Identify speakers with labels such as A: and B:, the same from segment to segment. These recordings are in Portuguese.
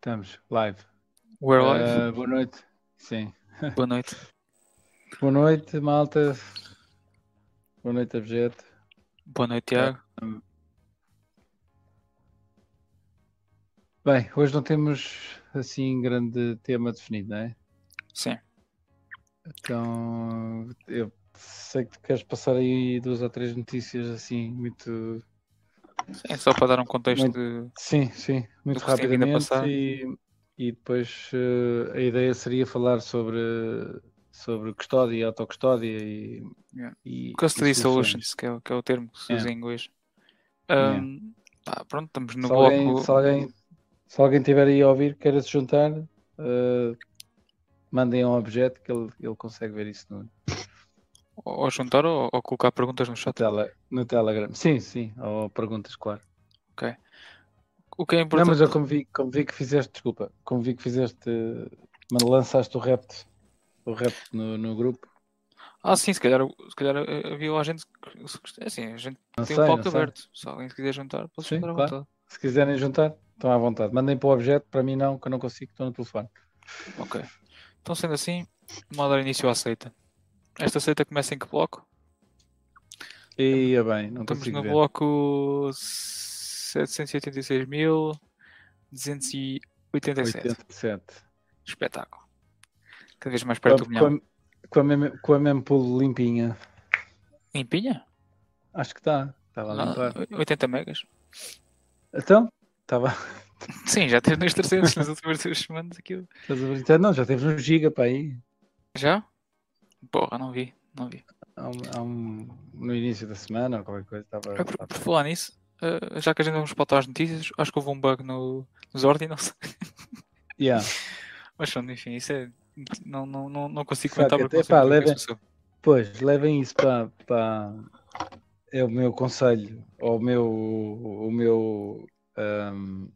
A: Estamos live.
B: We're live.
A: Uh, boa noite. Sim.
B: Boa noite.
A: Boa noite, malta. Boa noite, Abjeto.
B: Boa noite, Tiago.
A: Bem, hoje não temos assim grande tema definido, não é?
B: Sim.
A: Então, eu sei que tu queres passar aí duas ou três notícias assim, muito.
B: É só para dar um contexto
A: Muito-
B: de.
A: Sim, sim, muito rapidamente.
B: passar.
A: E, e depois eh, a ideia seria falar sobre, sobre custódia e autocustódia e,
B: Yeah.
A: e,
B: Custody
A: e
B: Solutions, que é, o- que é o termo que se usa
A: Yeah.
B: em inglês.
A: Yeah.
B: Um, pá, pronto, estamos no
A: se alguém,
B: bloco.
A: se alguém, se alguém tiver aí a ouvir, queira se juntar, eh, mandem um objeto que ele, ele consegue ver isso no,
B: Ou juntar ou, ou colocar perguntas no chat.
A: tele, no Telegram. Sim, sim, ou perguntas, claro.
B: O que é
A: Não,
B: importante.
A: mas eu como vi, que fizeste, desculpa, como vi que fizeste, lançaste o rap, o rap no, no grupo.
B: Ah, sim, se calhar, se calhar havia lá gente que. se- Assim, a gente
A: Não
B: tem
A: sei, não
B: palco
A: sei.
B: aberto. Se alguém se quiser juntar, pode
A: Sim,
B: juntar à
A: claro.
B: vontade.
A: Se quiserem juntar, estão à vontade. Mandem para o objeto, para mim não, que eu não consigo, estou no telefone.
B: Ok. Então, sendo assim, vamos dar início à seita. Esta seita começa em que bloco?
A: E é bem, não
B: Estamos no
A: ver.
B: bloco 786.287.
A: 87.
B: Espetáculo. Cada vez mais perto do
A: Com,
B: milhão.
A: a- com, a mem- com a mempool limpinha.
B: Limpinha?
A: Acho que está. Estava a
B: Ah,
A: limpar.
B: 80 megas.
A: Então, estava.
B: Sim, já teve nos 300 nas últimas duas semanas aquilo.
A: Estás a? Então, Não, já teve um giga para aí.
B: Já? Porra, não vi. Não vi.
A: Há um, há um- no início da semana ou qualquer coisa. Estava,
B: Ah, por,
A: estava-
B: por falar nisso, ah, já que a gente vamos pautar as notícias, acho que houve um bug no, nos Ordinals.
A: Yeah.
B: Mas enfim, isso é. Não, não, não, não consigo comentar porque o que
A: levem-. Pois, levem isso para, para. É o meu conselho, ou o meu, o meu ahm,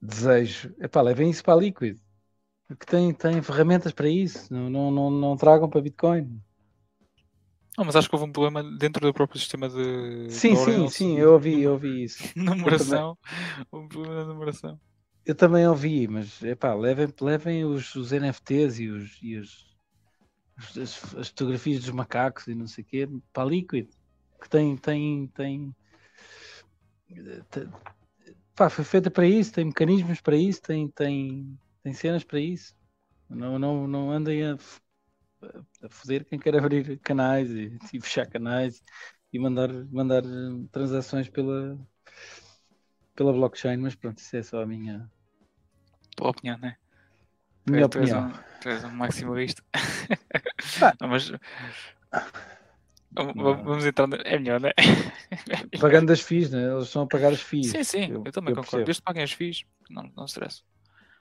A: desejo. Epá, levem isso para a Liquid, que tem, tem ferramentas para isso. Não, não, não, não tragam para Bitcoin.
B: Não, mas acho que houve um problema dentro do próprio sistema de.
A: Sim, sim, sim, eu ouvi, eu ouvi isso.
B: Numeração. Um problema de numeração.
A: Eu também ouvi, mas epá, levem, levem os, os NFTs e, os, e os, as, as fotografias dos macacos e não sei o quê para a Liquid, que tem, tem, tem, te- pá, foi feita para isso, tem mecanismos para isso, tem, tem, tem cenas para isso. Não, não, não andem a, a foder quem quer abrir canais e, e fechar canais e mandar, mandar eh, transações pela, pela blockchain, mas pronto, isso é só a minha,
B: Tua opinião, né?
A: minha
B: tu, és
A: opinião.
B: um, tu és um maximalista.
A: Ah.
B: Não, mas. Vamos- Vamos entrar. no- É melhor, né?
A: Pagando as FIIs, né? Eles estão a pagar as FIIs.
B: Sim, sim, eu,
A: Eu-
B: também
A: eu
B: concordo. Desde que paguem as FIIs, não, não stress.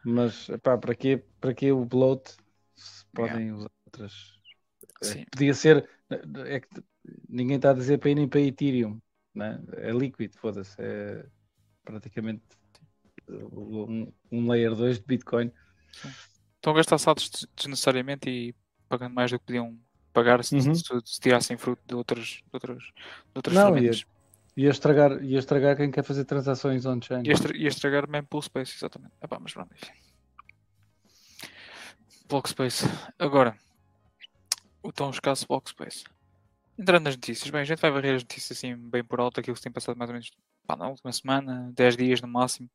A: Mas pá, para quê, para quê o bloat? Se podem usar outras. É,
B: Sim.
A: Podia ser. É que ninguém está a dizer para irem para Ethereum. Né? É líquido, foda-se. É praticamente um, um layer 2 de Bitcoin.
B: Estão a gastar saltos des- desnecessariamente e pagando mais do que podiam pagar se,
A: Uhum.
B: se- se tirassem fruto de outras, de outras, de outras
A: Não,
B: ferramentas.
A: Ia estragar, ia estragar quem quer fazer transações on-chain.
B: E estra- e estragar mesmo pool space, exatamente. Epá, mas pronto, enfim. Block space. Agora, o tão escasso block space. Entrando nas notícias, bem, a gente vai varrer as notícias assim bem por alto, aquilo que se tem passado mais ou menos pá, na última semana, 10 dias no máximo.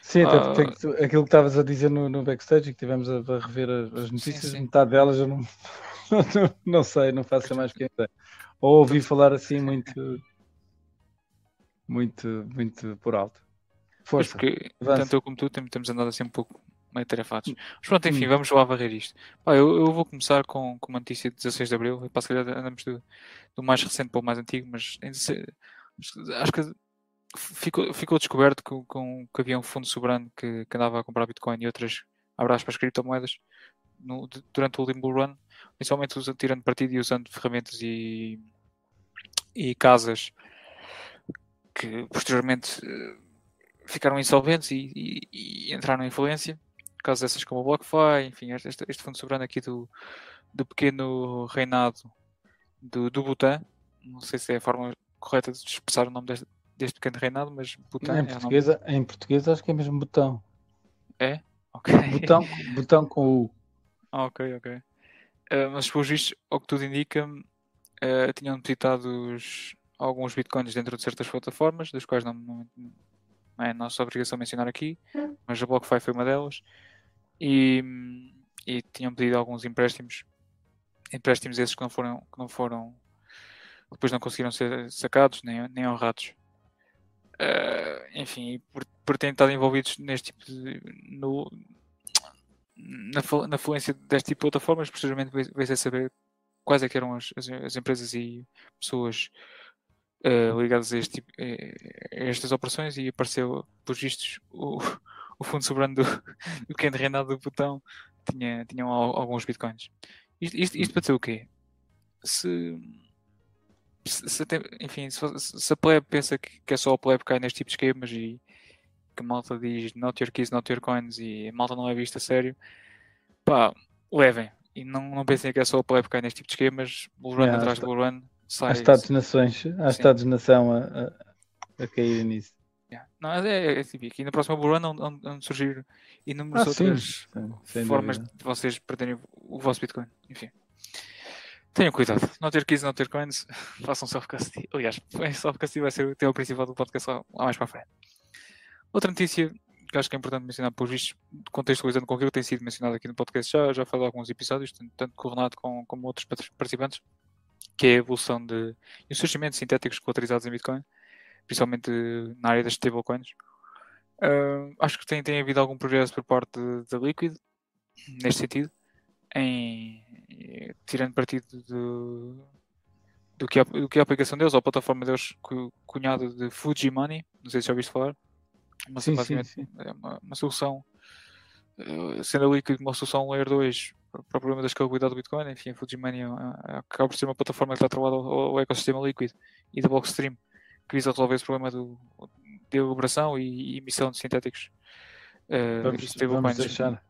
A: Sim, até porque que- aquilo que estavas a dizer no, no backstage que tivemos a, a rever as, as notícias,
B: sim.
A: metade delas eu não, não, não sei, não faço mais pequena ideia. Ou ouvi falar assim muito, muito, muito por alto. Força.
B: porque
A: avança.
B: tanto eu como tu tem- temos andado assim um pouco meio tarefados. Mas pronto, enfim,
A: Hum.
B: vamos lá varrer isto. Pá, eu, eu vou começar com, com uma notícia de 16 de Abril. E, pá, se calhar andamos do, do mais recente para o mais antigo, mas em 16 acho que ficou, ficou descoberto que, com, que havia um fundo soberano que, que andava a comprar Bitcoin e outras abraços para as criptomoedas no, durante o último bull run, principalmente usa- tirando partido e usando ferramentas e, e casas que posteriormente eh, ficaram insolventes e, e- e entraram em falência. Casos essas como o BlockFi, enfim, este, este- fundo soberano aqui do, do pequeno reinado do, do Butã, não sei se é a forma correta de expressar o nome deste, deste pequeno reinado, mas Butão
A: em,
B: é
A: português, em português acho que é mesmo botão.
B: É? Ok.
A: Botão, botão com o.
B: Ah, ok, ok. Uh, mas, pelos vistos, ao que tudo indica, uh, tinham depositados alguns bitcoins dentro de certas plataformas, das quais não, não, não é nossa obrigação mencionar aqui, mas a BlockFi foi uma delas. E, e tinham pedido alguns empréstimos, empréstimos esses que não foram, que não foram depois não conseguiram ser sacados nem, nem honrados. Uh, enfim, por, por terem estado envolvidos neste tipo de. No, na, na fluência deste tipo de plataformas, posteriormente veio-se a saber quais é eram as, as, as empresas e pessoas uh, ligadas a, este tipo, a, estas operações e apareceu, por vistos, o, o fundo soberano do, do Ken Reinado do Botão tinha, tinham alguns bitcoins. Isto, isto, isto para dizer o quê? Se se, tem, enfim, se, se, a plebe pensa que, que é só a plebe que cai neste tipo de esquemas e que a malta diz not your keys, not your coins e a malta não é vista a sério, pá, levem. E não, não pensem que é só a plebe que cai neste tipo de esquemas, bullrun yeah, atrás de bullrun.
A: Há Estados-nações, há Estados-nação a, a, a cair nisso.
B: Yeah. Não, é, é, é típico. E na próxima bullrun vão surgir inúmeras ah, outras sim, formas de vocês perderem o vosso Bitcoin. Enfim. Tenham cuidado, não ter keys, não ter coins, façam self-custody. Aliás, self-custody vai ser o tema principal do podcast lá, mais para a frente. Outra notícia que acho que é importante mencionar, por vistos, contextualizando com aquilo que tem sido mencionado aqui no podcast, já, já falei alguns episódios, tanto com o Renato como, como outros participantes, que é a evolução de, e de sintéticos colateralizados em Bitcoin, principalmente na área das stablecoins. Uh, acho que tem, tem havido algum progresso por parte da Liquid, neste sentido em tirando partido do, do, que, a, do que a aplicação deles, ou a plataforma deles cunhada de Fuji Money, não sei se já ouviste falar, uma, sim, sim, sim. É uma, uma, solução, uh, sendo a Liquid uma solução Layer 2 para o problema da escalabilidade do Bitcoin, enfim, a Fuji Money é, é, acaba por ser uma plataforma que está atrelada ao, ao, ecossistema Liquid e da Blockstream, que visa resolver esse problema do, de elaboração e, e emissão de sintéticos.
A: Uh, vamos, vamos, deixar,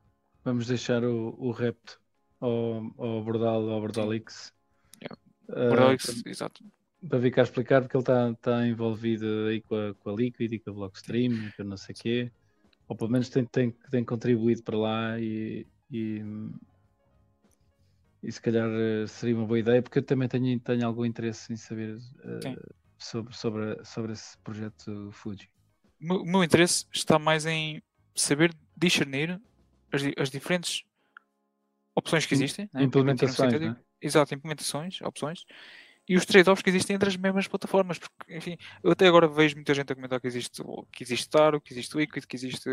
A: vamos deixar o, o repto ao, ao Bordal, ao Bordalix.
B: Yeah. Uh, Bordalix, exato.
A: Para vir cá explicar, porque ele está tá envolvido aí com a, com a Liquid e com a Blockstream e com não sei o quê. Ou pelo menos tem, tem, tem contribuído para lá e, e, e se calhar eh, seria uma boa ideia, porque eu também tenho, tenho algum interesse em saber uh, sobre, sobre, sobre esse projeto Fuji.
B: O meu interesse está mais em saber discernir as, as diferentes opções que existem.
A: Né? Implementações. Né?
B: Exato, implementações, opções. E os trade-offs que existem entre as mesmas plataformas. Porque, enfim, eu até agora vejo muita gente a comentar que existe, que existe Taro, que existe Liquid, que existe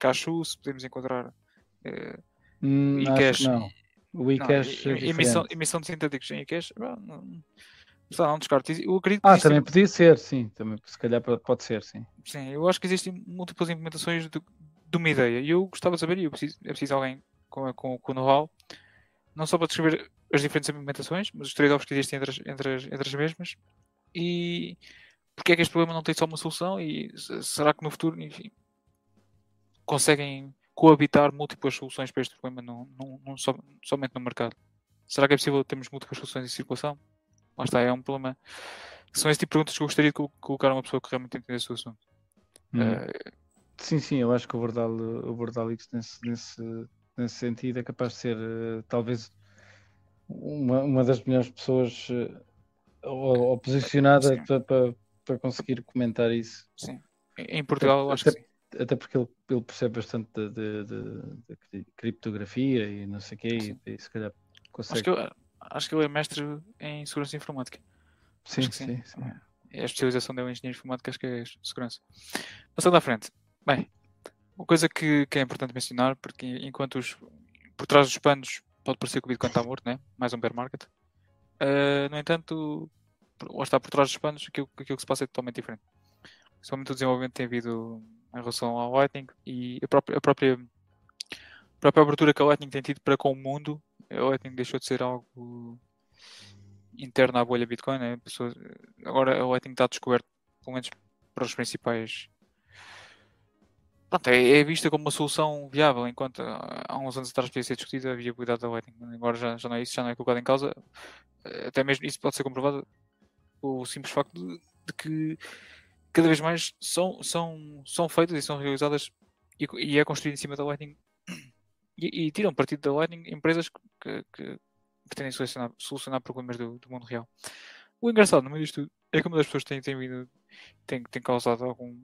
B: Cachu, se podemos encontrar uh,
A: hum, eCash. Não. O eCash.
B: Emissão, emissão de sintéticos em eCash. Não, não, não descarto. Eu acredito
A: ah, também podia ser, sim. Também, se calhar pode ser, sim.
B: Sim, eu acho que existem múltiplas implementações de, de uma ideia. E eu gostava de saber, e eu preciso, é preciso alguém com, com, com o know-how, não só para descrever as diferentes implementações, mas os trade-offs que existem entre as, entre, as, entre as mesmas e porque é que este problema não tem só uma solução e será que no futuro, enfim, conseguem coabitar múltiplas soluções para este problema no, no, no, somente no mercado? Será que é possível termos múltiplas soluções em circulação? Lá está, é um problema. São esse tipo de perguntas que eu gostaria de colocar a uma pessoa que realmente entendesse o assunto.
A: Hum. Uh, sim, sim, eu acho que o Bordal, o Bordalix nesse, nesse, nesse sentido, é capaz de ser uh, talvez uma, uma das melhores pessoas uh, ou, ou, posicionada para, para, para, conseguir comentar isso.
B: Sim. Em Portugal,
A: até,
B: acho que sim.
A: Até porque ele, ele percebe bastante de, de, de, de, criptografia e não sei o quê, e, e, se calhar consegue.
B: Acho que, eu, acho que ele é mestre em segurança informática.
A: Sim, sim, sim, sim.
B: É a especialização dele em engenharia informática, acho que é segurança. Passando à frente. Bem, uma coisa que, que, é importante mencionar, porque enquanto os, por trás dos panos pode parecer que o Bitcoin está morto, né? mais um bear market. Uh, no entanto, lá está por trás dos panos, aquilo, aquilo que se passa é totalmente diferente. Principalmente o desenvolvimento tem havido em relação ao Lightning e a própria, a própria, a própria abertura que a Lightning tem tido para com o mundo. A Lightning deixou de ser algo interno à bolha Bitcoin. Né? Pessoas, agora a Lightning está descoberto, pelo menos para os principais pronto, é, é, vista como uma solução viável, enquanto há uns anos atrás podia ser discutida a viabilidade da Lightning. Agora já, já não é isso, já não é colocado em causa. Até mesmo isso pode ser comprovado o simples facto de, de que cada vez mais são, são, são feitas e são realizadas e, e é construído em cima da Lightning e, e, tiram partido da Lightning empresas que, que, pretendem solucionar, solucionar problemas do, do, mundo real. O engraçado no meio disto tudo é que uma das pessoas tem, tem, vindo, tem, tem causado algum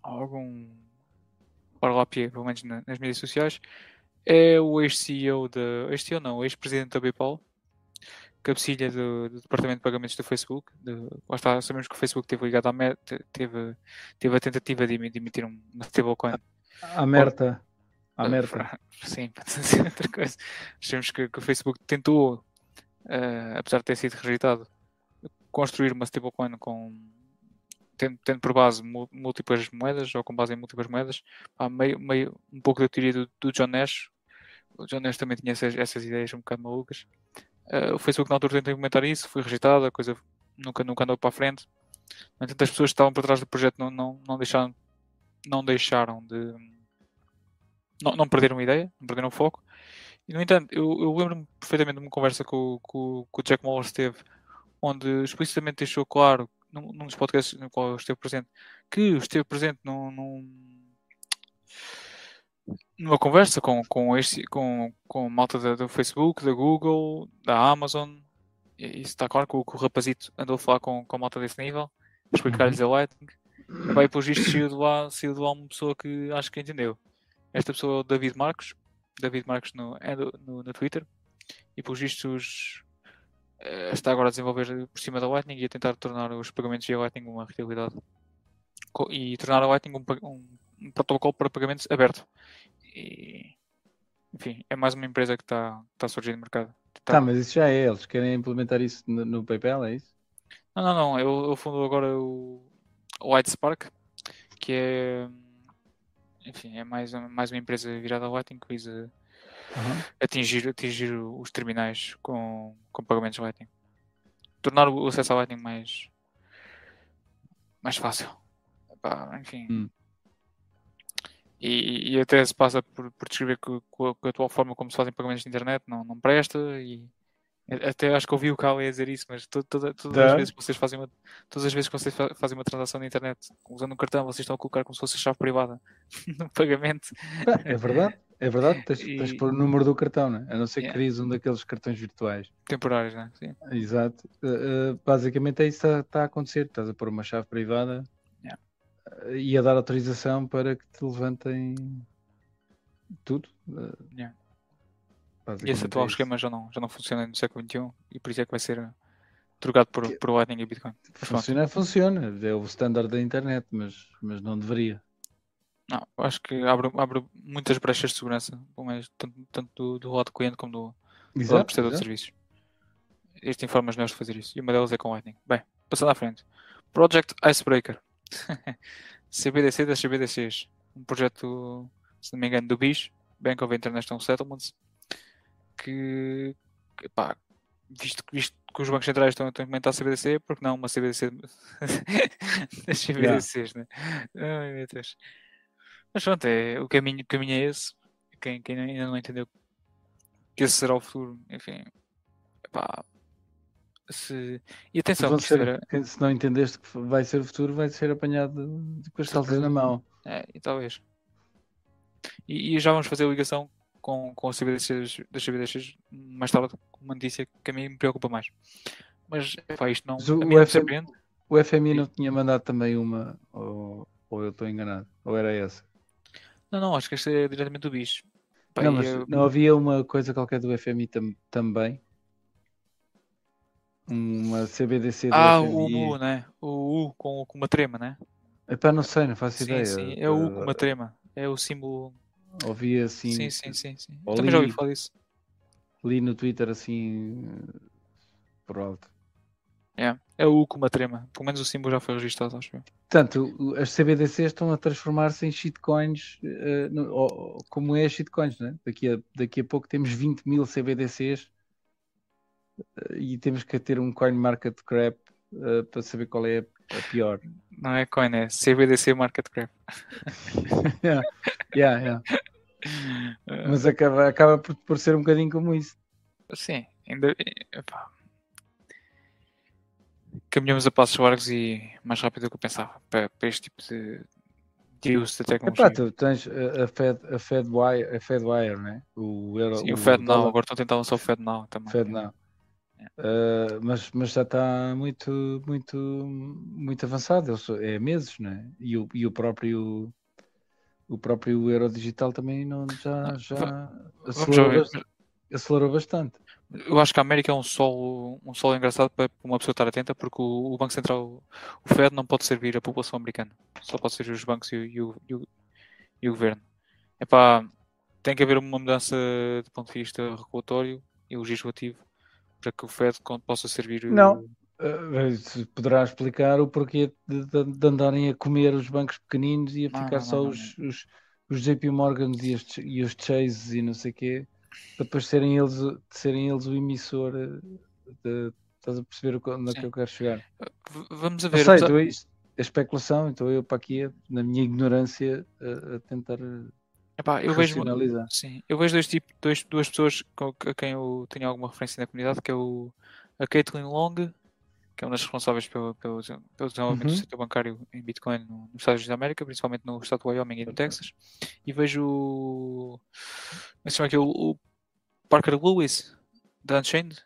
B: algum parlapia, pelo menos nas mídias sociais, é o ex-CEO da. Ex-CEO não, ex-presidente da PayPal, cabecilha do, do, Departamento de Pagamentos do Facebook. Lá está, sabemos que o Facebook teve ligado à Meta, teve, teve a tentativa de, de emitir uma stablecoin.
A: A Merta. A Merta.
B: Sim, para dizer outra coisa. Achamos que, que o Facebook tentou, uh, apesar de ter sido rejeitado, construir uma stablecoin com tendo, tendo por base múltiplas moedas ou com base em múltiplas moedas, pá, meio, meio, um pouco da teoria do, do John Nash. O John Nash também tinha essas, essas ideias um bocado malucas. Uh, o Facebook na altura tentou implementar isso, foi rejeitado, a coisa nunca, nunca andou para a frente. No entanto, as pessoas que estavam por trás do projeto não, não, não deixaram, não deixaram de. Não, não perderam a ideia, não perderam o foco. E, no entanto, eu, eu lembro-me perfeitamente de uma conversa com, com o Jack Muller teve, onde explicitamente deixou claro num, num dos podcasts no qual eu esteve presente, que esteve presente num, num numa conversa com, com, este, com, com malta da, do Facebook, da Google, da Amazon. E isso está claro que o, que o rapazito andou a falar com, com a malta desse nível, explicar-lhes a Lightning. Vai, por isto, saiu de, lá, saiu de lá uma pessoa que acho que entendeu. Esta pessoa é o David Marcos, David Marcos no, é no, no Twitter, e por vistos uh, está agora a desenvolver por cima da Lightning e a tentar tornar os pagamentos via Lightning uma realidade e tornar a Lightning um, um, um protocolo para pagamentos aberto. E, enfim, é mais uma empresa que está, a surgir no mercado.
A: Tá. tá, mas isso já é, eles querem implementar isso no, no PayPal, é isso?
B: Não, não, não, eu, eu fundo agora o White Spark, que é enfim, é mais, mais uma empresa virada a Lightning que visa uhum. atingir, atingir os terminais com, com pagamentos Lightning. Tornar o acesso ao Lightning mais, mais fácil. Epá, enfim. Hum. E, e, até se passa por, por descrever que, que, a, atual forma como se fazem pagamentos de internet não, não presta e até acho que ouvi o Cal a dizer isso, mas toda, toda, todas as vezes que vocês fazem uma, todas as vezes que vocês fazem uma transação na internet usando um cartão, vocês estão a colocar como se fosse a chave privada no pagamento.
A: É verdade, é verdade, tens, e... tens por o número do cartão, né? a não ser que cries um daqueles cartões virtuais.
B: Temporários, né? Sim.
A: Exato. Uh, basicamente é isso que está, está a acontecer. Estás a pôr uma chave privada yeah. uh, e a dar autorização para que te levantem tudo. Uh,
B: yeah. E esse atual é esquema já não, já não funciona no século XXI e por isso é que vai ser trocado por, que... por Lightning e Bitcoin.
A: Funciona, funciona. É o standard da internet, mas, mas não deveria.
B: Não, acho que abre, abre muitas brechas de segurança, tanto, tanto do, do lado do cliente como do, do lado do prestador de serviços. Existem formas melhores de fazer isso e uma delas é com Lightning. Bem, passando à frente. Project Icebreaker. CBDC das CBDCs. Um projeto, se não me engano, do BIS, Bank of International Settlements, que, que pá, visto, visto que os bancos centrais estão, estão a implementar a CBDC, porque não uma CBDC das CBDCs, yeah. né? Ai meu Deus. Mas pronto, é, o, caminho, o caminho é esse. Quem, quem ainda não entendeu que esse será o futuro, enfim, pá, se... E atenção,
A: ser, se não entendeste que vai ser o futuro, vai ser apanhado com as calças na mão.
B: É, e talvez. E, e, já vamos fazer a ligação com, com a CBDCs, das CBDCs mais tarde com uma notícia que a mim me preocupa mais. Mas pá, isto não,
A: o, FMI, o FMI não tinha mandado também uma, ou, ou eu estou enganado, ou era essa?
B: Não, não, acho que esta é diretamente do bicho.
A: Pá, não, mas eu... não havia uma coisa qualquer do FMI tam, também? Uma CBDC do
B: ah,
A: FMI.
B: o U, né? O U com, com uma trema, né?
A: Epá, não sei, não faço
B: sim,
A: ideia.
B: Sim, é o U com uma trema. É o símbolo
A: Ouvi assim.
B: Sim, sim, sim. sim. Também já ouvi falar disso.
A: Li no Twitter assim por alto.
B: É, é o U com uma trema. Pelo menos o símbolo já foi registrado, acho eu.
A: Portanto, as CBDCs estão a transformar-se em shitcoins, uh, no, ou, como é shitcoins, né? Daqui a, daqui a pouco temos 20 mil CBDCs e temos que ter um coin market crap uh, para saber qual é a pior.
B: Não é coin, é CBDC market crap.
A: yeah, yeah, yeah. Mas acaba, acaba por, por ser um bocadinho como isso.
B: Sim, ainda. Epá. caminhamos a passos largos e mais rápido do que eu pensava para, para este tipo de, de uso da tecnologia.
A: Epá, tu tens a, a Fed, a Fedwire, a Fedwire, né? O, Euro,
B: Sim, o, o Fed Now, agora estão a tentar lançar o Fed Now também.
A: Fed Now. Uh, mas, mas já está muito, muito, muito avançado. É meses, né? E o, e o próprio o próprio euro digital também não já, já acelerou, acelerou, bastante.
B: Eu acho que a América é um solo, um solo engraçado para uma pessoa estar atenta, porque o, o Banco Central, o Fed, não pode servir a população americana, só pode servir os bancos e, e, o, e, o, e o governo. Epá, tem que haver uma mudança do ponto de vista regulatório e legislativo para que o Fed possa servir.
A: Não, uh, poderá explicar o porquê de, de, de, andarem a comer os bancos pequeninos e a não, ficar não, só não, os, os, os, JP Morgans e, os, e os Chases e não sei o quê, para depois serem eles, serem eles o emissor. De, estás a perceber onde é que eu quero chegar?
B: Vamos a ver.
A: Sei, a especulação, então eu para aqui, na minha ignorância, a, a tentar
B: Epá, eu vejo, sim, eu vejo dois tipos, dois, duas pessoas com, a quem eu tenho alguma referência na comunidade, que é o, a Caitlin Long, que é uma das responsáveis pelo, pelo, pelo desenvolvimento uhum. do setor bancário em Bitcoin nos Estados Unidos da América, principalmente no estado do Wyoming e no Texas. E vejo o, como se aqui, o, o Parker Lewis, da Unchained,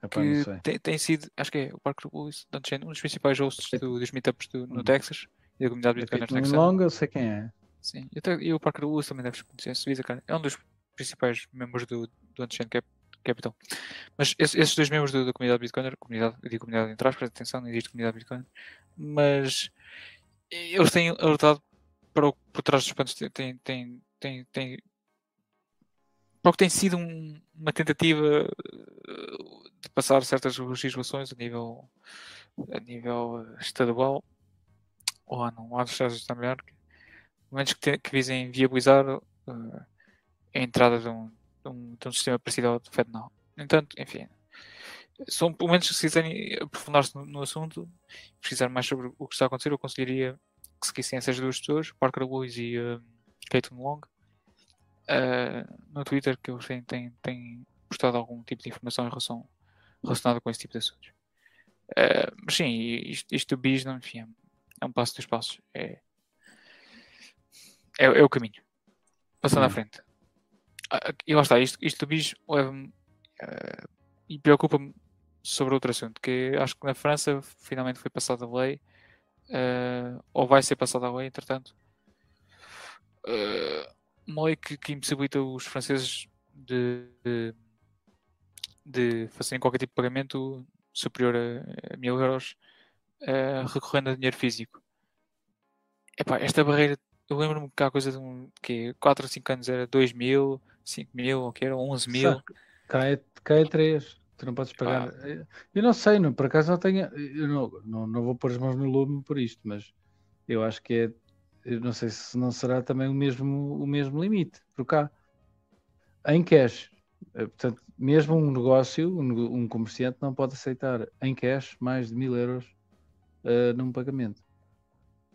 A: Epá,
B: que tem, tem, sido, acho que é o Parker Lewis, da Unchained, um dos principais hosts do, dos meetups do, no uhum. Texas e da comunidade Bitcoin
A: Caitlin Long, eu sei quem é.
B: Sim, e, até, e o Parker Lewis também deves conhecer, Suíça, cara. É um dos principais membros do, do Unchained Cap, Capital. Mas esses, dois membros da comunidade Bitcoin, comunidade, eu digo comunidade entre aspas, atenção, não existe comunidade Bitcoin, mas eles têm alertado para o por trás dos panos, tem, tem, tem, tem, para o que tem sido um, uma tentativa eh, de passar certas legislações a nível, a nível estadual ou ah, não, lá dos Estados da América menos que, te, que visem viabilizar uh, a entrada de um, de, um, de um, sistema parecido ao do FedNow. No entanto, enfim, são, pelo menos se quiserem aprofundar-se no, no, assunto, precisar mais sobre o que está a acontecer, eu aconselharia que seguissem essas duas pessoas, Parker Lewis e uh, Long, uh, no Twitter, que eles têm, têm, têm postado algum tipo de informação em relação, relacionada com esse tipo de assuntos. Uh, mas sim, isto, isto do BIS, enfim, é um passo dos passos. É, é, é o caminho. Passando à frente. Ah, e lá está, isto, isto do bicho leva-me uh, e preocupa-me sobre outro assunto, que acho que na França finalmente foi passada a lei, uh, ou vai ser passada a lei, entretanto, uh, uma lei que, que impossibilita os franceses de, de, de, fazerem qualquer tipo de pagamento superior a, a mil euros recorrendo a dinheiro físico. Epá, esta barreira eu lembro-me que há coisa de um que 4 ou 5 anos era 2 mil, 5 mil, ou que era 11 mil.
A: Cai, cai 3, tu não podes pagar. Ah. Eu não sei, não, por acaso não tenho. Eu não, não, não vou pôr as mãos no lume por isto, mas eu acho que é. Eu não sei se não será também o mesmo, o mesmo limite por cá. Em cash. Eh, portanto, mesmo um negócio, um, um comerciante não pode aceitar em cash mais de mil euros uh, num pagamento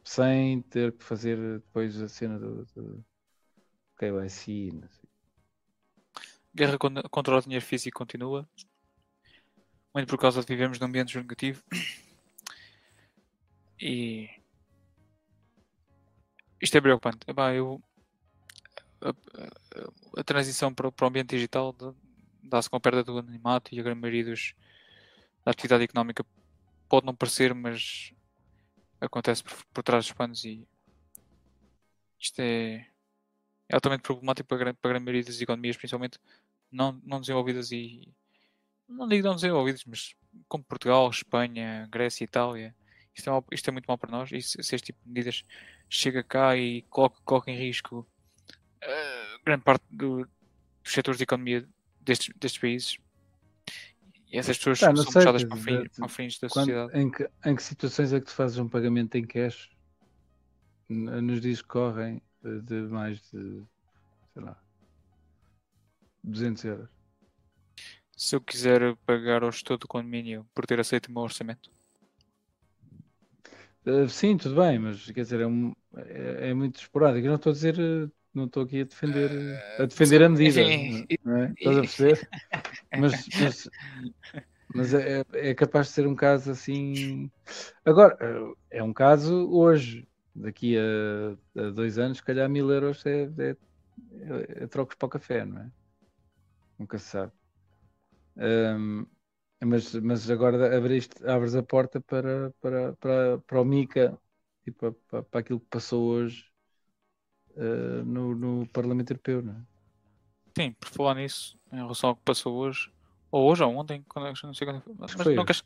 A: sem ter que fazer depois a cena do, do KYC.
B: Guerra contra o dinheiro físico continua, muito por causa de vivemos num ambiente negativo e isto é preocupante. Epá, eu, a, a, a, transição para, para o ambiente digital dá-se com a perda do anonimato e a grande maioria dos, da atividade económica pode não parecer, mas acontece por, por trás dos panos e isto é, é altamente problemático para a, grande, para a grande maioria das economias, principalmente não, não desenvolvidas e não digo não desenvolvidas, mas como Portugal, Espanha, Grécia, Itália. Isto é, isto é muito mal para nós. E se, se, este tipo de medidas chega cá e coloca, coloca em risco uh, grande parte do, dos setores de economia destes, destes países, e essas pessoas ah, são sei, puxadas para, fim, para fins da quando, sociedade.
A: Em que, em que situações é que tu fazes um pagamento em cash nos dias que correm de mais de, sei lá, 200 euros?
B: Se eu quiser pagar ao gestor do condomínio por ter aceito o meu orçamento?
A: Uh, sim, tudo bem, mas quer dizer, é, um, é, é muito esporádico. Eu não estou a dizer uh, não estou aqui a defender, a, defender a medida. Enfim, não é? Estás a perceber? Mas, mas, Mas é, é capaz de ser um caso assim. Agora, é um caso hoje. Daqui a, a dois anos, se calhar mil euros é, é, é, trocos para o café, não é? Nunca se sabe. Um, mas, mas agora abriste, abres a porta para, para, para, para o Mica e para, para, para aquilo que passou hoje uh, no, no Parlamento Europeu, não é?
B: Sim, por falar nisso, em relação ao que passou hoje, ou hoje ou ontem, quando, não sei quando mas, mas não queres.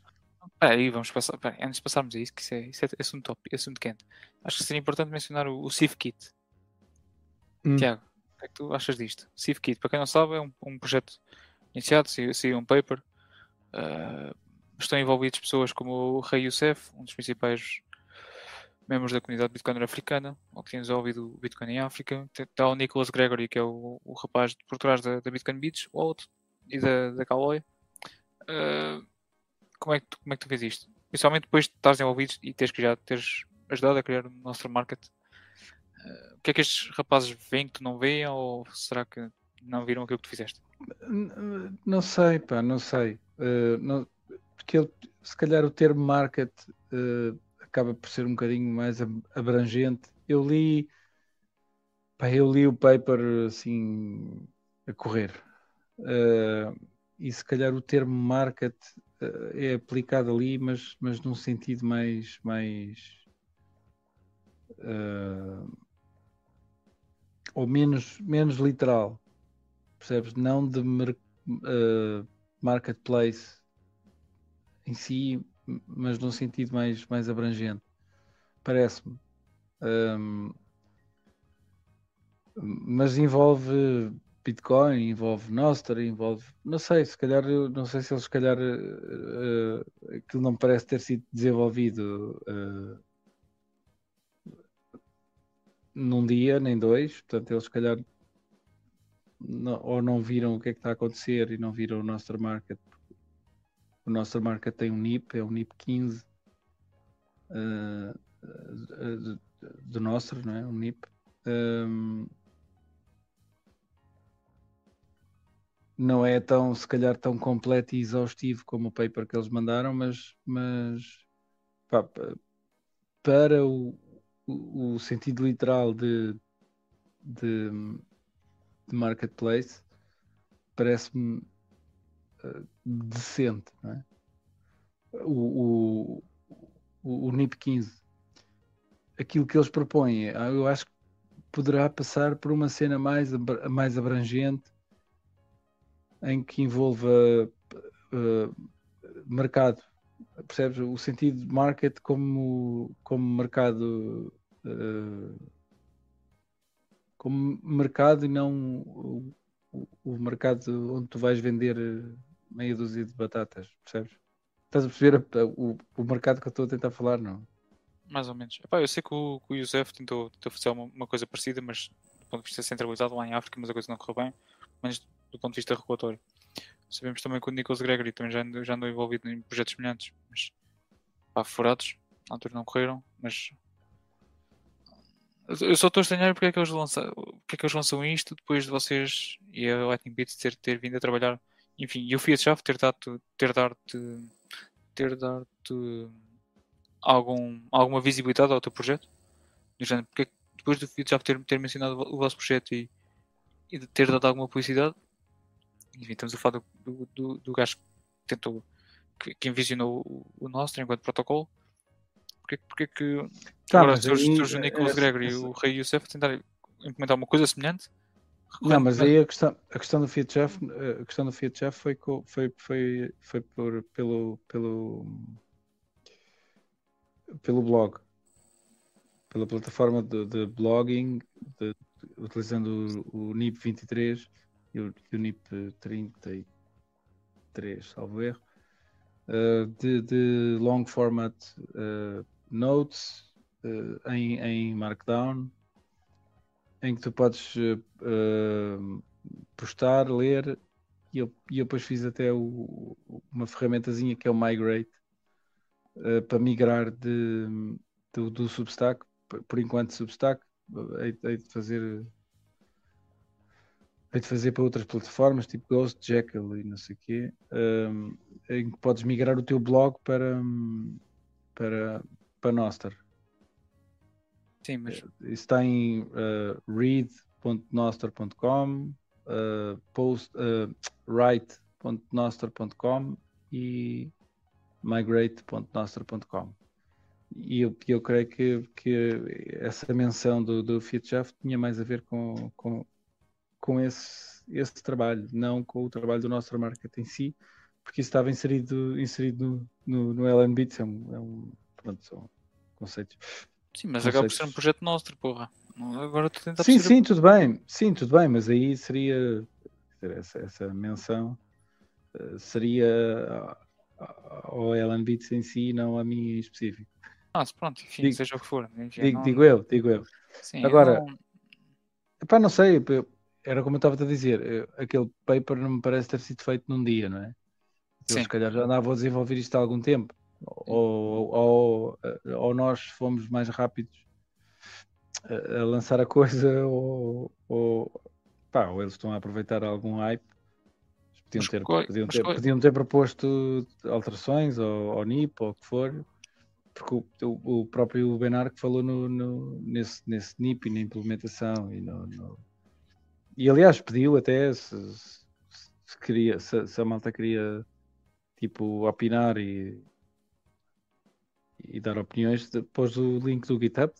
B: Peraí, vamos passar. Peraí, antes de passarmos a isso, que isso é, isso é assunto top, assunto quente. Acho que seria importante mencionar o, o Kit. Hum. Tiago, o que é que tu achas disto? Civ Kit, para quem não sabe, é um, um projeto iniciado, saiu um paper. Uh, estão envolvidos pessoas como o Rei Youssef, um dos principais membros da comunidade Bitcoin africana, ou que tem desenvolvido o Bitcoin em África. Está o Nicholas Gregory, que é o, o rapaz por trás da, da Bitcoin Beach Wallet e da, da Calloy. Uh, como, é que tu, como é que tu vês isto? Principalmente depois de estares envolvido e teres que já teres ajudado a criar o nosso market. Uh, o que é que estes rapazes veem que tu não veem ou será que não viram aquilo que tu fizeste?
A: Não sei, pá, não sei. Uh, não, porque ele, se calhar o termo market uh, acaba por ser um bocadinho mais abrangente. Eu li, pá, eu li o paper assim a correr. Uh, e se calhar o termo market uh, é aplicado ali, mas, mas num sentido mais, mais uh, ou menos, menos literal, percebes? Não de marketplace em si, mas num sentido mais, mais abrangente. Parece-me. Um, mas envolve Bitcoin, envolve Nostr, envolve. Não sei, se calhar, não sei se eles, se calhar, uh, aquilo não parece ter sido desenvolvido uh, num dia, nem dois, portanto, eles, se calhar, não, ou não viram o que é que está a acontecer e não viram o Nostr Market, o nosso marca tem um NIP, é o NIP 15 uh, uh, do nosso, não é? O NIP. Um, não é tão, se calhar, tão completo e exaustivo como o paper que eles mandaram, mas, mas pá, para o, o, sentido literal de, de, de marketplace, parece-me decente. É? O, o, o, NIP 15, aquilo que eles propõem, eu acho que poderá passar por uma cena mais, mais abrangente em que envolva uh, mercado. Percebes? O sentido de market como, como mercado. Uh, como mercado e não o, o, mercado onde tu vais vender meia dúzia de batatas, percebes? Estás a perceber o, o mercado que eu estou a tentar falar, não?
B: Mais ou menos. Epá, eu sei que o, que o Youssef tentou, tentou fazer uma, uma, coisa parecida, mas do ponto de vista centralizado lá em África, mas a coisa não correu bem, mas do ponto de vista regulatório. Sabemos também que o Nicholas Gregory também já andou, já andou envolvido em projetos semelhantes, mas pá, furados, na altura não correram, mas eu só estou a estranhar porque é que eles lançam, porque é que eles lançam isto depois de vocês e a Lightning Bits ter, ter vindo a trabalhar enfim, e o Fiat Chave ter dado ter dado ter dado algum, alguma visibilidade ao teu projeto? Do género, porque depois do Fiat Chave ter, ter mencionado o vosso projeto e, e ter dado alguma publicidade? Enfim, estamos a falar do, do, do gajo que tentou que, que envisionou o, o nosso enquanto protocolo. Porque, porque que tá, agora surge, surge o Nicholas é, Gregory e o Rei Youssef a tentar implementar uma coisa semelhante
A: não, mas aí a questão, a questão do Fiat Chef, a questão do Fiat Chef foi, foi, foi, foi por, pelo, pelo, pelo blog, pela plataforma de, de blogging, de, utilizando o, o, NIP 23 e o, o NIP 33, salvo erro, uh, de, de, long format uh, notes uh, em, em Markdown em que tu podes uh, postar, ler, e eu, e eu depois fiz até o, uma ferramentazinha que é o Migrate uh, para migrar de, do, do Substack, por enquanto Substack, hei, hei de fazer de fazer para outras plataformas, tipo Ghost, Jekyll e não sei o quê, um, em que podes migrar o teu blog para, para, para Nostr.
B: Sim, mas.
A: Isso está em uh, read.nostr.com, uh, post, uh, write.nostr.com e migrate.nostr.com. E eu, eu creio que, que essa menção do, do FeedShaft tinha mais a ver com, com, com esse, esse trabalho, não com o trabalho do nosso marketing em si, porque isso estava inserido, inserido no, no, no é um, é um pronto, são conceitos.
B: Sim, mas acaba por ser um projeto nosso, porra. Agora tu tentas
A: Sim, sim, tudo bem, sim, tudo bem, mas aí seria essa, essa menção eh, seria ao Ellen Beats em si, não a mim em específico.
B: Ah, pronto, enfim, digo, seja o que for. Enfim,
A: digo, não... digo, eu, digo eu. Sim, Agora, não... Epá, não sei, era como eu estava a dizer, aquele paper não me parece ter sido feito num dia, não é? Eu, se calhar já andava a desenvolver isto há algum tempo. Ou, ou, ou, nós fomos mais rápidos a, a lançar a coisa, ou, ou, pá, ou eles estão a aproveitar algum hype. Podiam ter, podiam, ter, podiam ter proposto alterações ou, NIP ou o que for, porque o, o próprio Benark falou no, no, nesse, nesse NIP e na implementação e, no, no... e aliás pediu até se, se queria, se, se, a malta queria tipo opinar e, e dar opiniões, depois o link do GitHub,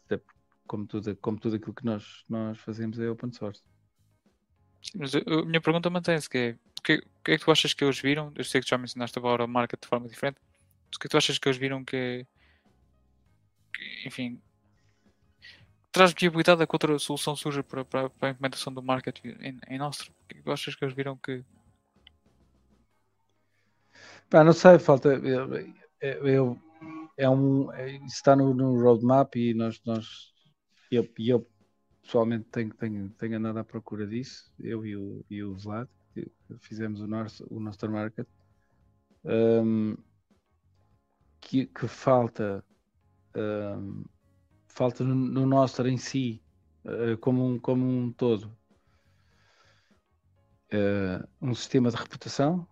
A: como tudo, como tudo aquilo que nós, nós fazemos é open source.
B: Mas a minha pergunta mantém-se, que é o que, que é que tu achas que eles viram? Eu sei que já mencionaste agora a marca de forma diferente. O que é que tu achas que eles viram que, que enfim, traz viabilidade a que outra solução surja para, para, para a implementação do market em, em Nostro? O que é que tu achas que eles viram que.
A: Pá, não sei, falta. Eu, eu é um, é, está no, no roadmap e nós, nós eu, eu pessoalmente tenho, tenho, tenho andado à procura disso, eu e o, e o Vlad fizemos o nosso, o nosso market, um, que, que, falta, um, falta no, no nosso em si, uh, como, um, como um todo, uh, um sistema de reputação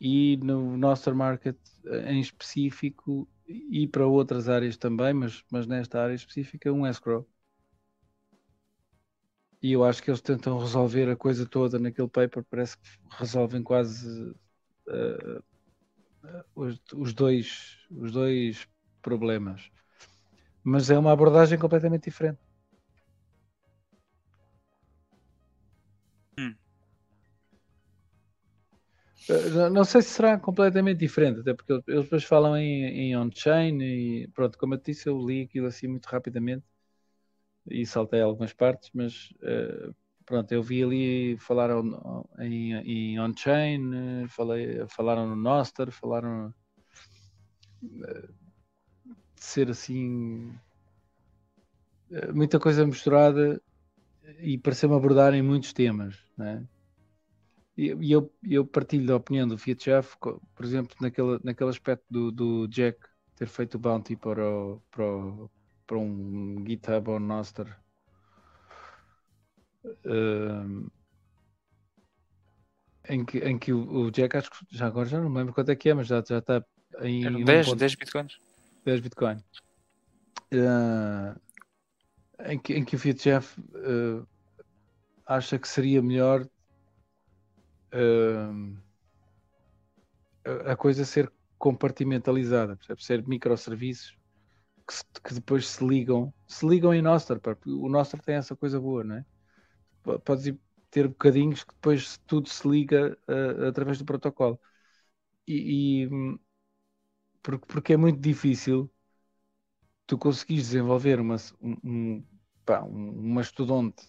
A: e no nosso market em específico e para outras áreas também, mas, mas nesta área específica, um escrow. E eu acho que eles tentam resolver a coisa toda naquele paper, parece que resolvem quase uh, os, os, dois, os dois problemas. Mas é uma abordagem completamente diferente. Não sei se será completamente diferente, até porque eles depois falam em, em on-chain e pronto, como eu disse, eu li aquilo assim muito rapidamente e saltei algumas partes, mas uh, pronto, eu vi ali falar em, em on-chain, falaram no Nostr, falaram uh, de ser assim uh, muita coisa misturada e pareceu-me abordar em muitos temas, né? E eu, eu partilho da opinião do Fiat Chef, por exemplo, naquele, naquele aspecto do, do Jack ter feito o bounty para o, para o, para um GitHub ou Nostr. Uh, em que, em que o, o, Jack, acho que já agora já não me lembro quanto é que é, mas já, já está
B: em 10, um 10 bitcoins.
A: 10 bitcoins. Uh, em, que, em que o Fiat Jeff uh, acha que seria melhor uh, a, coisa ser compartimentalizada, percebe? ser microserviços que, que, depois se ligam, se ligam em Nostr, porque o Nostr tem essa coisa boa, não é? Podes ter bocadinhos que depois tudo se liga uh, através do protocolo. E, e porque, porque, é muito difícil tu conseguires desenvolver uma, um, um, pá, um mastodonte.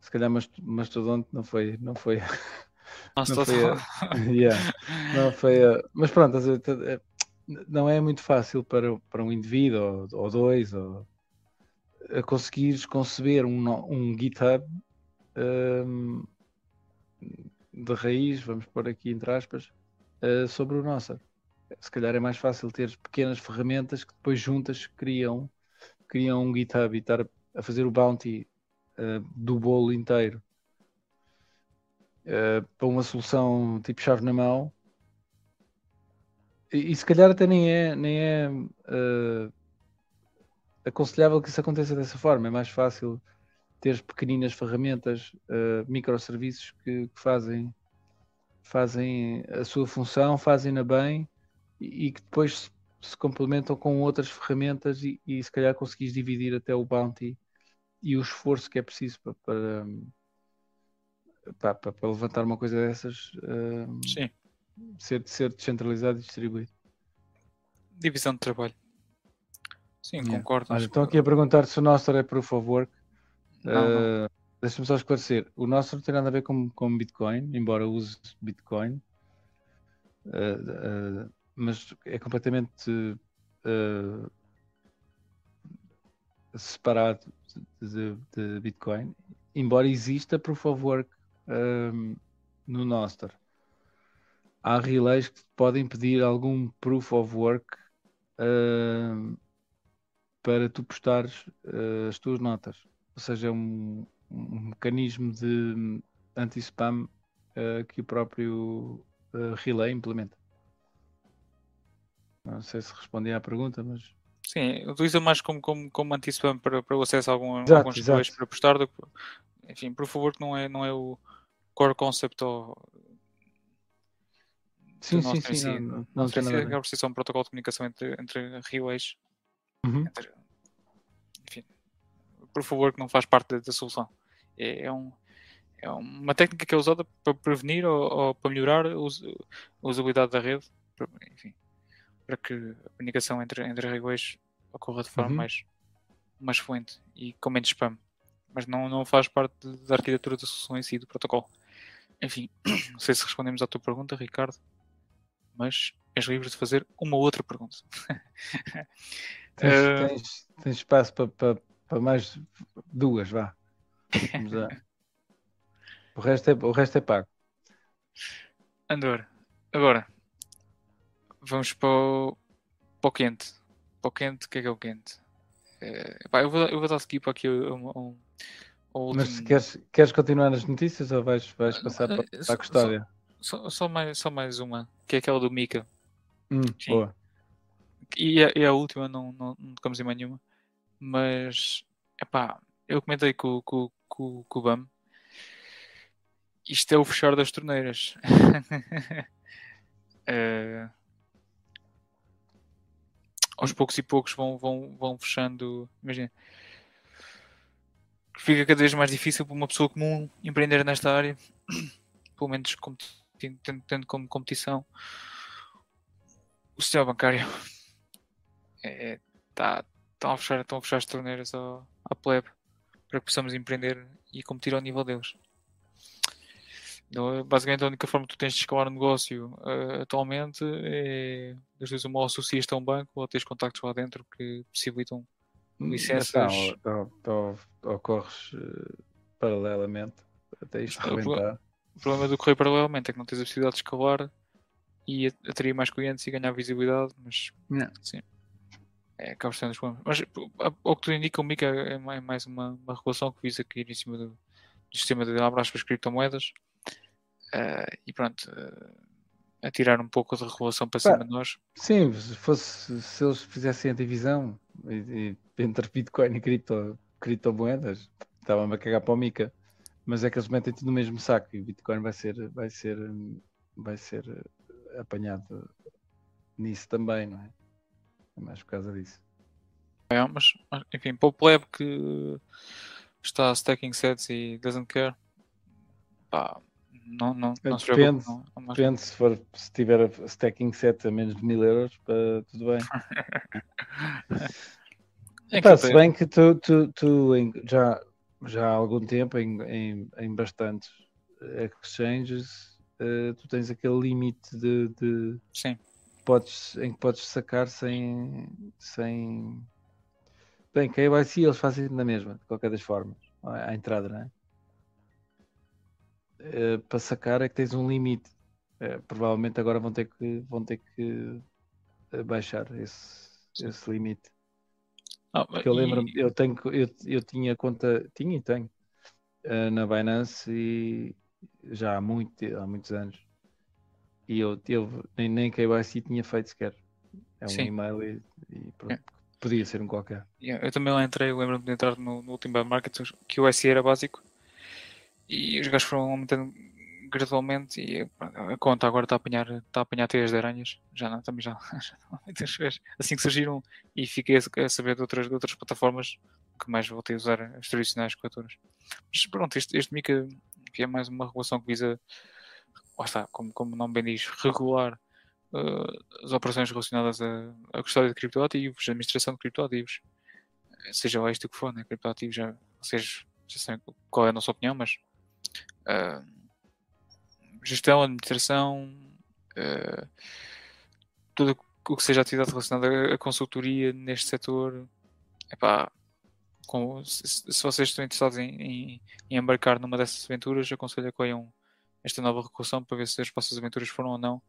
A: Se calhar mastodonte não foi, não foi.
B: Não,
A: foi a, yeah, não foi a, mas pronto, não é muito fácil para, para um indivíduo ou, ou dois ou, a conseguires conceber um, um GitHub um, de raiz, vamos pôr aqui entre aspas, uh, sobre o nosso. Se calhar é mais fácil ter pequenas ferramentas que depois juntas criam, criam um GitHub e estar a fazer o bounty uh, do bolo inteiro uh, para uma solução tipo chave na mão, e, e se calhar até nem é, nem é uh, aconselhável que isso aconteça dessa forma. É mais fácil ter pequeninas ferramentas, microserviços que, que fazem fazem a sua função, fazem-na bem e, e, que depois se, se, complementam com outras ferramentas e, e, se calhar conseguis dividir até o bounty e o esforço que é preciso para, para, para, para levantar uma coisa dessas uh, ser, ser descentralizado e distribuído.
B: Divisão de trabalho. Sim, yeah. concordo.
A: Olha, estão aqui a perguntar se o nosso é proof of work. Não, uh, Deixa-me só esclarecer. O nosso não tem nada a ver com, com Bitcoin, embora use Bitcoin. Uh, mas é completamente separado de, de, Bitcoin, embora exista proof of work um, no Nostr. Há relays que podem pedir algum proof of work para tu postares as tuas notas. Ou seja, é um, um mecanismo de anti-spam uh, que o próprio uh, Relay implementa. Não sei se respondi à pergunta, mas.
B: Sim, utiliza mais como, como, como anti-spam para, para o acesso a algum, exato, alguns exato. para postar. Do, enfim, por favor, que não é, não é o core concept ou.
A: Sim, sim, sim. Si. Não, não, não tem nada a
B: ver. um protocolo de comunicação entre, entre relays.
A: Uhum. Entre,
B: enfim, por favor, que não faz parte da, da solução. É, é, um, é uma técnica que é usada para prevenir ou, ou para melhorar a usabilidade da rede, enfim, para que a comunicação entre, entre regueiros ocorra de forma uhum. mais, mais fluente e com menos spam. Mas não, não faz parte da arquitetura da solução em si, do protocolo. Enfim, não sei se respondemos à tua pergunta, Ricardo, mas és livre de fazer uma outra pergunta.
A: tens, uh... tens, tens, espaço para, para, para mais duas, vá. O resto é, o resto é pago.
B: Andor, agora vamos para o, para o quente. Para o quente, o que é que é o quente? É, pá, eu, vou, eu vou dar skip aqui um, um,
A: um Mas queres, queres continuar nas notícias ou vais, vais passar para, para a custódia?
B: Só, só, só, mais, só mais uma, que é aquela do Mika.
A: Hum, boa.
B: E a, e a última não, não, não tocamos em mais nenhuma. Mas, é pá, eu comentei com, com, com, com o BAM. Isto é o fechar das torneiras. uh, aos poucos e poucos vão, vão, vão fechando. Imagina. Fica cada vez mais difícil para uma pessoa comum empreender nesta área, pelo menos tendo, tendo como competição o sistema bancário. É, tá, estão, a fechar, estão a fechar as torneiras ao, à plebe para que possamos empreender e competir ao nível deles. Basicamente, a única forma que tu tens de escalar o negócio uh, atualmente é, às vezes, uma associaste a um banco ou tens contactos lá dentro que possibilitam hum, licenças.
A: Então, então, ocorres uh, paralelamente até isto rebentar.
B: O problema do correr paralelamente é que não tens a possibilidade de escalar e atrair mais clientes e ganhar visibilidade, mas
A: não.
B: sim é, acaba sendo os problemas. Mas ao que tu indica, o MICA é, é mais uma, uma regulação que visa cair em cima do, do sistema de abraços para as criptomoedas uh, e pronto, uh, a tirar um pouco de regulação para cima de nós.
A: Sim, se, fosse, se eles fizessem a divisão e, e, entre Bitcoin e cripto, criptomoedas, estavam a cagar para o MICA. Mas é que eles metem tudo no mesmo saco e o Bitcoin vai ser, vai ser, vai ser apanhado nisso também, não é? É mais por causa disso.
B: É, mas, enfim, para o plebe que está stacking sets e doesn't care, pá, não, não, não
A: se depende, não, não depende se, for, se tiver stacking set a menos de mil euros, pá, tudo bem. é pá, se bem que tu, tu, tu já, já há algum tempo em, em, em bastantes exchanges uh, tu tens aquele limite de, de,
B: Sim
A: podes, em que podes sacar sem. sem... Bem, KYC eles fazem na mesma, de qualquer das formas, à entrada, não é? Uh, para sacar é que tens um limite. Uh, provavelmente agora vão ter que, vão ter que eh, baixar esse, esse limite.
B: Ah,
A: Porque eu lembro-me, eu, tenho, eu, eu tinha conta, tinha e tenho uh, na Binance e já há, muito, há muitos anos. E eu, eu nem, nem KYC tinha feito sequer. É um Sim. e-mail e, e pronto. É. Podia ser um qualquer.
B: Yeah, eu também lá entrei, lembro-me de entrar no, no último bear market, que o SE era básico e os gajos foram aumentando gradualmente e a conta agora está a apanhar, está a apanhar teias de aranhas. Já não, também já, já muitas vezes. Assim que surgiram e fiquei a, saber de outras, de outras plataformas que mais voltei a usar as tradicionais corretoras. Mas pronto, este, este MICA que é mais uma regulação que visa, lá está, como, como o nome bem diz, regular uh, as operações relacionadas a custódia de criptoativos, a administração de criptoativos, seja lá isto que for, né? criptoativos, já, vocês já sabem qual é a nossa opinião, mas uh, gestão, administração, uh, tudo o que seja atividade relacionada à consultoria neste setor, epá, com, se, se, vocês estão interessados em, em, em, embarcar numa dessas aventuras, aconselho a que olhem esta nova regulação para ver se as vossas aventuras foram ou não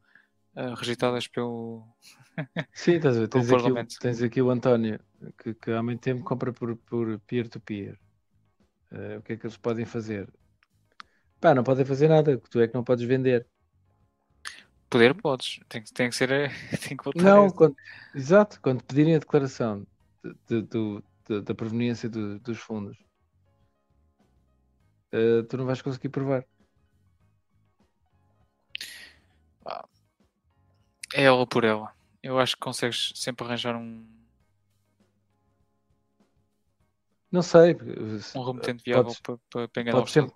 B: uh, rejeitadas pelo.
A: Sim, estás a ver. Tens, aqui, o, tens aqui o António, que, que há muito tempo compra por peer-to-peer. -peer. Uh, o que é que eles podem fazer? Pá, não podem fazer nada, que tu é que não podes vender.
B: Poder podes, tem, tem que ser. Tem que
A: voltar não, quando, exato, quando pedirem a declaração de, de, de, da proveniência do, dos fundos, uh, tu não vais conseguir provar.
B: É ela por ela. Eu acho que consegues sempre arranjar um.
A: Não sei.
B: Um remetente viável podes, para, para, enganar
A: podes sempre,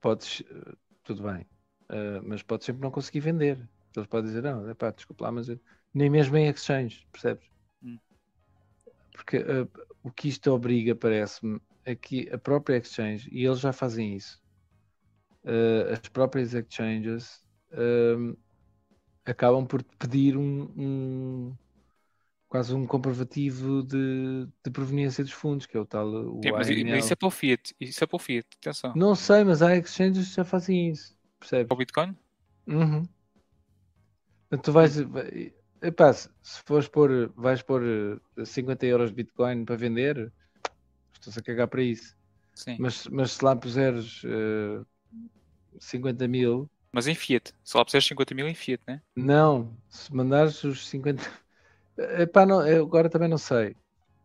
A: podes, eh, tudo bem, uh, mas podes sempre não conseguir vender. Eles podem dizer, não, é pá, desculpa lá, mas eu... nem mesmo em exchange, percebes? Hum. Porque uh, o que isto obriga, parece-me, é que a própria exchange, e eles já fazem isso, uh, as próprias exchanges acabam por pedir um, um, quase um comprovativo de, de proveniência dos fundos, que é o tal. O
B: Sim, mas, mas, isso é para o Fiat, isso é para o Fiat, atenção.
A: Não sei, mas há exchanges que já fazem isso, percebes?
B: Para o Bitcoin?
A: Uhum. Tu vais. Epá, se fores pôr, vais pôr 50 eh, euros de Bitcoin para vender, estou-se a cagar para isso. Sim. Mas, mas se lá puseres uh, eh, 50 mil.
B: Mas em Fiat, se lá puseres 50 mil em Fiat, né?
A: Não, se mandares os 50. Epá, não, agora também não sei.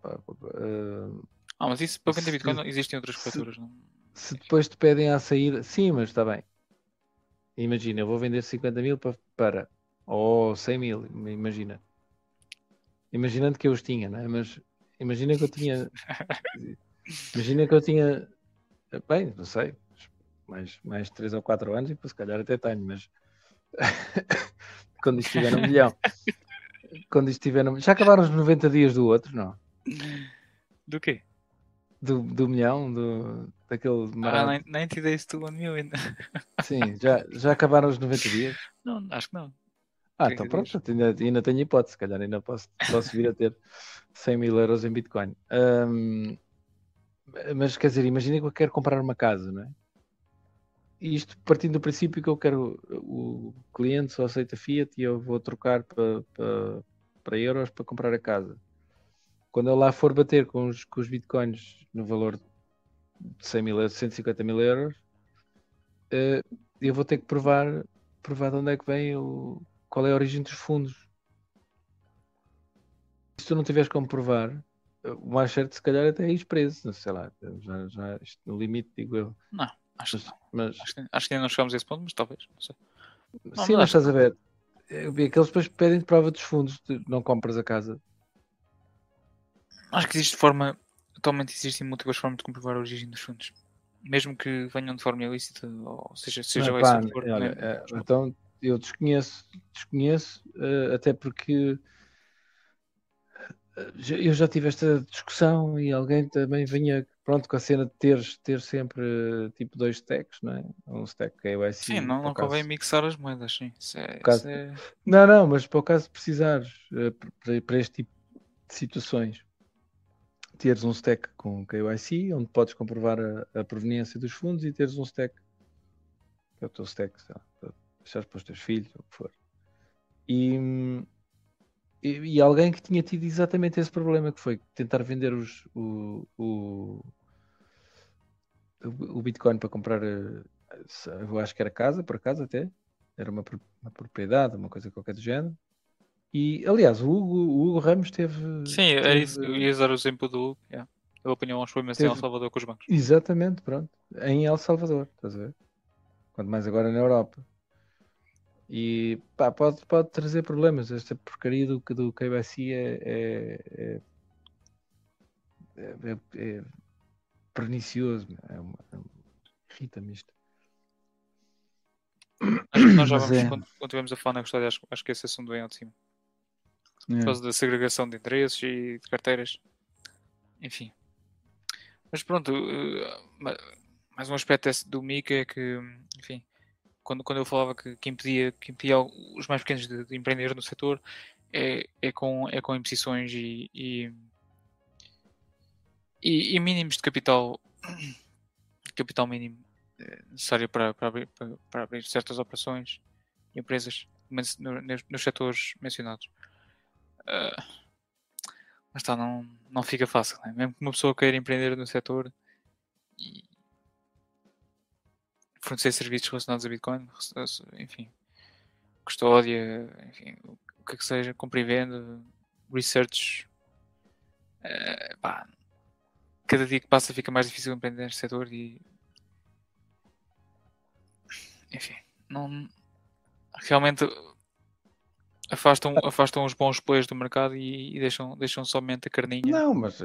A: Uh,
B: ah, mas isso para vender Bitcoin existem outras corretoras, não?
A: Se depois te pedem a sair, sim, mas está bem. Imagina, eu vou vender 50 mil para, para ou 100 mil, imagina. Imaginando que eu os tinha, não é? Mas imagina que eu tinha. imagina que eu tinha. Bem, não sei. Mais, mais 3 ou 4 anos, e se calhar até tenho, mas. quando estiver no milhão. Quando estiver no... Já acabaram os 90 dias do outro, não?
B: Do quê?
A: Do, do milhão, do, daquele.
B: Ah, 90 days to 1 million.
A: Sim, já, já acabaram os 90 dias?
B: Não, acho que não.
A: Ah, então pronto, ainda, ainda tenho hipótese, se calhar ainda posso, posso vir a ter 100 mil euros em Bitcoin. Um, mas quer dizer, imagina que eu quero comprar uma casa, não é? Isto partindo do princípio que eu quero o cliente só aceita Fiat e eu vou trocar para, para, para euros para comprar a casa. Quando eu lá for bater com os, com os bitcoins no valor de 100 mil euros, 150 mil euros, uh, eu vou ter que provar, provar de onde é que vem o, qual é a origem dos fundos. Se tu não tiveres como provar, o mais certo se calhar até é ir preso, sei lá, já, já no limite digo eu.
B: Não, acho, mas. Acho, que, acho que ainda não chegamos a esse ponto, mas talvez, não sei.
A: Não, Sim, mas estás a ver. Aqueles depois pedem de prova dos fundos, não compras a casa.
B: Acho que existe forma, atualmente existem múltiplas formas de comprovar a origem dos fundos. Mesmo que venham de forma ilícita, ou seja, seja
A: não, pá, olha, é, então eu desconheço, desconheço, uh, até porque eh, eu já tive esta discussão e alguém também vinha pronto com a cena de ter, ter sempre tipo dois stacks, não é? Um stack KYC.
B: Sim, não, não convém mixar as moedas, sim. Isso é,
A: caso...
B: é...
A: Não, não, mas para o caso de precisares para, para este tipo de situações, teres um stack com KYC, onde podes comprovar a, a proveniência dos fundos e teres um stack, que é o teu stack, lá, deixares para os teus filhos, o que for. E, e, e, alguém que tinha tido exatamente esse problema, que foi tentar vender os, o, o, o Bitcoin para comprar, eu acho que era casa, por acaso até, era uma, uma propriedade, uma coisa qualquer do género. E, aliás, o Hugo, o Hugo Ramos teve.
B: Sim,
A: teve...
B: era isso. Eu ia usar o exemplo do Hugo. Yeah. Ele apanhou uns problemas teve... em El Salvador com os bancos.
A: Exatamente, pronto. Em El Salvador, estás a ver? Quanto mais agora na Europa. E pá, pode, pode trazer problemas. Esta porcaria do, do KBC é, é, é, é, é pernicioso. É uma, é irrita-me isto.
B: Acho que nós já vamos, quando, quando estivermos a falar na história, acho, acho que esse assunto vem ao de cima. Por causa da segregação de interesses e de carteiras. Enfim. Mas pronto, mais um aspecto do Mika é que, enfim, quando, quando eu falava que, que, impedia, que impedia os mais pequenos de, de empreender no setor é, é, com, é com imposições e, e, e, e mínimos de capital capital mínimo eh, necessário para, para, abrir, para, para abrir certas operações e empresas nos, nos setores mencionados. Uh, mas está, não, não fica fácil, né? mesmo que uma pessoa queira empreender no setor fornecer serviços relacionados a Bitcoin, enfim, custódia, enfim, o que é que seja, compra e venda, research, uh, pá, cada dia que passa fica mais difícil empreender neste setor e enfim, não realmente afastam, afastam os bons players do mercado e, e deixam, deixam somente a carninha.
A: Não, mas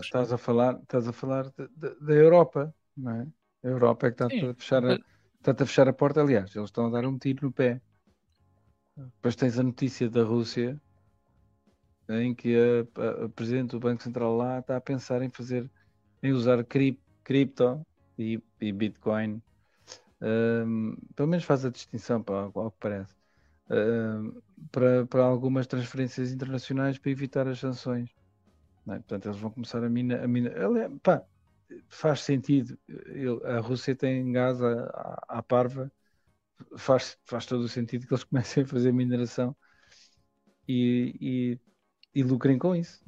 A: estás a falar, estás a falar da Europa, não é? A Europa é que está a, fechar a, está a fechar a porta. Aliás, eles estão a dar um tiro no pé. Depois tens a notícia da Rússia em que a, a, a, Presidente do Banco Central lá está a pensar em fazer, em usar cri, cripto e, e Bitcoin. Um, pelo menos faz a distinção, para ao que parece, um, para, para algumas transferências internacionais para evitar as sanções. É? Portanto, eles vão começar a mina. A mina pá, faz sentido. a Rússia tem gás à, à parva, faz, faz todo o sentido que eles comecem a fazer mineração e, e, e lucrem com isso.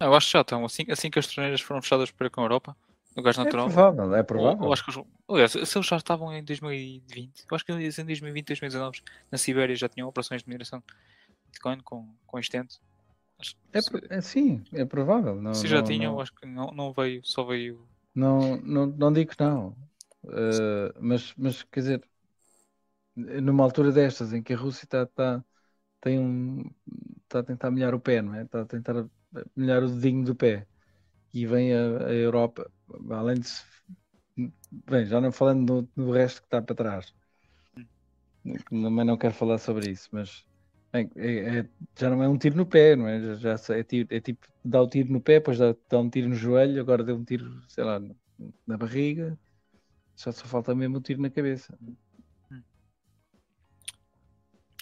B: É? Eu acho que já estão. Assim, assim que as torneiras foram fechadas para com a Europa, no gás é natural.
A: É provável, é provável.
B: Eu, acho que, aliás, se eles já estavam em 2020, eu acho que eles em 2020, 2019, na Sibéria já tinham operações de mineração de Bitcoin com, com.
A: É, é, sim, é provável. Não,
B: se já não, tinham, não... acho que não, não veio, só veio
A: não, não, não digo que não. Uh, mas, mas quer dizer, numa altura destas em que a Rússia está, está, tem um, está a tentar molhar o pé, não é? Está a tentar molhar o dedinho do pé. E vem a, a Europa, além de se, bem, já não falando do, do resto que está para trás. Também não quero falar sobre isso, mas bem, é, é, já não é um tiro no pé, não é? Já, já é, tipo, é tipo dá o um tiro no pé, depois dá, dá, um tiro no joelho, agora deu um tiro, sei lá, na barriga. Só só falta mesmo um tiro na cabeça.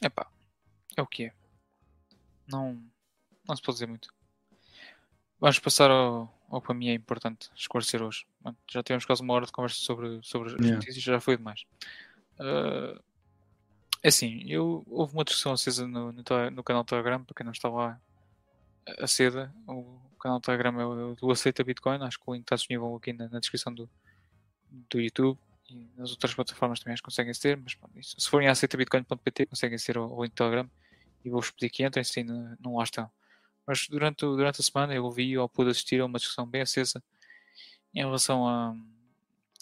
B: Epá, é o que é. Não, não se pode dizer muito. Vamos passar ao, ao que para mim é importante esclarecer hoje. Já tivemos quase uma hora de conversa sobre, sobre as yeah. notícias, já foi demais. Uh, é assim, eu, houve uma discussão acesa no, no, no canal Telegram, para quem não está lá aceda. O canal Telegram é o do Aceita Bitcoin, acho que o link está disponível aqui na, na descrição do, do YouTube e nas outras plataformas também as conseguem ser, mas isso, se forem a aceitabitcoin.pt conseguem ser o, o link Telegram e vou-vos pedir que entrem se não lá estão. Mas durante, durante a semana eu ouvi ou pude assistir a uma discussão bem acesa em relação a.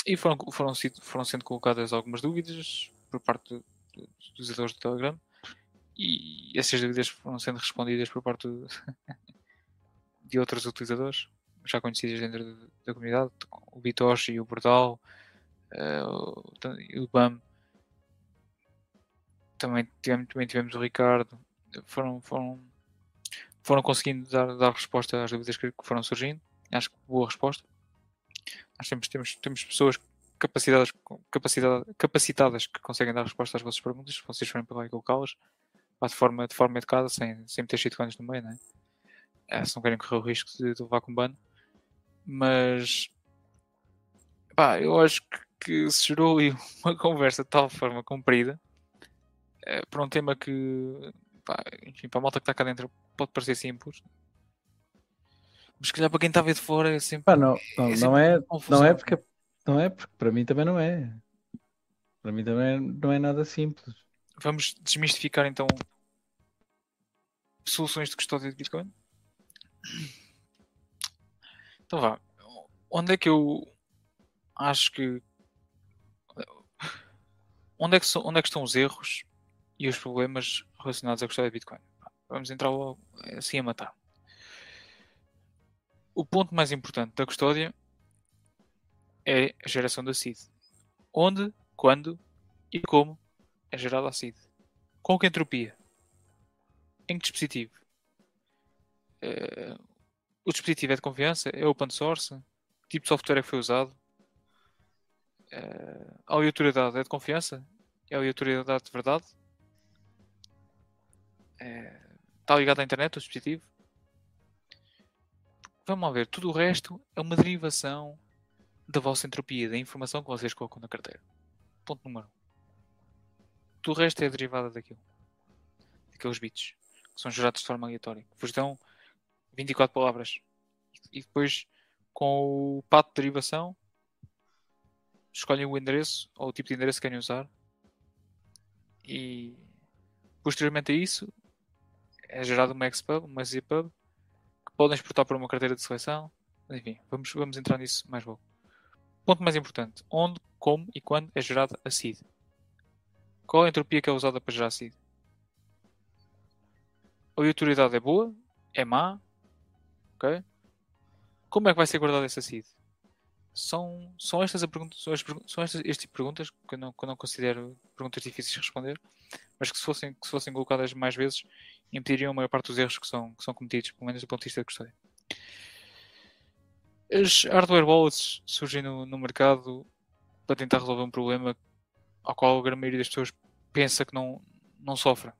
B: E foram, foram, foram sendo colocadas algumas dúvidas por parte dos utilizadores do Telegram e essas dúvidas foram sendo respondidas por parte de outros utilizadores já conhecidos dentro da comunidade, o Bitoshi, o Bordal, uh, o BAM. Também tivemos, também tivemos o Ricardo. Foram, foram, foram conseguindo dar, dar resposta às dúvidas que, que foram surgindo. Acho que boa resposta. Nós temos, temos, temos pessoas capacitadas, capacidade, capacitadas que conseguem dar resposta às vossas perguntas, se vocês forem para lá e colocá-las de forma, de forma educada, sem, sem meter shitcoins no meio, né? É, se não querem correr o risco de, de levar com ban. Mas pá, eu acho que, que se gerou ali uma conversa de tal forma comprida é, para um tema que, pá, enfim, para a malta que está cá dentro pode parecer simples. Mas se calhar para quem está a ver de fora é sempre.
A: Não, não, é, não, é, não é porque Não é? Porque para mim também não é. Para mim também não é nada simples.
B: Vamos desmistificar então soluções de custódia de Bitcoin? Então vá. Onde é que eu acho que. Onde é que, onde é que estão os erros e os problemas relacionados à custódia de Bitcoin? Vamos entrar logo assim a matar. O ponto mais importante da custódia é a geração da seed. Onde, quando e como é gerada a seed. Com que entropia? Em que dispositivo? Uh, o dispositivo é de confiança? É open source? Que tipo de software é que foi usado? Uh, a aleatoriedade é de confiança? É a aleatoriedade de verdade? Uh, está ligado à internet o dispositivo? Vamos lá ver, tudo o resto é uma derivação da vossa entropia, da informação que vocês colocam na carteira. Ponto número 1. Um. Tudo o resto é derivada daquilo. Daqueles bits que são gerados de forma aleatória. Vos dão 24 palavras. E depois, com o pato de derivação, escolhem o endereço ou o tipo de endereço que querem usar. E posteriormente a isso, é gerado uma XPub, uma ZPub, que podem exportar para uma carteira de seleção. Enfim, vamos, vamos entrar nisso mais logo. Ponto mais importante: onde, como e quando é gerada a seed. Qual a entropia que é usada para gerar a seed? A aleatoriedade é boa? É má? Ok? Como é que vai ser guardada essa seed? São, são estas, a são, as, são estas este tipo de perguntas que eu, não, que eu não considero perguntas difíceis de responder, mas que se fossem, que se fossem colocadas mais vezes impediriam a maior parte dos erros que são, que são cometidos, pelo menos do ponto de vista de custódia. As hardware wallets surgem no, no mercado para tentar resolver um problema ao qual a grande maioria das pessoas pensa que não, não sofre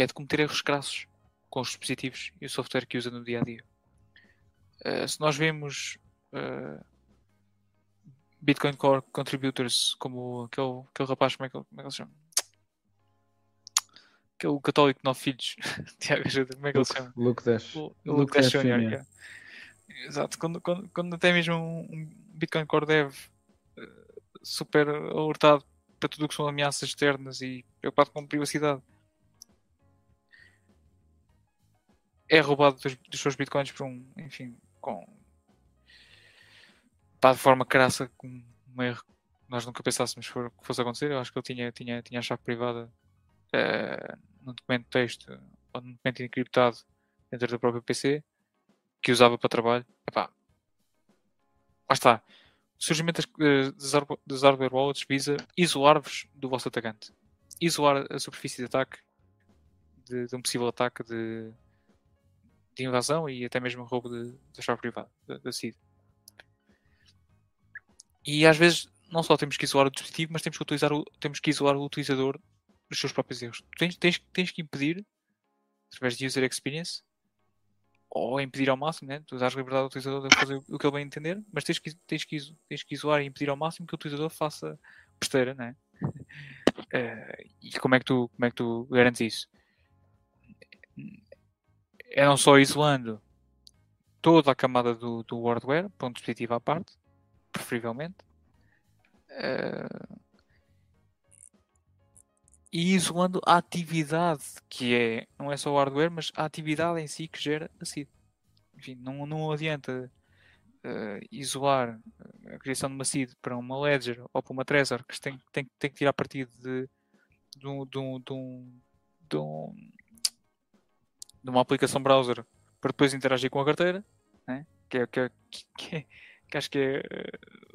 B: que é de cometer erros crassos com os dispositivos e o software que usa no dia a dia. Uh, se nós vemos uh, Bitcoin Core Contributors como aquele, aquele rapaz, como é, que, como é que ele se chama? Aquele católico de nove filhos, Tiago ajuda, como é que ele se chama?
A: Luke Dash.
B: Luke Dash Jr. Exato, quando, quando, quando até mesmo um Bitcoin Core Dev uh, super alertado para tudo o que são ameaças externas e preocupado com privacidade é roubado dos, dos, seus bitcoins por um, enfim, com pá, de forma crassa, com um erro nós nunca pensássemos que fosse acontecer. Eu acho que ele tinha, tinha, tinha a chave privada uh, num documento de texto ou num documento encriptado dentro do próprio PC que usava para trabalho. Epá, lá está. O surgimento das, eh, das hardware wallets visa isolar-vos do vosso atacante. Isolar a superfície de ataque de, de um possível ataque de de invasão e até mesmo roubo da chave privada, da, CID. E às vezes não só temos que isolar o dispositivo, mas temos que, utilizar o, temos que isolar o utilizador dos seus próprios erros. Tens, tens, tens que impedir, através de user experience, ou impedir ao máximo, né? tu dás liberdade ao utilizador de fazer o que ele bem entender, mas tens que, tens que, tens que isolar e impedir ao máximo que o utilizador faça besteira, né? Uh, e como é, que tu, como é que tu garantes isso? é não só isolando toda a camada do, do hardware, ponto dispositivo à parte, preferivelmente, uh, e isolando a atividade que é, não é só o hardware, mas a atividade em si que gera a seed. Enfim, não, não adianta uh, isolar a criação de uma seed para uma ledger ou para uma Trezor que tem, tem, tem que tirar partido de, de, um, de, um, de, um, de um de uma aplicação browser para depois interagir com a carteira, né? que, é, que, é, que, é, que acho que é uh,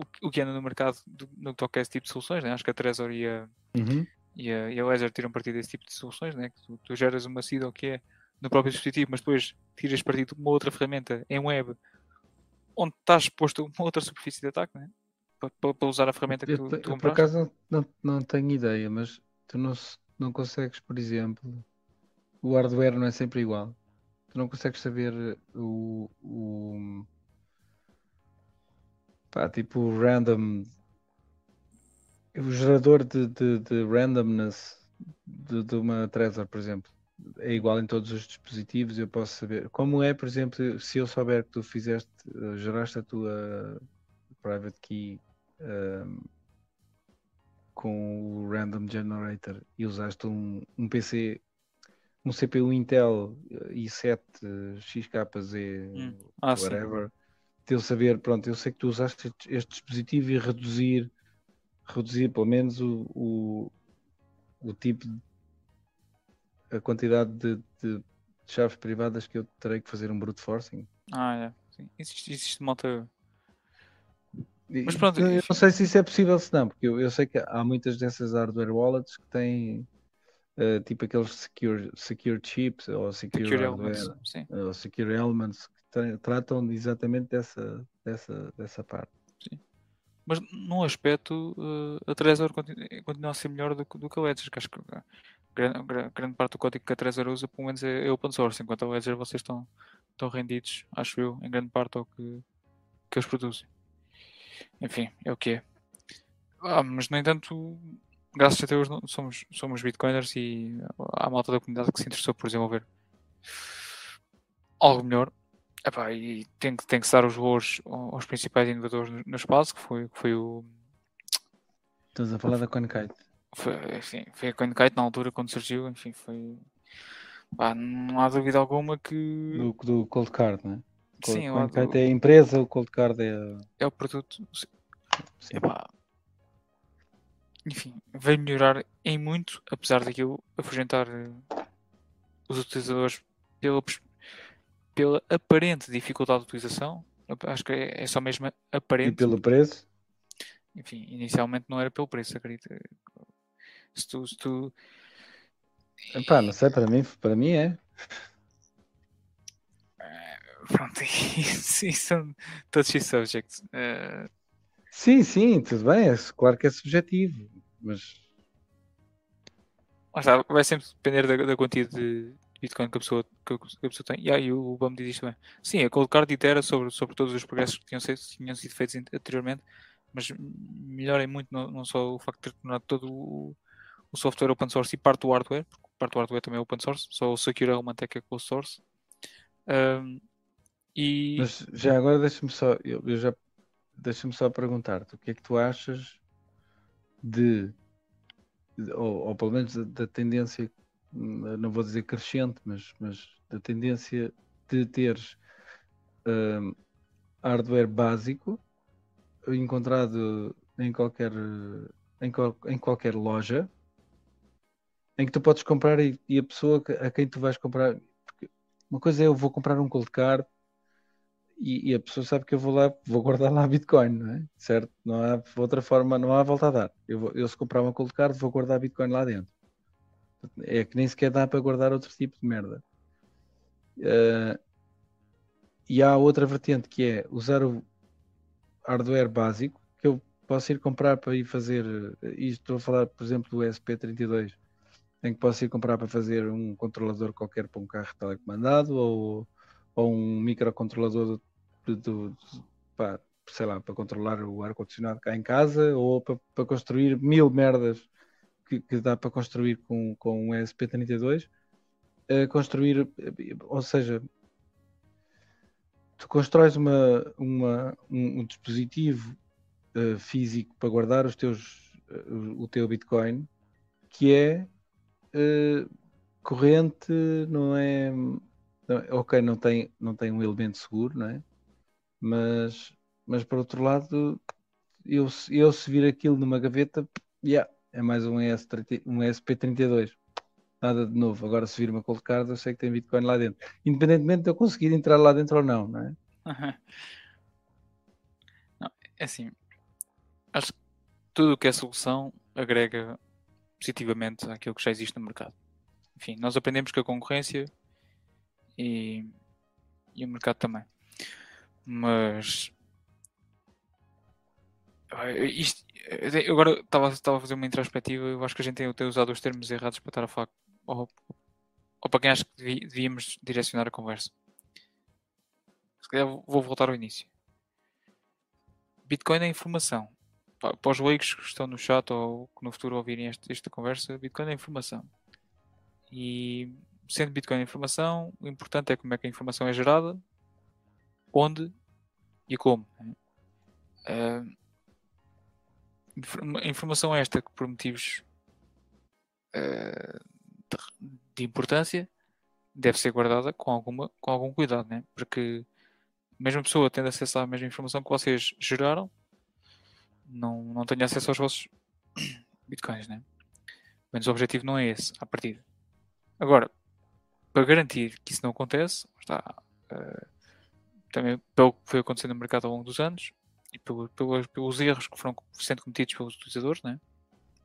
B: o, o que anda no mercado do, no que toca a esse tipo de soluções. Né? Acho que a Trezor e a,
A: uhum.
B: e a, e a Ledger tiram partido desse tipo de soluções, né? que tu, tu geras uma SID ou que é no próprio dispositivo, mas depois tiras partido de uma outra ferramenta em web onde estás exposto a uma outra superfície de ataque, né? para, para, usar a ferramenta que tu,
A: eu,
B: tu
A: Por acaso não, não, não tenho ideia, mas tu não, não consegues, por exemplo, o hardware não é sempre igual. Tu não consegues saber o, o pá, tipo o random o gerador de, de, de randomness de, de, uma Trezor, por exemplo, é igual em todos os dispositivos. Eu posso saber como é, por exemplo, se eu souber que tu fizeste, geraste a tua private key um, com o random generator e usaste um, um PC, um CPU Intel i7 XKZ,
B: Hum. Ah,
A: whatever, eu saber, pronto, eu sei que tu usaste este, este dispositivo e reduzir, reduzir pelo menos o, o, o tipo de a quantidade de, de chaves privadas que eu terei que fazer um brute forcing.
B: Ah, é. Existe, existe malta. Mas pronto,
A: eu, não sei se isso é possível se não, porque eu, eu sei que há muitas dessas hardware wallets que têm eh, tipo aqueles secure, secure chips ou secure,
B: Secure
A: hardware
B: Elements. Sim.
A: ou secure elements tra- tratam exatamente dessa, dessa, dessa parte.
B: Mas num aspecto, eh, a Trezor continua, continua a ser melhor do, do que a Ledger, que acho que eh, grande, gra- grande parte do código que a Trezor usa, pelo menos, é, é open source, enquanto a Ledger vocês estão, estão rendidos, acho eu, em grande parte ao que, que eles produzem. Enfim, é o que é. Ah, mas, no entanto, graças a Deus, somos, somos bitcoiners e há malta da comunidade que se interessou por desenvolver algo melhor. Epá, e tem que, tem que se dar os louros ao- aos principais inovadores no, no espaço, que foi, que foi o,
A: Estás a falar da CoinKite.
B: foi, enfim, foi a CoinKite na altura quando surgiu, enfim, foi. pá, não há dúvida alguma que
A: Do, do Cold Card, não é?
B: sim, lá do-
A: CoinKite é a empresa, o Cold Card é a...
B: é o produto.
A: sim.
B: Epá, enfim, veio melhorar em muito, apesar daquilo afugentar eh, os utilizadores pela, pers- pela aparente dificuldade de utilização. Acho que é, é só mesmo
A: E
B: aparente.
A: pelo preço.
B: Enfim, inicialmente não era pelo preço, acredito. Se tu, se tu
A: Epá, não sei, para mim, para mim é.
B: Pronto, isso, isso são touchy subjects. Eh,
A: Sim, sim, tudo bem, é, claro que é subjetivo, mas
B: lá está, vai sempre depender da, da quantia de Bitcoin que a pessoa, que a, pessoa tem. E aí o BAM diz isto bem. Sim, a Cold Card itera sobre, sobre todos os progressos que tinham, tinham sido feitos ante- anteriormente, mas melhorem muito não, não só o facto de ter tornado todo o, o software open source e parte do hardware, porque parte do hardware também é open source, só o Secure é que é closed source. Ahm, e
A: Mas já agora deixa-me só, eu, eu já deixa-me só perguntar-te o que é que tu achas de, ou, ou pelo menos da, da tendência, não vou dizer crescente, mas, mas da tendência de teres hum, hardware básico encontrado em qualquer em, qual- em qualquer loja em que tu podes comprar e, e a pessoa a quem tu vais comprar uma coisa é eu vou comprar um cold card e, e a pessoa sabe que eu vou lá, vou guardar lá Bitcoin, não é? Certo? Não há outra forma, não há volta a dar. Eu, vou- eu se comprar uma cold card, vou guardar Bitcoin lá dentro. É que nem sequer dá para guardar outro tipo de merda. Eh, e há outra vertente que é usar o hardware básico que eu posso ir comprar para ir fazer. Isto estou a falar, por exemplo, do SP32, em que posso ir comprar para fazer um controlador qualquer para um carro telecomandado ou, ou um microcontrolador de- de- pá, sei lá, para controlar o ar-condicionado cá em casa ou para, para construir mil merdas que, que dá para construir com, com um ESP32. eh, construir, ou seja, tu constróis uma, uma, um, um dispositivo eh, físico para guardar os teus, eh, o, teu Bitcoin que é eh, corrente, não é, não é- ok, não tem, não tem um elemento seguro, não é? Mas, mas por outro lado, eu, eu se vir aquilo numa gaveta, yeah, é mais um, ES30, um ESP32. Nada de novo. Agora, se vir uma cold card, eu sei que tem Bitcoin lá dentro. Independentemente de eu conseguir entrar lá dentro ou não, não é?
B: Não, é assim, acho que tudo o que é solução agrega positivamente àquilo que já existe no mercado. Enfim, nós aprendemos com a concorrência e, e o mercado também. Mas isto, eu agora estava estava a fazer uma introspectiva, eu acho que a gente tem, tem usado os termos errados para estar a falar ou, ou para quem acho que devíamos direcionar a conversa. Se calhar vou voltar ao início. Bitcoin é informação. Pa- Para os leigos que estão no chat ou que no futuro ouvirem este- esta conversa, Bitcoin é informação. E sendo Bitcoin informação, o importante é como é que a informação é gerada, onde e como. Uh, informação esta que por motivos uh, de, importância deve ser guardada com, alguma, com algum cuidado, né? porque a mesma pessoa tendo acesso à mesma informação que vocês geraram não, não tem acesso aos vossos bitcoins, né? Menos o objetivo não é esse, à partida. Agora, para garantir que isso não acontece, está, uh, também pelo que foi acontecendo no mercado ao longo dos anos e pelo, pelo, pelos erros que foram sendo cometidos pelos utilizadores, né?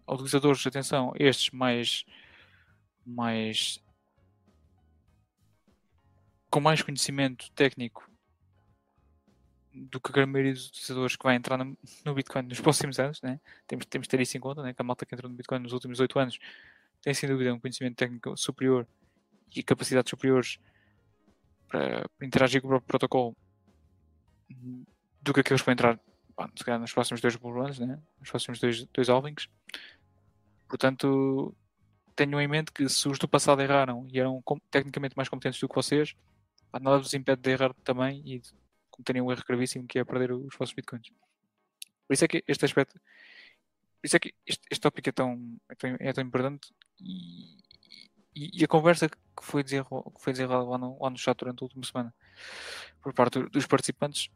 B: utilizadores, atenção, estes mais, mais com mais conhecimento técnico do que a maioria dos utilizadores que vai entrar no, no Bitcoin nos próximos anos, né? temos, temos de ter isso em conta, né? que a malta que entrou no Bitcoin nos últimos 8 anos tem sem dúvida um conhecimento técnico superior e capacidades superiores para interagir com o próprio protocolo do que aqueles para entrar pá, se calhar nos próximos dois runs, né? nos próximos dois, dois. Portanto, tenham em mente que se os do passado erraram e eram tecnicamente mais competentes do que vocês, nada vos impede de errar também e de cometerem um erro gravíssimo que é perder os vossos bitcoins. Por isso é que este aspecto, por isso é que este, este tópico é tão, é tão, é tão importante e, e, e, a conversa que que foi desenrolada lá no, lá no chat durante a última semana por parte dos participantes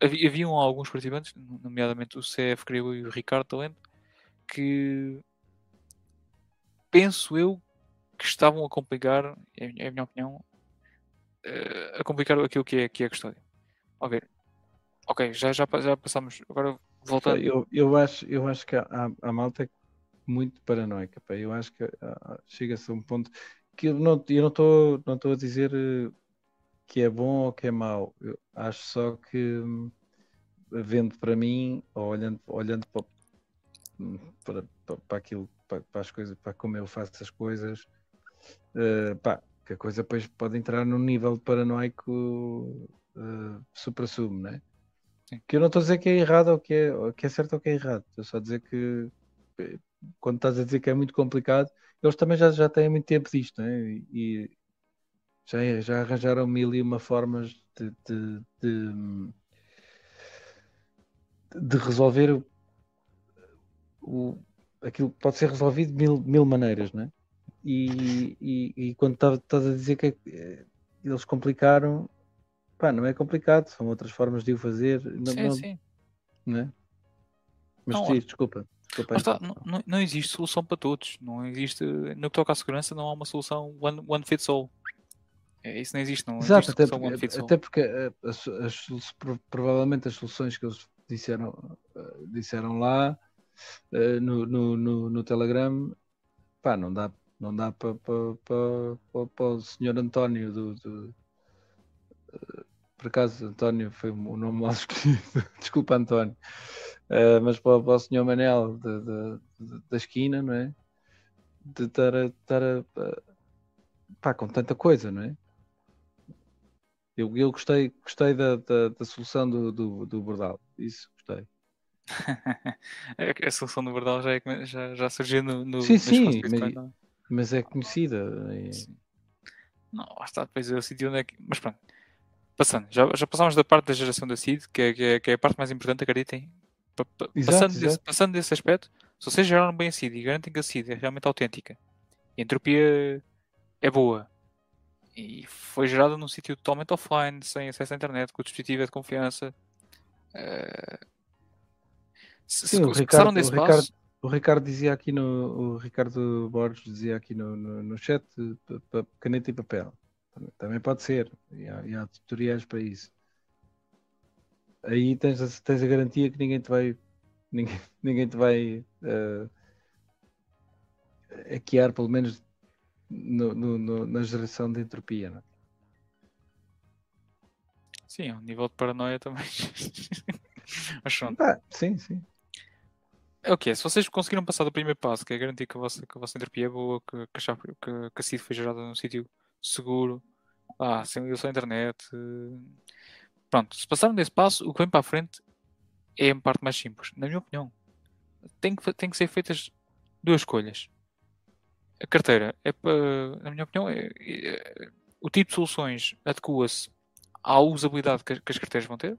B: tent, haviam alguns participantes, nomeadamente o CF Criou e o Ricardo Talento, que penso eu que estavam a complicar, é a minha opinião, eh, a complicar aquilo que é, que é a custódia. Ok, ok, já, já, já passámos, agora voltando.
A: Eu, eu, acho, eu acho que a, a malta é muito paranoica, pá. eu acho que chega-se a um ponto que eu não estou não não a dizer eh, que é bom ou que é mau. Eu acho só que vendo para mim, ou olhando, olhando para, para, para, aquilo, para, para, as coisas, para como eu faço as coisas, uh, pá, que a coisa depois pode entrar num nível paranoico uh, supra-sumo, né? Que eu não estou a dizer que é errado ou que é, ou que é certo ou que é errado. Estou só a dizer que eh, quando estás a dizer que é muito complicado, eles também já, já têm muito tempo disto, né? E, já, já arranjaram mil e uma formas de, de, de, de resolver o, o, aquilo que pode ser resolvido de mil, mil maneiras, não é? E, e, e quando estás a dizer que é, eles complicaram, pá, não é complicado, são outras formas de o fazer. Não,
B: sim,
A: não,
B: sim.
A: Não é? Mas não, desculpa. desculpa
B: está, não, não, existe solução para todos. Não existe, no que toca à segurança, não há uma solução one, one fits all. É, isso não existe, não
A: Exato,
B: existe
A: até, porque, até porque eh, as, as, as, provavelmente as soluções que eles disseram, eh, disseram lá uh, no, no, no, no, Telegram, pá, não dá, não dá para o senhor António do, do por acaso António foi o nome mal escolhido, desculpa António, uh, mas para, para, o senhor Manel de, de, de, da esquina, não é? De estar a, estar a, pá, com tanta coisa, não é? Eu, eu gostei, gostei da, da, da solução do, do, do Bordal. Isso gostei.
B: a solução do Bordal já, é, já, já surgiu no, no
A: Sim, sim, mas, mas, é conhecida. E...
B: Não, está, depois eu senti onde é que. Mas pronto. Passando, já, já passámos da parte da geração da CID, que é, que é, que é a parte mais importante, acreditem. Exato, passando, exato. Desse, passando desse aspecto, se vocês geraram bem a CID e garantem que a CID é realmente autêntica, e a entropia é boa, e foi gerada num sítio totalmente offline, sem acesso à internet, com o dispositivo é de confiança. Uh,
A: se, Sim, se, o, Ricardo, desse o, Ricardo, o Ricardo dizia aqui no o Ricardo Borges dizia aqui no, no, no chat caneta e papel. Também pode ser. E há, e há tutoriais para isso. Aí tens a, tens a garantia que ninguém te vai ninguém, ninguém te vai uh, hackear, pelo menos no, no, na geração de entropia. Não é?
B: Sim, um nível de paranoia também. Mas pronto.
A: Ah, sim, sim.
B: É o que é. Se vocês conseguiram passar do primeiro passo, que é garantir que a vossa, que a vossa entropia é boa, que, que, a, que, que a CID foi gerada num sítio seguro, ah, sem ligação à internet. Pronto, se passaram desse passo, o que vem para a frente é a parte mais simples. Na minha opinião, tem que, tem que ser feitas duas escolhas a carteira é para, na minha opinião, é, é, o tipo de soluções adequa-se à usabilidade que, que, as carteiras vão ter.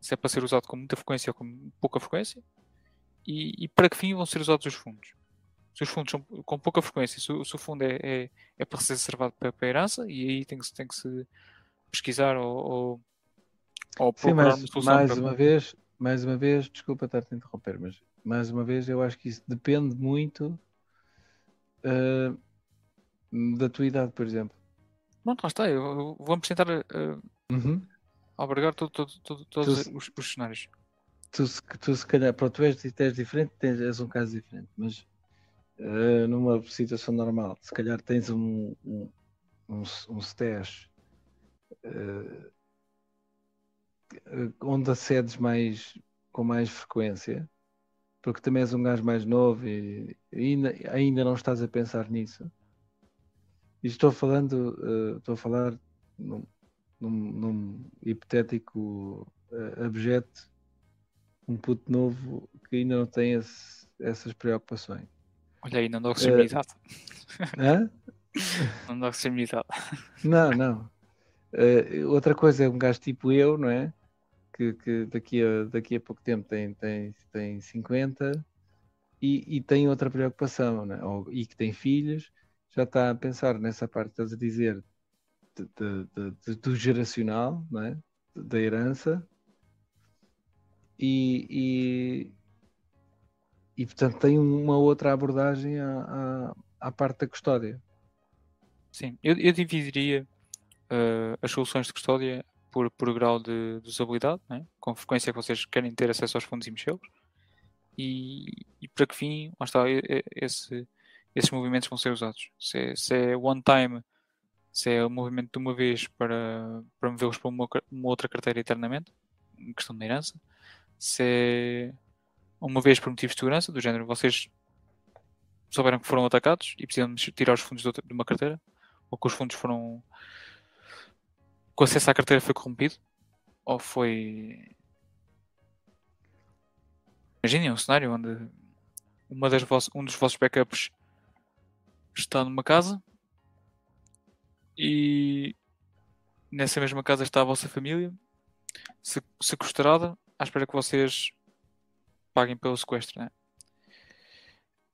B: se é para ser usado com muita frequência ou com pouca frequência, e, e para que fim vão ser usados os fundos. Se os fundos são com pouca frequência, se, se o fundo é, é, é, para ser reservado para, para a herança, e aí tem que, tem que se pesquisar ou, ou,
A: ou Sim, mas, uma. Mais para... uma vez, mais uma vez, desculpa estar-te a interromper, mas mais uma vez eu acho que isso depende muito uh, da tua idade, por exemplo.
B: Pronto, lá está. Eu, vou-me tentar uh, uhum. albergar todo, todo, todo, todos tu, os, os, cenários.
A: Tu, tu, se calhar, pronto, tu és, és diferente, tens, és um caso diferente, mas uh, numa situação normal, se calhar tens um, um, um, um stash uh, onde acedes mais com mais frequência, porque também és um gajo mais novo e ainda, ainda não estás a pensar nisso e estou falando, uh, estou a falar num, num, num hipotético uh, abjeto, um puto novo que ainda não tem esse, essas preocupações.
B: Olha aí, não dá extremidade. Uh, hã? não dá extremidade.
A: Não, não. Uh, outra coisa é um gajo tipo eu, não é? Que, que daqui, a, daqui a pouco tempo tem, tem, tem 50 e, e tem outra preocupação, é? Ou, e que tem filhos já está a pensar nessa parte estás a dizer de, de, de, do geracional, não é? da herança, e, e, e, portanto tem uma outra abordagem à, à, à parte da custódia.
B: Sim, eu, eu dividiria uh, as soluções de custódia por, por grau de, de usabilidade, né? com frequência que vocês querem ter acesso aos fundos e mexê-los, e, e para que fim, está, esse, esses movimentos vão ser usados. Se é, se é one time, se é o movimento de uma vez para, para movê-los para uma, uma, outra carteira eternamente, questão de herança, se é uma vez por motivos de segurança, do género vocês souberam que foram atacados e precisam tirar os fundos de uma carteira, ou que os fundos foram. O acesso à carteira foi corrompido, ou foi. Imaginem um cenário onde uma das um dos vossos backups está numa casa e nessa mesma casa está a vossa família sequestrada à espera que vocês paguem pelo sequestro, né?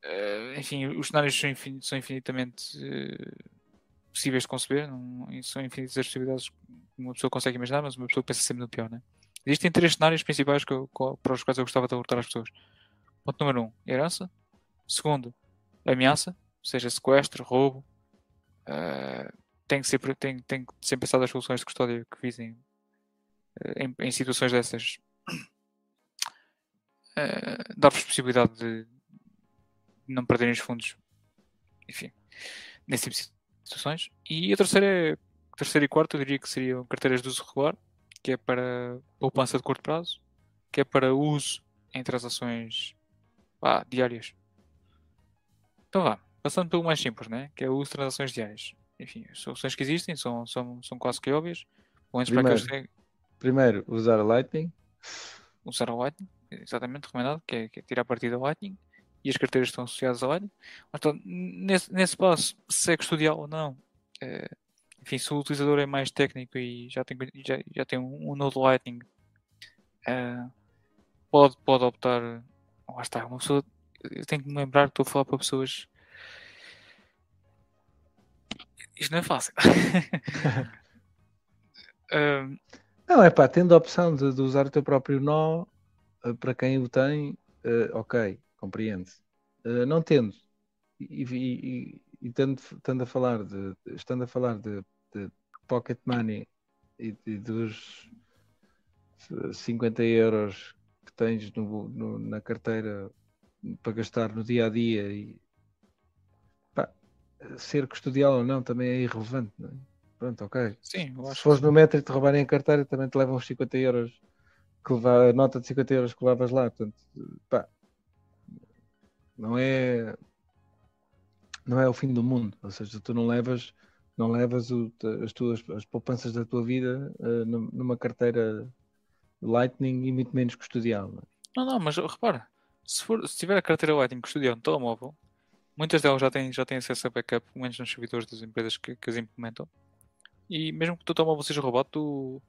B: Uh, enfim, os cenários são, infin são infinitamente uh, possíveis de conceber, não, são infinitas as possibilidades que uma pessoa consegue imaginar, mas uma pessoa pensa sempre no pior, né? Existem três cenários principais que eu, para os quais eu gostava de alertar as pessoas. Ponto número um, herança. Segundo, ameaça seja sequestro, roubo, uh, tem, que ser, tem, tem que ser pensado as soluções de custódia que visem uh, em, em, situações dessas uh, dar-vos possibilidade de não perderem os fundos, enfim, nesse tipo de situações. E a terceira, é, terceira e quarta, eu diria que seriam carteiras de uso regular, que é para poupança de curto prazo, que é para uso em transações ah, diárias. Então vá. Passando pelo mais simples, né? que é o uso de transações diárias. Enfim, as soluções que existem são, são, são quase que óbvias.
A: Primeiro, para primeiro, usar a Lightning.
B: Usar a Lightning, exatamente, recomendado, que é, que é tirar partida da Lightning e as carteiras estão associadas a Lightning. Então, nesse, nesse passo, se é custodial ou não, é, enfim, se o utilizador é mais técnico e já tem, já, já tem um, um Node Lightning, é, pode, pode optar. Lá está, uma pessoa. Eu tenho que me lembrar que estou a falar para pessoas isto não é fácil.
A: um... Não, é pá, tendo a opção de, de, usar o teu próprio nó, uh, para quem o tem, uh, ok, compreende-se. Uh, não tendo, e, e, e, estando, estando, a falar de, estando a falar de, de pocket money e, e, dos 50 euros que tens no, no, na carteira para gastar no dia a dia e ser custodial ou não também é irrelevante. Não é? Pronto, ok.
B: Sim,
A: Se fores no metro e te roubarem a carteira, também te levam os 50 euros, que leva, a nota de 50 euros que levas lá. Portanto, pá, não é, não é o fim do mundo. Ou seja, tu não levas, não levas o, as tuas as poupanças da tua vida uh, numa carteira Lightning e muito menos custodial. Não, é?
B: não, não, mas repara, se, for, se tiver a carteira Lightning custodial no telemóvel, Muitas delas já têm, já têm acesso a backup, pelo menos nos servidores das empresas que, que as implementam. E mesmo que o teu telemóvel seja roubado, tu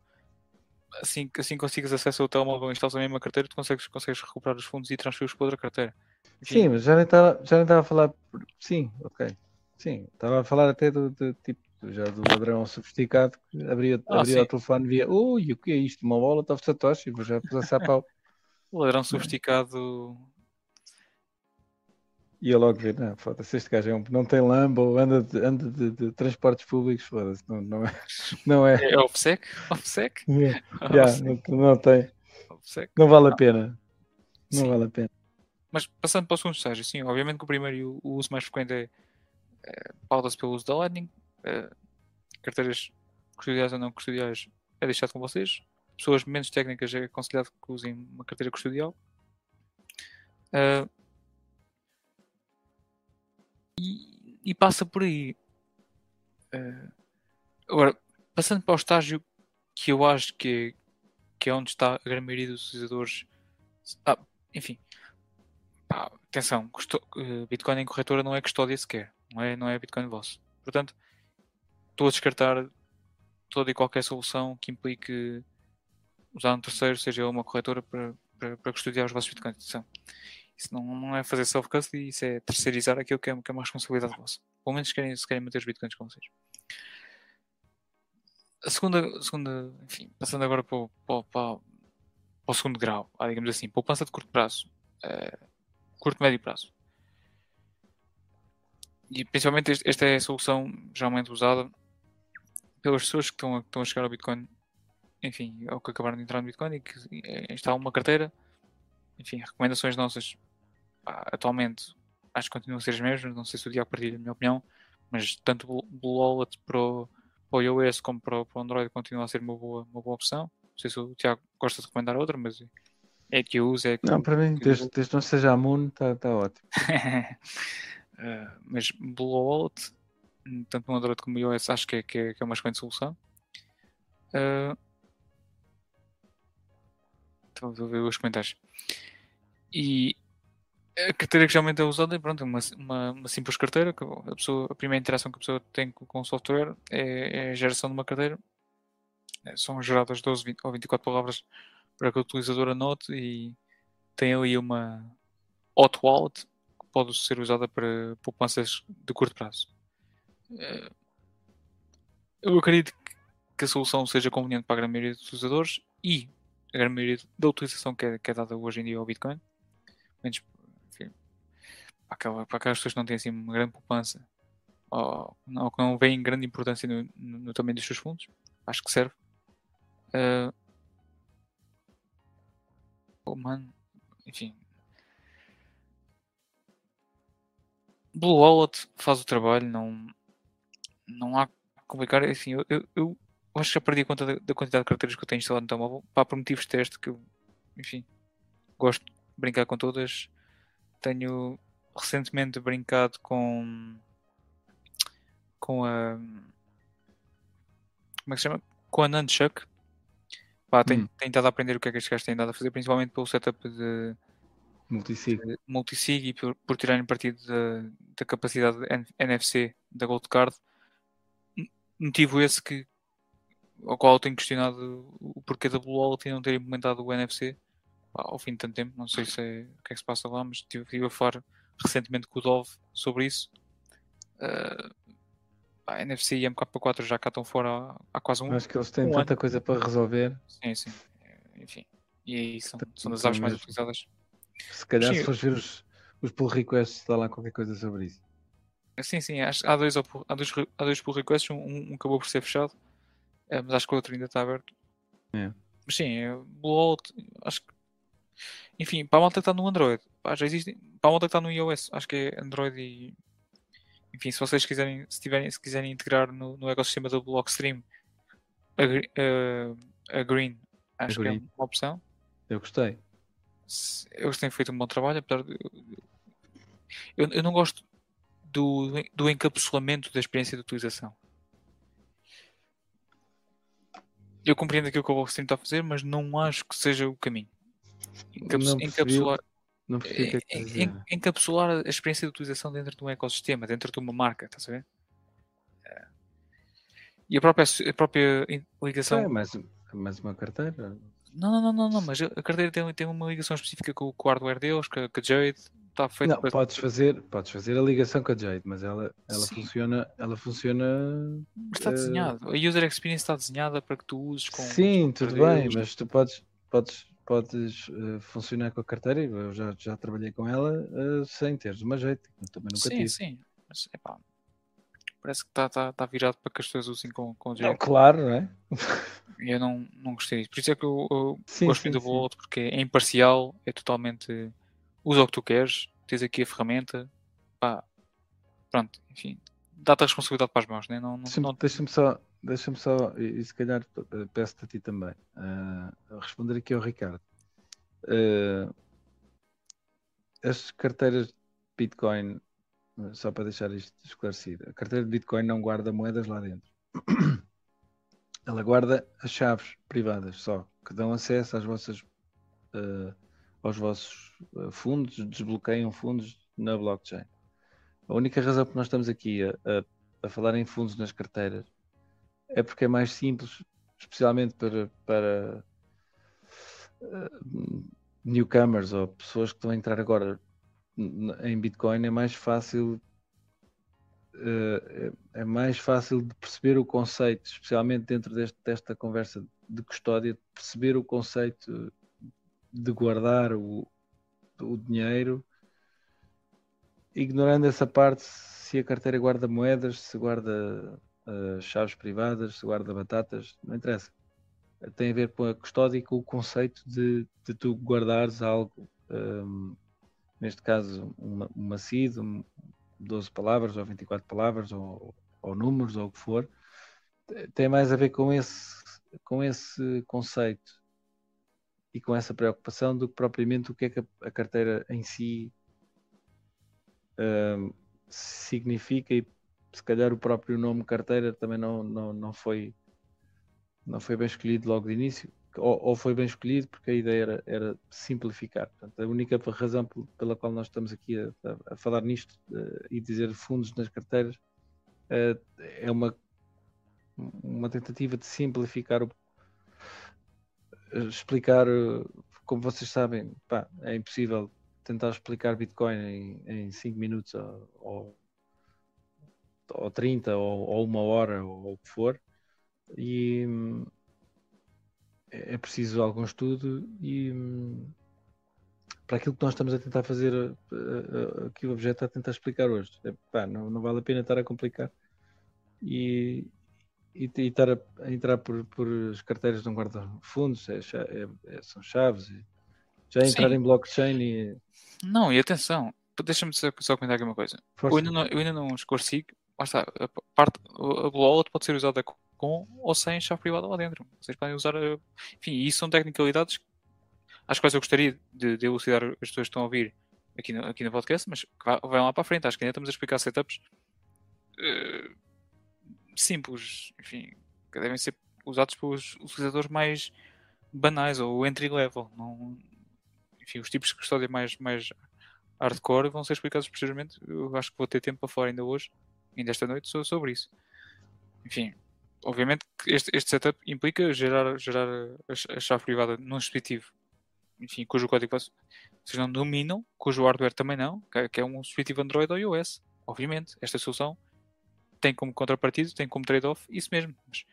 B: assim, assim consigas acesso ao telemóvel instalas a mesma carteira, tu consegues, consegues recuperar os fundos e transferir-os para outra carteira.
A: Sim, mas já nem estava já nem estava a falar. por- Sim, ok. Sim, estava a falar até do, do tipo já do ladrão sofisticado que abria,
B: Ah,
A: abria o telefone e via, ui, o que é isto? Uma bola de Satoshi, vou já passar pau.
B: o ladrão sofisticado.
A: Ia logo ver, não, foda-se, este gajo é um, não tem Lambo, anda de, anda de, de transportes públicos, foda-se, não, não é. Não é.
B: É OPSEC? OPSEC?
A: Já, não, não tem,
B: OPSEC.
A: não vale a pena. Não
B: Sim.
A: vale a pena.
B: Mas passando para o segundo estágio, sim, obviamente que o primeiro e o, o uso mais frequente é, é pauta-se pelo uso da Lightning, é, carteiras custodiais ou não custodiais é deixado com vocês, pessoas menos técnicas é aconselhado que usem uma carteira custodial. É, e, e passa por aí. É, agora, passando para o estágio que eu acho que é, que é onde está a grande maioria dos utilizadores. Ah, enfim, atenção, eh, Bitcoin em corretora não é custódia sequer, não é, não é Bitcoin vosso. Portanto, estou a descartar toda e qualquer solução que implique usar um terceiro, seja uma corretora, para, para, para custodiar os vossos Bitcoins. Atenção. Isso não, não é fazer self-custody, isso é terceirizar aquilo que é, que é uma responsabilidade vossa. Pelo menos se querem, se querem manter os Bitcoins com vocês. A segunda, a segunda enfim, passando agora para o, para, para, para o segundo grau, ah, digamos assim, poupança de curto prazo, eh, curto médio prazo. E principalmente este- esta é a solução geralmente usada pelas pessoas que estão a, estão a chegar ao Bitcoin, enfim, ou que acabaram de entrar no Bitcoin e que eh, instalam uma carteira. Enfim, recomendações nossas atualmente acho que continuam a ser as mesmas. Não sei se o Diago partilha a minha opinião, mas tanto o Blue Wallet para o, para o iOS como para o, para o Android continua a ser uma boa, uma boa opção. Não sei se o Tiago gosta de recomendar outra, mas é que eu uso, é que
A: Não, para mim, desde, desde não seja a Moon, está tá ótimo.
B: Uh, mas hum, tanto no Android como iOS, acho que é, que é, que é uma excelente solução. Uh, Estou a ver os comentários. E a carteira que geralmente é usada é pronto, uma, uma, uma simples carteira. Que a, pessoa, a primeira interação que a pessoa tem com, o software é, é a geração de uma carteira. É, São geradas 12 20 ou 24 palavras para que o utilizador anote e tem ali uma hot wallet que pode ser usada para poupanças de curto prazo. Eh, Eu acredito que- a solução seja conveniente para a grande maioria dos utilizadores e a grande maioria da utilização que é, que é dada hoje em dia ao Bitcoin. Menos, enfim, para, aquela- para aquelas pessoas que não têm assim uma grande poupança ou, ou que não veem grande importância no, no, no tamanho dos seus fundos, acho que serve. Eh, oh, mano, enfim, Blue Wallet faz o trabalho, não, não há complicar. Assim, eu, eu, eu acho que já perdi a conta da, da quantidade de carteiras que eu tenho instalado no telemóvel. Pá, por motivos de teste, que eu, enfim, gosto de brincar com todas. Tenho recentemente brincado com com a como é que se chama? Com a Nunchuck. Pá, tenho,
A: Hum.
B: tenho estado a aprender o que é que estes gajos têm dado a fazer, principalmente pelo setup de
A: Multisig.
B: de multisig e por, por tirarem partido da, da capacidade NFC da Gold Card, motivo esse que ao qual eu tenho questionado o porquê da Blue Wallet não ter implementado o NFC pá, ao fim de tanto tempo. Não sei se é, o que é que se passa lá, mas estive, estive a falar recentemente com o Dove sobre isso. Uh, pá, NFC e MK4 já cá estão fora há, quase um
A: Acho que eles têm
B: um
A: tanta coisa para resolver.
B: Sim, sim. Enfim. E aí são, são das apps mais utilizadas.
A: Se calhar,
B: Sim.
A: se fores ver os, os pull requests, está lá qualquer coisa sobre isso.
B: Sim, sim, acho, há, dois, há, dois, há dois pull requests, um, um acabou por ser fechado, eh, mas acho que o outro ainda está aberto.
A: É.
B: Mas sim, Blue Wallet, acho que. Enfim, para a malta que está no Android, pá, já existe. Para a malta que está no iOS, acho que é Android e. Enfim, se vocês quiserem, se, tiverem, se quiserem integrar no, no ecossistema da Blockstream a, a- a Green, acho que é
A: Green.
B: uma opção.
A: Eu gostei.
B: eles têm feito um bom trabalho, apesar de. Eu, eu não gosto do, do encapsulamento da experiência de utilização. Eu compreendo aquilo que o Blockstream está a fazer, mas não acho que seja o caminho. Encapsular,
A: Não percebi é quer
B: en-
A: dizer.
B: encapsular a experiência de utilização dentro de um eccosistema, dentro de uma marca, estás a ver? Eh, E a própria, a própria ligação.
A: É mais, mais uma carteira.
B: Não, não, não, não, não, mas a carteira tem, tem uma ligação específica com, com o hardware deles, com, com a Jade. Está feito
A: não, para... podes fazer, podes fazer a ligação com a Jade, mas ela, ela funciona, ela funciona.
B: Mas está uh... desenhado. A user experience está desenhada para que tu uses com.
A: Sim, tudo bem, mas tu podes, podes, podes uh, funcionar com a carteira. Eu já, já trabalhei com ela uh, sem teres uma Jade. Também nunca
B: sim,
A: tive.
B: Sim, sim. Epá, parece que está tá, tá virado para que as pessoas usem com, com
A: Jade. Não, claro, não é?
B: Eu não, não gostei disso. Por isso é que eu, eu sim, gosto muito do Vault, porque é imparcial, é totalmente. Usa o que tu queres, tens aqui a ferramenta, pá, pronto, enfim, dá-te a responsabilidade para as mãos, né? não, não,
A: Deixa-me
B: não...
A: deixa só, deixa só, e, se calhar eh, peço-te a ti também, uh, responder aqui ao Ricardo. Uh, as carteiras de Bitcoin, só para deixar isto esclarecido, a carteira de Bitcoin não guarda moedas lá dentro. Ela guarda as chaves privadas só, que dão acesso às vossas, uh, aos vossos fundos, desbloqueiam fundos na blockchain. A única razão que nós estamos aqui a, a, a, falar em fundos nas carteiras é porque é mais simples, especialmente para, para uh, newcomers ou pessoas que estão a entrar agora em Bitcoin, é mais fácil uh, é mais fácil de perceber o conceito, especialmente dentro deste, desta conversa de custódia, de perceber o conceito de guardar o, o dinheiro, ignorando essa parte se a carteira guarda moedas, se guarda uh, chaves privadas, se guarda batatas, não interessa. Tem a ver com a custódia e com o conceito de, de tu guardares algo, um, neste caso, uma, uma CID, 12 palavras ou 24 palavras ou, ou números ou o que for, tem mais a ver com esse, com esse conceito e com essa preocupação do que propriamente o que é que a, carteira em si um, significa e se calhar o próprio nome carteira também não, não, não foi não foi bem escolhido logo de início ou, ou, foi bem escolhido porque a ideia era, era simplificar. Portanto, a única razão pela qual nós estamos aqui a, a, a falar nisto uh, e dizer fundos nas carteiras uh, é uma, uma tentativa de simplificar o explicar como vocês sabem, pá, é impossível tentar explicar Bitcoin em 5 minutos ou, ou, ou 30 ou, ou uma hora ou, o que for e é preciso algum estudo e para aquilo que nós estamos a tentar fazer, aqui o objeto está a tentar explicar hoje. É, pá, não, não vale a pena estar a complicar e, e, e estar a, a, entrar por, por as carteiras de um guarda-fundos, é, é, é, são chaves, já entrar Sim. em blockchain e.
B: Não, e atenção, deixa-me só, só comentar aqui uma coisa. Eu ainda, não, eu ainda não esclareci, está, a parte, a wallet pode ser usada com ou sem chave privada lá dentro. Vocês podem usar. Eh, enfim, isso são tecnicalidades às quais eu gostaria de, de elucidar as pessoas que estão a ouvir aqui no, aqui no podcast, mas que vão lá para a frente. Acho que ainda estamos a explicar setups uh, simples, enfim, que devem ser usados pelos utilizadores mais banais ou entry level. Não, enfim, os tipos de custódia mais, mais hardcore vão ser explicados posteriormente. Eu acho que vou ter tempo para falar ainda hoje, ainda esta noite, sobre isso. Enfim, obviamente este, este setup implica gerar, gerar a, a chave privada num dispositivo enfim, cujo código vocês não dominam, cujo hardware também não, que é um dispositivo Android ou iOS. Obviamente, esta solução tem como contrapartida, tem como trade-off isso mesmo. Mas,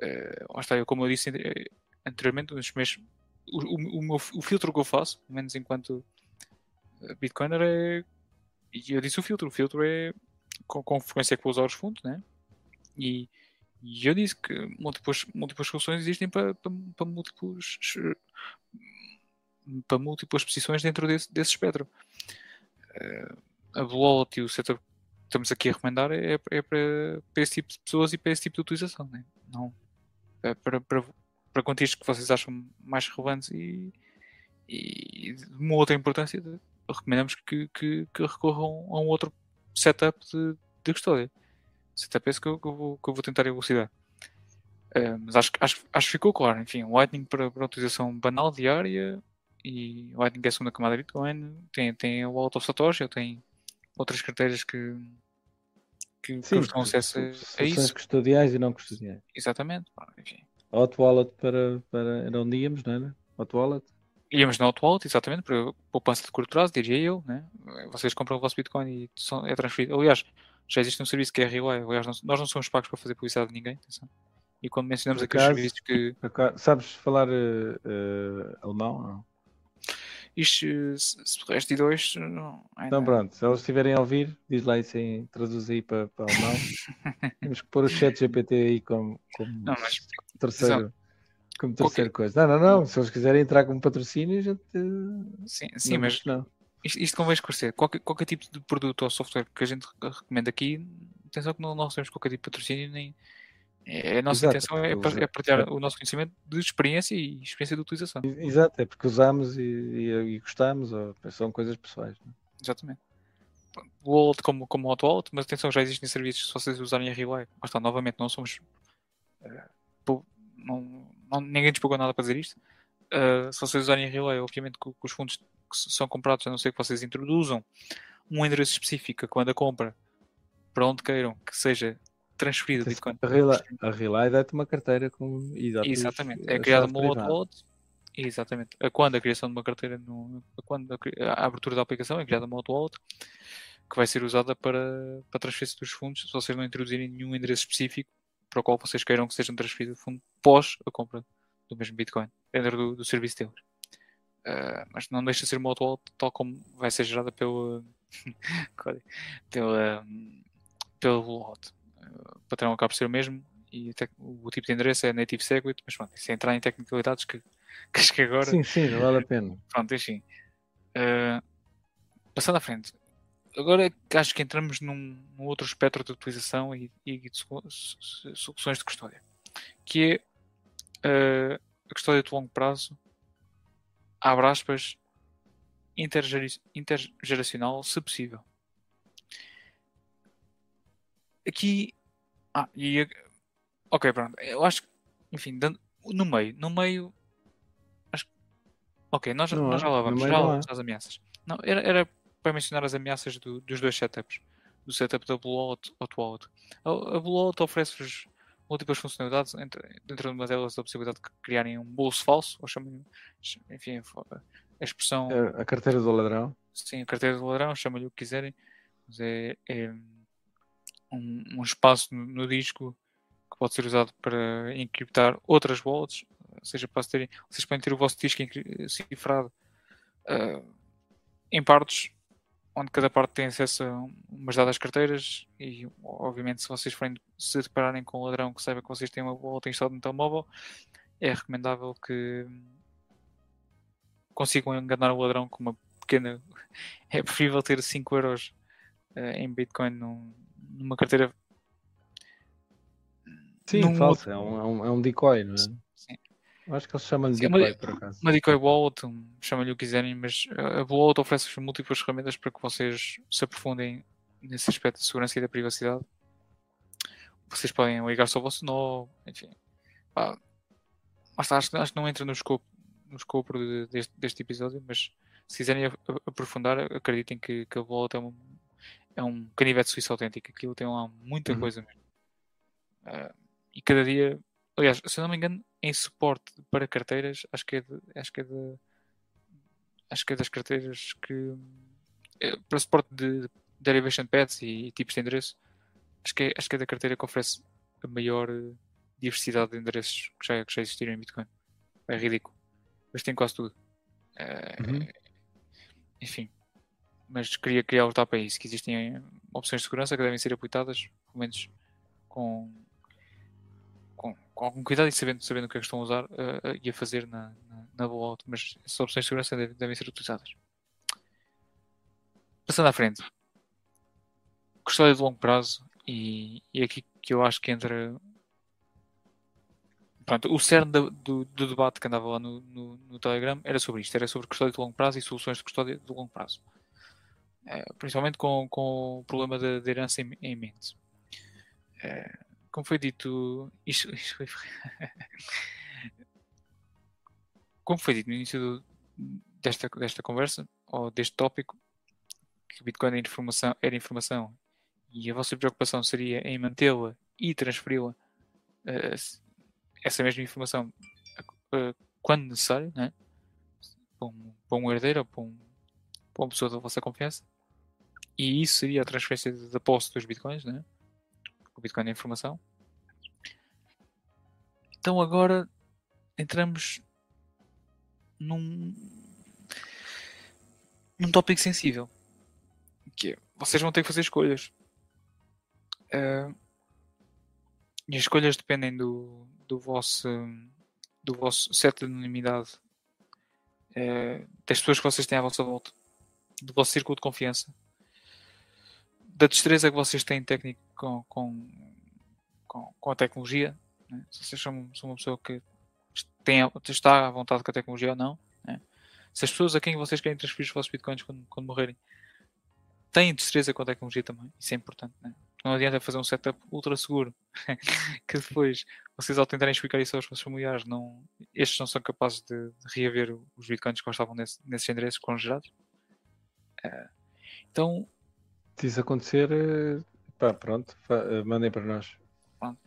B: uh, está, como eu disse eh, anteriormente, os meus, o, o, o, meu, o filtro que eu faço, pelo menos enquanto eh, Bitcoiner, é. E eu disse o filtro, o filtro é com, com frequência que vou usar os fundos, né? E e eu disse que múltiplas, múltiplas soluções existem para, para, para múltiplos para múltiplas posições dentro desse, desse espectro. Uh, a Bloat e o setup que estamos aqui a recomendar é, é para, para, esse tipo de pessoas e para esse tipo de utilização, né? não é para, para, para que vocês acham mais relevantes e, e de uma outra importância, recomendamos que, que, que, recorram a um outro setup de, de custódia setup é esse que eu, que eu, vou, que eu vou tentar elucidar. Uh, mas acho, acho, acho que ficou claro. Enfim, Lightning para, para utilização banal, diária, e Lightning é a segunda camada de Bitcoin. Tem, tem o Wallet of Satoshi, tem outras carteiras que, que, que
A: Sim,
B: dão acesso a, isso.
A: custodiais e não custodiais.
B: Exatamente. Enfim.
A: Hot wallet para, para era onde íamos, não era? Hot wallet?
B: Íamos no Hot Wallet, exatamente, para poupança de curto prazo, diria eu. Né? Vocês compram o vosso Bitcoin e são- é transferido. Aliás, já existe um serviço que é RY. Aliás, não- nós não somos pagos para fazer publicidade de ninguém. atenção. E quando mencionamos aqui os serviços que
A: Sabes falar eh, eh, alemão? Não?
B: isto, se, resto de dois, não,
A: Então pronto, se eles estiverem a ouvir, diz lá isso aí, traduz aí para, para alemão. Temos que pôr o chat GPT aí como, como
B: Não, mas-
A: terceiro, como terceira coisa. Não, não, não. Se eles quiserem entrar como patrocínio, a gente. eh,
B: sim, sim
A: não
B: mas
A: não.
B: isto, isto convém esclarecer. Qualquer, qualquer tipo de produto ou software que a gente recomenda aqui, atenção que não, não recebemos qualquer tipo de patrocínio, nem. é- A nossa
A: Exato,
B: intenção é,
A: porque
B: par- é partilhar
A: os-
B: o nosso conhecimento de experiência e experiência de utilização.
A: Exato, é porque usamos e, e, e gostamos, ou são coisas pessoais. não é?
B: Exatamente. O Wallet como, como Hot Wallet, mas atenção, já existem serviços se vocês usarem a Relay. Mas está, novamente, não somos. eh, não, não- ninguém nos pagou nada para dizer isto. Eh, se vocês usarem Relay, obviamente que, que os fundos que são comprados, a não ser que vocês introduzam um endereço específico quando a compra, para onde queiram, que seja transferido Bitcoin.
A: A Relay, a Relay dá-te uma carteira com.
B: Exatamente. É criada
A: chave
B: uma. Wallet. Exatamente. A quando a criação de uma carteira, no, a quando a, a abertura da aplicação é criada uma Wallet que vai ser usada para, para transferência dos fundos se vocês não introduzirem nenhum endereço específico para o qual vocês queiram que sejam transferidos o fundo pós a compra do mesmo Bitcoin dentro do, do serviço deles. Ah, mas não deixa de ser uma Hot Wallet tal como vai ser gerada pelo pela, pelo Wallet. Ah, O patrão acaba por ser o mesmo e até o tipo de endereço é Native Segwit, mas pronto, isso é entrar em tecnicalidades que, que acho que agora
A: Sim, sim, vale a pena.
B: Pronto, enfim. Uh, passando à frente. Agora acho que entramos num, num outro espectro de utilização e, e de solu- so- soluções de custódia. Que é uh, a custódia de longo prazo, abre aspas, intergeri- intergeracional, se possível. Aqui. Ah, e. Ok, pronto. Eu acho que, enfim, dando- no meio, no meio. Acho Ok, nós, nós já lá vamos, já lá vamos às ameaças. Não, era, era para mencionar as ameaças do- dos dois setups. Do setup da Wallet ou do Wallet. A, a Wallet oferece-vos múltiplas funcionalidades, entre, dentro de uma delas a possibilidade de criarem um bolso falso, ou chamam enfim, a expressão
A: A, carteira do ladrão.
B: sim, a carteira do ladrão, chamem-lhe o que quiserem, mas é, é um, um espaço no, no disco que pode ser usado para encriptar outras wallets, ou seja, para terem, vocês podem ter o vosso disco cifrado ah, em partes, onde cada parte tem acesso a umas dadas carteiras e, obviamente, se vocês forem se depararem com um ladrão que saiba que vocês têm uma wallet instalada no telemóvel, é recomendável que consigam enganar o ladrão com uma pequena. É preferível ter 5 euros eh, em Bitcoin num- numa carteira.
A: Sim,
B: num
A: falso. É um, é, um, é um decoy, não é? Acho que eles chamam-lhe decoy, por acaso.
B: Uma decoy wallet, chamem-lhe o que quiserem, mas eh, a Blue Wallet oferece múltiplas ferramentas para que vocês se aprofundem nesse aspecto de segurança e da privacidade. Vocês podem ligar-se ao vosso nó, enfim. Pá, acho, que- acho que não entra no escopo, no escopo de- deste, deste episódio, mas se quiserem aprofundar, acreditem que, que a Wallet é um, é um canivete suíço autêntico. Aquilo tem lá muita
A: Uhum.
B: coisa mesmo. Ah, e cada dia, aliás, se eu não me engano, em suporte para carteiras, acho que é, de, acho que é de, acho que é das carteiras que é, para suporte de derivation pads e tipos de endereço, acho que é, acho que é da carteira que oferece a maior eh, diversidade de endereços que já, que já existiram em Bitcoin. É ridículo. Mas tem quase tudo. Eh,
A: Uhum.
B: Enfim. Mas queria, queria alertar para isso, que existem opções de segurança que devem ser aplicadas, pelo menos com algum cuidado e sabendo, sabendo o que é que estão a usar eh, e a fazer na, na, na blowout, mas essas opções de segurança devem, devem ser utilizadas. Passando à frente, custódia de longo prazo, e, e é aqui que eu acho que entra pronto, o cerne do, do, do debate que andava lá no, no, no Telegram era sobre isto, era sobre custódia de longo prazo e soluções de custódia de longo prazo. Eh, principalmente com, com o problema da, herança em, em mente. Eh, como foi dito, isto, isto foi... como foi dito no início do- desta, desta conversa, ou deste tópico, que o Bitcoin era informação, era informação e a vossa preocupação seria em mantê-la e transferi-la uh, essa mesma informação uh, quando necessário, né? para, um, para um herdeiro ou para, um, para uma pessoa da vossa confiança. E isso seria a transferência da posse dos bitcoins, né? O bitcoin é informação. Então agora entramos num, num tópico sensível. Que é, vocês vão ter que fazer escolhas. Uh, e as escolhas dependem do, do vosso do vosso set de anonimidade uh, das pessoas que vocês têm à vossa volta do vosso círculo de confiança da destreza que vocês têm técnico com, com, com, com a tecnologia né? se vocês são, são uma pessoa que tem, está à vontade com a tecnologia ou não né? se as pessoas a quem vocês querem transferir os vossos bitcoins quando, quando morrerem têm destreza com a tecnologia também isso é importante né? Não adianta fazer um setup ultra seguro que depois vocês ao tentarem explicar isso aos vossos familiares, não, estes não são capazes de, de reaver os bitcoins que estavam nesse, nesses endereços congelados. Uh, então.
A: Se isso acontecer, eh, pá, pronto, eh, mandem para nós.
B: Pronto.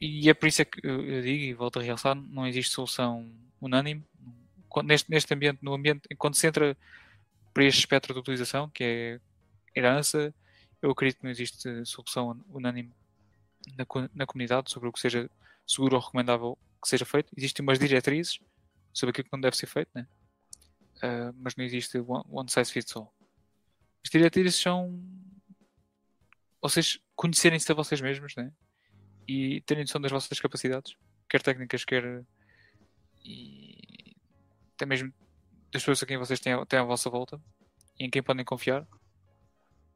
B: E é por isso é que eu digo e volto a realçar: não existe solução unânime. Neste, neste ambiente, no ambiente, quando se entra para este espectro de utilização, que é herança, eu acredito que não existe solução unânime na, na comunidade sobre o que seja seguro ou recomendável que seja feito. Existem umas diretrizes sobre aquilo que não deve ser feito, né? Uh, mas não existe one, one, size fits all. As diretrizes são vocês conhecerem-se a vocês mesmos né? e terem noção das vossas capacidades, quer técnicas, quer e até mesmo das pessoas a quem vocês têm, têm à vossa volta e em quem podem confiar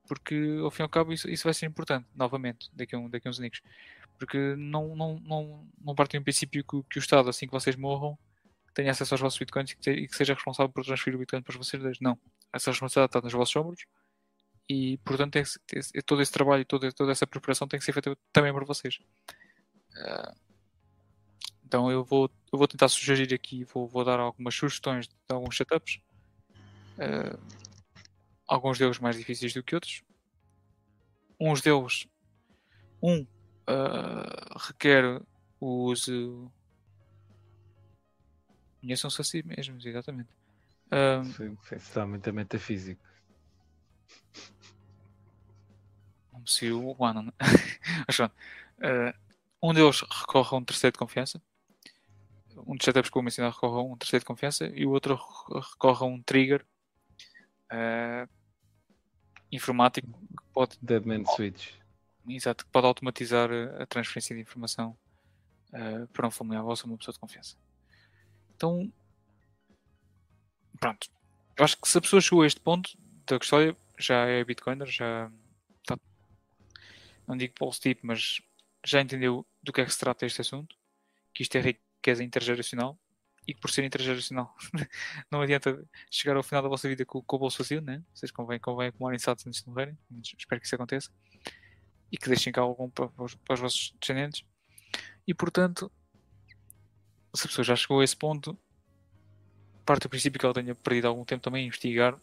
B: porque ao fim e ao cabo isso, isso vai ser importante, novamente, daqui a, um, daqui a uns anos. Porque não, não, não, não partem do princípio que, que, o Estado, assim que vocês morram, tenha acesso aos vossos bitcoins e que, seja responsável por transferir o bitcoin para vocês dois. Não. Essa responsabilidade está nos vossos ombros e, portanto, tem que, todo esse trabalho toda, toda essa preparação tem que ser feita também por vocês. Uh, então eu vou, eu vou tentar sugerir aqui, vou, vou dar algumas sugestões de alguns setups. Uh, alguns deles mais difíceis do que outros. Uns deles, um uh, requer o uso. Conheçam-se a si mesmos, exatamente.
A: Um, Sim, totalmente metafísico.
B: Não se o né? Uh, um deles recorre a um terceiro de confiança. Um dos setups que vou mencionar recorre a um terceiro de confiança e o outro recorre a um trigger uh, informático que pode.
A: Deadman Switch.
B: Exato, que pode automatizar a transferência de informação uh, para um familiar vosso ou uma pessoa de confiança. Então, pronto. Eu acho que se a pessoa chegou a este ponto da história, já é Bitcoiner, já está, não digo pulse tipo, mas já entendeu do que é que se trata este assunto, que isto é riqueza intergeracional e que por ser intergeracional não adianta chegar ao final da vossa vida com, com o bolso vazio, né? Vocês convém, convém acumularem saltos antes de morrerem. Espero que isso aconteça. E que deixem cá algum para, para, os, para os vossos descendentes. E portanto, se a pessoa já chegou a esse ponto, parte do princípio que ela tenha perdido algum tempo também a investigar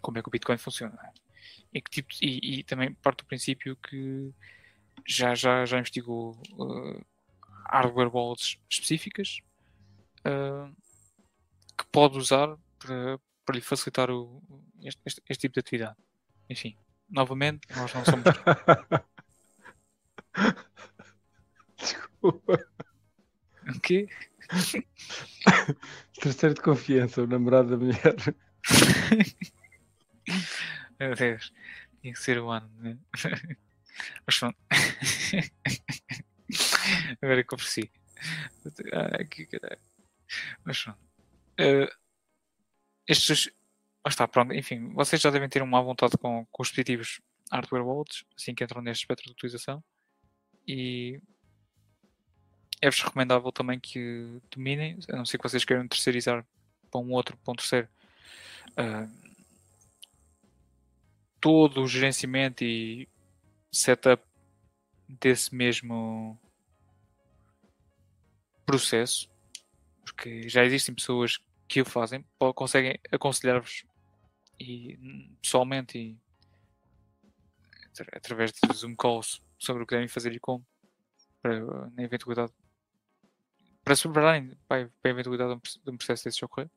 B: como é que o Bitcoin funciona. Né? E, que tipo, e, e, também parte do princípio que já, já, já investigou uh, hardware wallets específicas uh, que pode usar para, para lhe facilitar o, este, este, este, tipo de atividade. Enfim, novamente, nós não somos.
A: Desculpa.
B: O quê?
A: Terceiro de confiança, o namorado da mulher.
B: Meu Deus, tinha que ser humano, né? Mas pronto. Agora que eu percebi. Ah, que. Mas pronto. Uh, estes. Ah, está, pronto. Enfim, vocês já devem ter uma vontade com, com os dispositivos hardware wallets, assim que entram neste espectro de utilização. E é-vos recomendável também que dominem, a não ser que vocês queiram terceirizar para um outro, para um terceiro, uh, todo o gerenciamento e setup desse mesmo processo porque já existem pessoas que o fazem, conseguem aconselhar-vos e pessoalmente e através de Zoom calls sobre o que devem fazer e como, para, na eventualidade, para superarem para, a eventualidade de um processo desses ocorrer.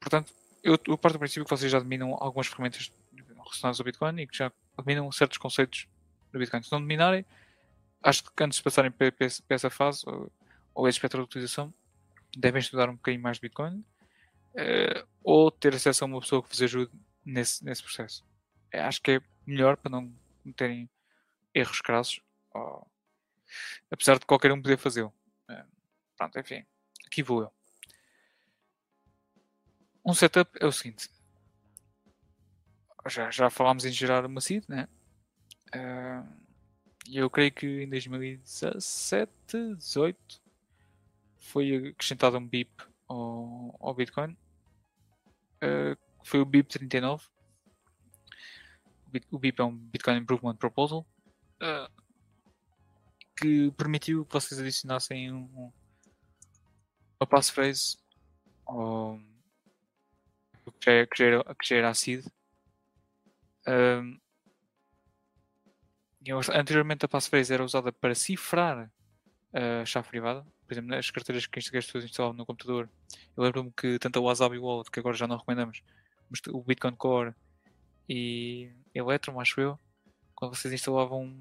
B: Portanto, eu, eu parto do princípio que vocês já dominam algumas ferramentas relacionadas ao Bitcoin e que já dominam certos conceitos do Bitcoin. Se não dominarem, acho que antes de passarem para, essa fase, ou, ou esse espectro de utilização, devem estudar um bocadinho mais de Bitcoin uh, ou ter acesso a uma pessoa que vos ajude nesse, nesse processo. É, acho que é melhor para não cometerem erros crassos, ou, apesar de qualquer um poder fazê-lo. Pronto, enfim, aqui vou eu. Um setup é o seguinte. Já, já falámos em gerar uma seed, né? Uh, eu creio que em 2017, 18 foi acrescentado um BIP ao, ao Bitcoin. Uh, foi o BIP 39. O BIP é um Bitcoin Improvement Proposal uh, que permitiu que vocês adicionassem um, uma passphrase ao, que, já, é, que, já era, que a seed. Uh, anteriormente a passphrase era usada para cifrar a chave privada. Por exemplo, nas carteiras que as pessoas instalavam no computador. Eu lembro-me que tanto a Wasabi Wallet, que agora já não recomendamos, mas o Bitcoin Core e Electrum, acho eu, quando vocês instalavam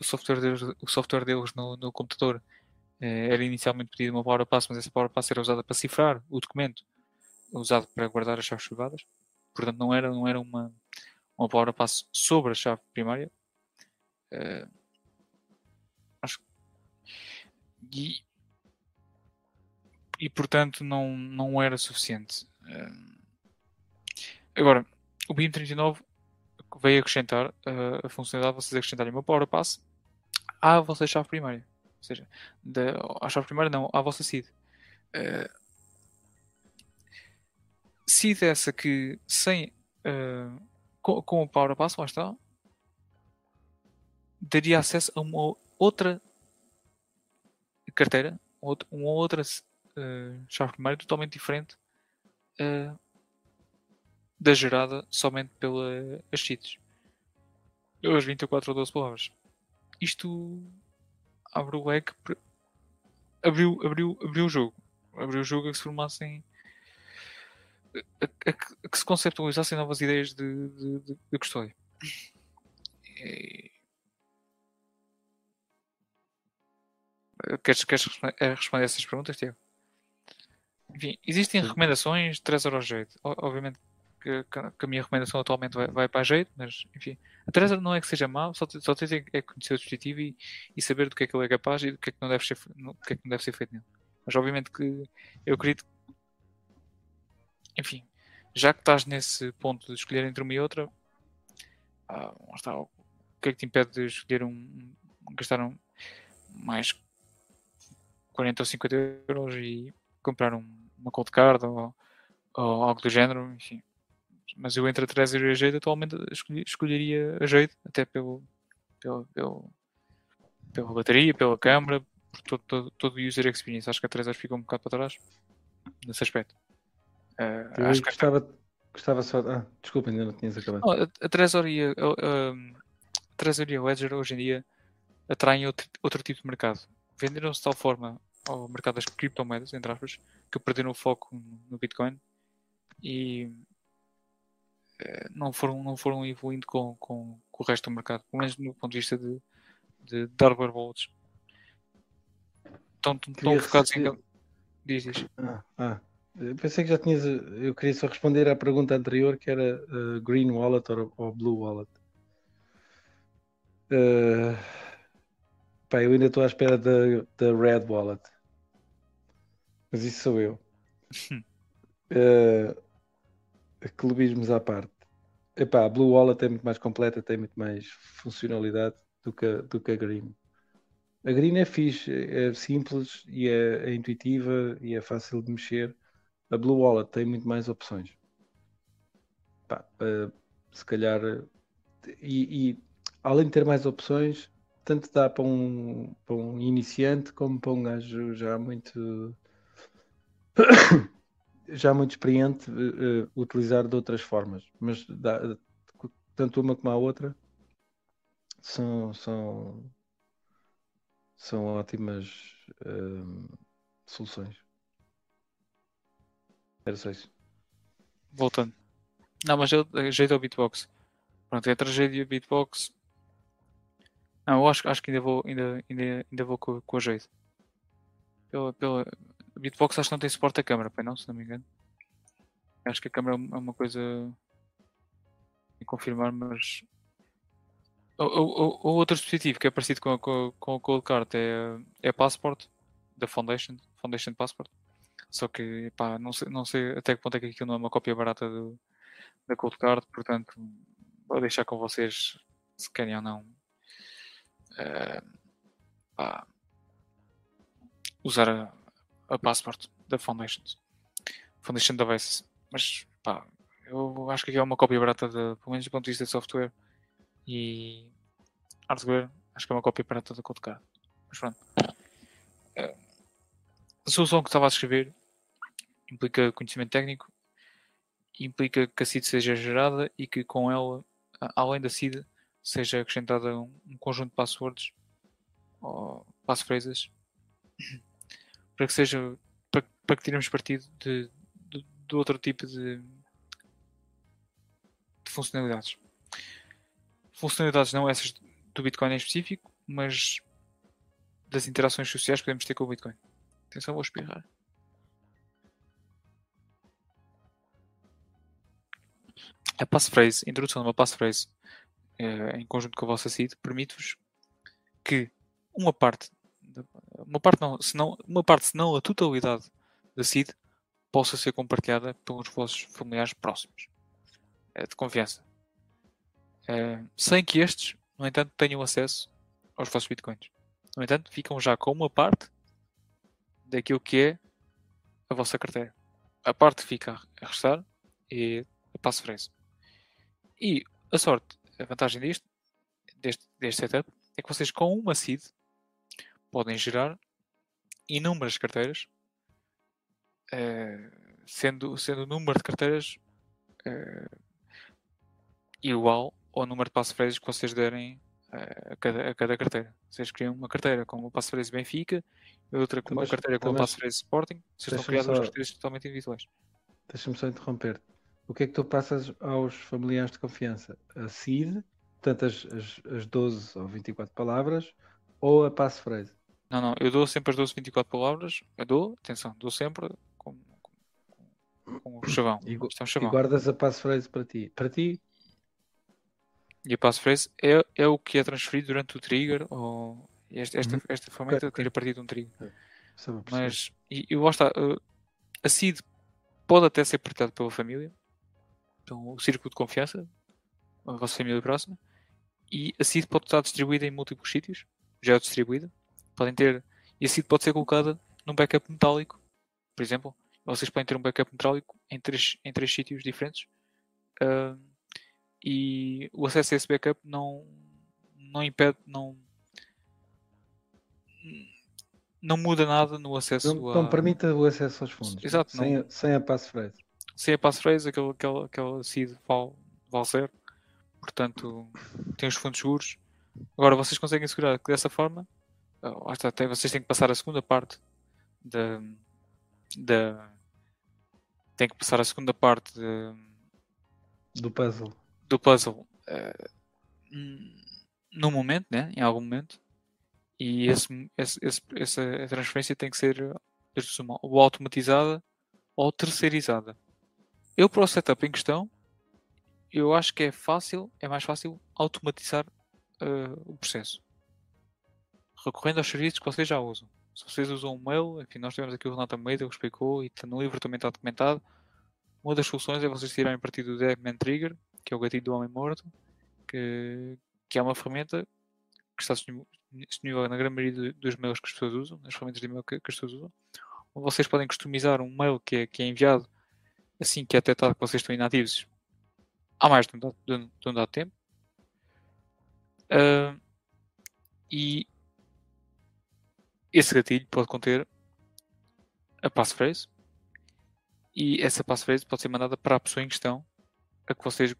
B: o software deles, o software deles no, no computador, era inicialmente pedido uma PowerPass, mas essa PowerPass era usada para cifrar o documento, usado para guardar as chaves privadas. Portanto, não era, não era uma, uma PowerPass sobre a chave primária. Uh, acho e, e portanto não, não era suficiente. Uh, Agora, o BIM 39 veio acrescentar uh, a funcionalidade de vocês acrescentarem uma Power Pass à vossa chave primária. Ou seja, da, à chave primária não, à vossa seed. Uh, seed essa que sem uh, com, com o Power Pass, lá está, daria acesso a uma outra carteira, uma outra uh, chave primária totalmente diferente uh, da gerada somente pelas cheats. As 24 ou 12 palavras. Isto abre o leque. Abriu, abriu, abriu o jogo. Abriu o jogo a que se formassem. A, a, a que se conceptualizassem novas ideias de, de, de, de custódia. E... Queres, queres responder a essas perguntas, Tiago? Enfim, existem recomendações de 3 euros jeito. Obviamente que, que, a minha recomendação atualmente vai, vai para a jeito, mas enfim, a Teresa não é que seja mal, só, só tens é conhecer o dispositivo e, e, saber do que é que ele é capaz e do que é que não deve ser, do que é que não deve ser feito nele. Mas obviamente que eu acredito, enfim, já que estás nesse ponto de escolher entre uma e outra, ah, está, o que é que te impede de escolher um, gastar um, mais 40 ou 50 euros e comprar um, uma cold card ou, ou algo do género, enfim mas eu entre a Tracer e a Jade atualmente escolhi, escolheria a Jade, até pelo, pelo, pelo, pela bateria, pela câmera, por todo, todo, todo o user experience. Acho que a Tracer fica um bocado para trás nesse aspecto.
A: Uh, eu acho gostava, que... gostava só. Ah, desculpa, ainda não tinhas acabado.
B: A, a Trezor e a, a, a Trezor e a Ledger hoje em dia atraem outro, outro tipo de mercado. Venderam-se de tal forma ao mercado das criptomoedas, entre aspas, que perderam o foco no Bitcoin e não foram, não foram evoluindo com, com, com, o resto do mercado, pelo menos no ponto de vista de, de, de hardware wallets. Estão, estão focados em. Diz, diz.
A: Ah, ah. Eu pensei que já tinhas. Eu queria só responder à pergunta anterior que era uh, Green Wallet ou, ou Blue Wallet. Uh, pá, eu ainda estou à espera da, da Red Wallet. Mas isso sou eu. uh, clubismos à parte. Epá, a Blue Wallet é muito mais completa, tem muito mais funcionalidade do que, a, do que a Green. A Green é fixe, é simples e é, é, intuitiva e é fácil de mexer. A Blue Wallet tem muito mais opções. Pá, uh, se calhar, e, e, além de ter mais opções, tanto dá para um, para um iniciante como para um gajo já muito já muito experiente uh, utilizar de outras formas, mas dá, tanto uma como a outra são, são, são ótimas hum, soluções. Era só isso.
B: Voltando. Não, mas eu jeito ao beatbox. Pronto, é a tragédia beatbox. Não, eu acho, acho que ainda vou, ainda, ainda, ainda vou com, com a jeito. Pela, pela, beatbox acho que não tem suporte a câmera, pai, não, se não me engano. Acho que a câmera é uma coisa. Em confirmar, mas. O, outro dispositivo que é parecido com, com, com o Cold Card é, é Passport, da Foundation, Foundation Passport. Só que, pá, não sei, não sei até que ponto é que aquilo não é uma cópia barata do, da Cold Card, portanto, vou deixar com vocês se querem ou não uh, pá, usar a, a Passport da Foundation, Foundation Devices. Mas, pá, eu acho que aqui é uma cópia barata, de, pelo menos do ponto de vista de software e hardware, acho que é uma cópia barata da Cold Card. Mas pronto. A solução que estava a escrever implica conhecimento técnico, implica que a seed seja gerada e que com ela, além da seed, seja acrescentada um, um conjunto de passwords ou passphrases para que seja para, para que tiremos partido de, de, de outro tipo de, de, funcionalidades. Funcionalidades não essas do Bitcoin em específico, mas das interações sociais que podemos ter com o Bitcoin. Atenção, vou espirrar. A passphrase, a introdução de uma passphrase eh, em conjunto com a vossa seed permite-vos que uma parte, uma parte não, se não, uma parte, se não a totalidade da seed possa ser compartilhada pelos vossos familiares próximos, é de confiança, é, sem que estes, no entanto, tenham acesso aos vossos bitcoins. No entanto, ficam já com uma parte daquilo que é a vossa carteira. A parte fica a restar é a passphrase. E a sorte, a vantagem disto, deste, deste setup, é que vocês com uma seed podem gerar inúmeras carteiras, uh, sendo, sendo o número de carteiras uh, igual ao número de passphrases que vocês derem uh, a, cada, a cada carteira. Vocês criam uma carteira com uma passphrase Benfica e outra com uma carteira com uma passphrase Sporting, vocês estão criando duas carteiras totalmente individuais.
A: Deixa-me só interromper. O que é que tu passas aos familiares de confiança? A seed, portanto as, as, as 12 ou 24 palavras, ou a passphrase?
B: Não, não, eu dou sempre as 12, 24 palavras. Eu dou, atenção, dou sempre com, com, com o chavão.
A: E,
B: é um chavão.
A: e guardas a passphrase para ti. Para ti?
B: E a passphrase é, é o que é transferido durante o trigger ou esta, esta, uhum. esta ferramenta okay, tira partido de um trigger. É, Mas, e, eu gosto, a seed pode até ser partilhado pela família, então o círculo de confiança, a vossa família próxima, e a seed pode estar distribuída em múltiplos sítios, já é distribuída, podem ter, e a seed pode ser colocada num backup metálico, por exemplo. Vocês podem ter um backup metálico em três, em três sítios diferentes uh, e o acesso a esse backup não, não impede, não, não muda nada no acesso
A: não, a... Não permite o acesso aos fundos.
B: Exato.
A: Sem, não... a, sem a passphrase.
B: Sem a passphrase, aquele, aquele, aquele seed vale, vale zero. Portanto, tem os fundos seguros. Agora, vocês conseguem segurar que dessa forma até vocês têm que passar a segunda parte da. da tem que passar a segunda parte de,
A: do puzzle.
B: Do puzzle uh, no momento, né? em algum momento. E esse, esse, esse, essa transferência tem que ser ou automatizada ou terceirizada. Eu, para o setup em questão, eu acho que é fácil, é mais fácil automatizar uh, o processo recorrendo aos serviços que vocês já usam. Se vocês usam um mail, enfim, nós tivemos aqui o Renato Almeida que explicou e no livro também está documentado. Uma das soluções é vocês tirarem partido do Deadman Trigger, que é o gatilho do homem morto, que, que é uma ferramenta que está disponível na grande maioria dos mails que as pessoas usam, nas ferramentas de e-mail que, que as pessoas usam. Vocês podem customizar um mail que é, que é enviado assim que é detectado que vocês estão inativos há mais de um dado, de um dado tempo. Uh, e esse gatilho pode conter a passphrase e essa passphrase pode ser mandada para a pessoa em questão a que vocês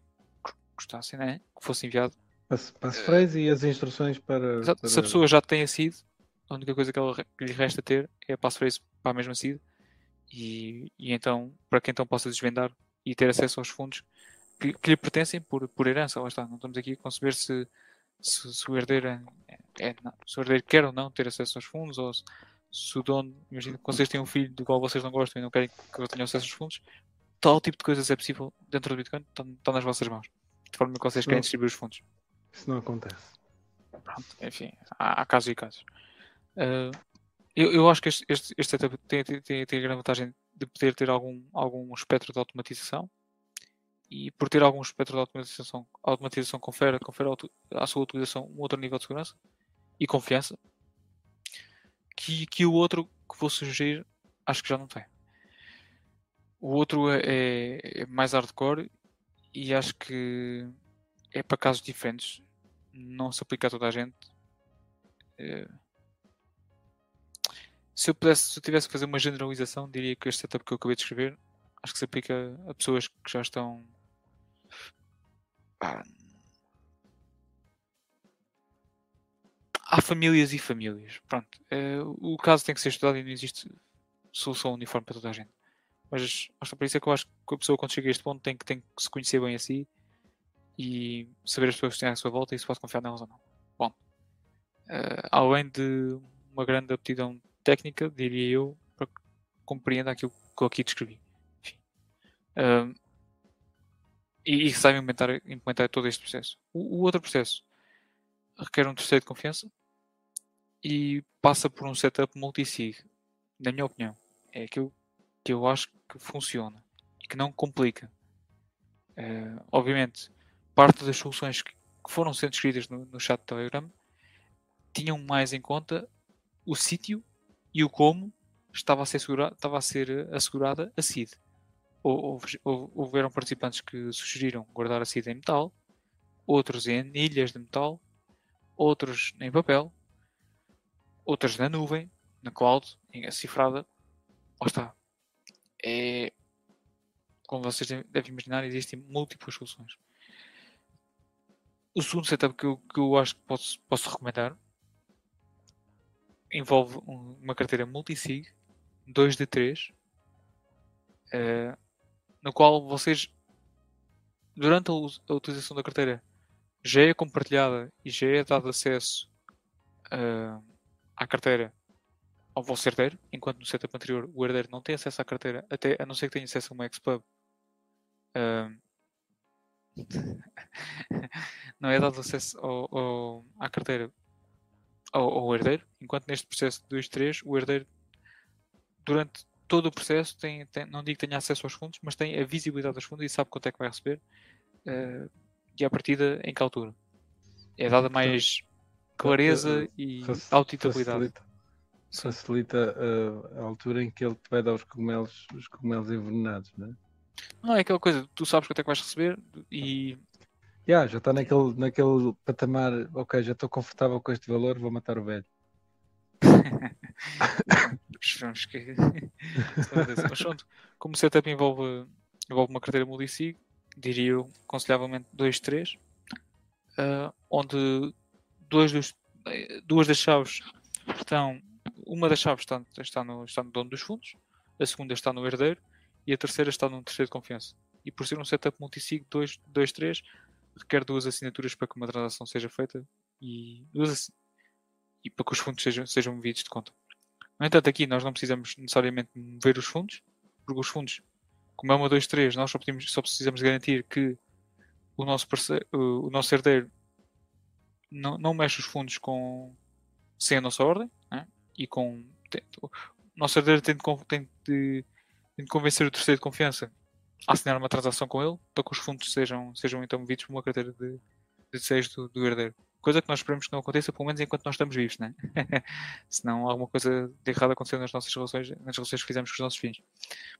B: gostassem, né? que fosse enviado
A: passphrase uh, e as instruções para,
B: exato,
A: para,
B: Se a pessoa já tem a seed, a única coisa que, ela, que lhe resta ter é a passphrase para a mesma seed e, e então, para que então possa desvendar e ter acesso aos fundos que, que lhe pertencem por, por herança, lá está. Não estamos aqui a conceber se, se, se o herdeiro é, não, se o herdeiro quer ou não ter acesso aos fundos ou se, se o dono, imagina que vocês têm um filho do qual vocês não gostam e não querem que ele tenha acesso aos fundos, tal tipo de coisas é possível dentro do Bitcoin, está nas vossas mãos. De forma que vocês querem distribuir os fundos.
A: Isso não acontece.
B: Pronto, enfim, há, há casos e casos. Uh, eu, eu acho que este, este, este setup tem, tem, tem, tem a grande vantagem de poder ter algum, algum espectro de automatização e por ter algum espectro de automatização, automatização confere, confere à sua utilização um outro nível de segurança e confiança que, que o outro que vou sugerir acho que já não tem. O outro é, é, é mais hardcore e acho que é para casos diferentes. Não se aplica a toda a gente. É... Se eu pudesse, se eu tivesse que fazer uma generalização, diria que este setup que eu acabei de escrever acho que se aplica a pessoas que já estão há famílias e famílias. Pronto, é, o caso tem que ser estudado e não existe solução uniforme para toda a gente. Mas por isso é que eu acho que a pessoa quando chega a este ponto tem que, tem que se conhecer bem a si e saber as pessoas que têm à sua volta e se pode confiar nelas ou não. Bom, uh, além de uma grande aptidão técnica, diria eu, para que compreenda aquilo que eu aqui descrevi. Enfim. Uh, e, e sabe implementar, implementar todo este processo. O, o, outro processo requer um terceiro de confiança e passa por um setup multi-sig. Na minha opinião, é aquilo que eu acho que funciona e que não complica. Uh, obviamente, parte das soluções que, foram sendo escritas no, no chat do Telegram tinham mais em conta o sítio e o como estava a ser, estava a ser assegurada a seed houveram participantes que sugeriram guardar a seed em metal, outros em ilhas de metal, outros em papel, outros na nuvem, na cloud, em cifrada. Está. É, como vocês devem imaginar, existem múltiplas soluções. O segundo setup que eu, que eu acho que posso, posso recomendar envolve uma carteira multisig 2 de 3 uh, no qual vocês, durante a, utilização da carteira, já é compartilhada e já é dado acesso uh, à carteira ao vosso herdeiro, enquanto no setup anterior o herdeiro não tem acesso à carteira, até a não ser que tenha acesso a uma Xpub. Uh, não é dado acesso ao, ao, à carteira ao, ao, herdeiro, enquanto neste processo de 2.3 o herdeiro durante todo o processo tem, tem, não digo que tenha acesso aos fundos, mas tem a visibilidade dos fundos e sabe quanto é que vai receber uh, e a partida em que altura. É dada mais clareza e auditabilidade.
A: Facilita, facilita uh, a altura em que ele te vai dar os cogumelos, os cogumelos envenenados, não é?
B: Não, é aquela coisa, tu sabes quanto é que vais receber e.
A: Yeah, já está naquele, naquele patamar, ok, já estou confortável com este valor, vou matar o velho.
B: Esperamos que. Mas pronto, como o setup envolve, envolve uma carteira multisig, diria eu, aconselhavelmente 2, 3, uh, onde dois dos, duas das chaves estão. Uma das chaves está, está, no, está no dono dos fundos, a segunda está no herdeiro e a terceira está num terceiro de confiança. E por ser um setup multisig 2, 2 3, requer duas assinaturas para que uma transação seja feita e duas, e para que os fundos sejam, sejam movidos de conta. No entanto, aqui nós não precisamos necessariamente mover os fundos, porque os fundos, como é uma 2, 3, nós só, pedimos, só precisamos garantir que o nosso, parceiro, o nosso herdeiro não, não mexe os fundos com, sem a nossa ordem né? e com. Tem, o nosso herdeiro tem de, tem, de, tem de convencer o terceiro de confiança a assinar uma transação com ele para que os fundos sejam, sejam então movidos por uma carteira de, de desejos do, do herdeiro. Coisa que nós esperamos que não aconteça, pelo menos enquanto nós estamos vivos, né? Senão alguma coisa de errado aconteceu nas nossas relações, nas relações que fizemos com os nossos filhos.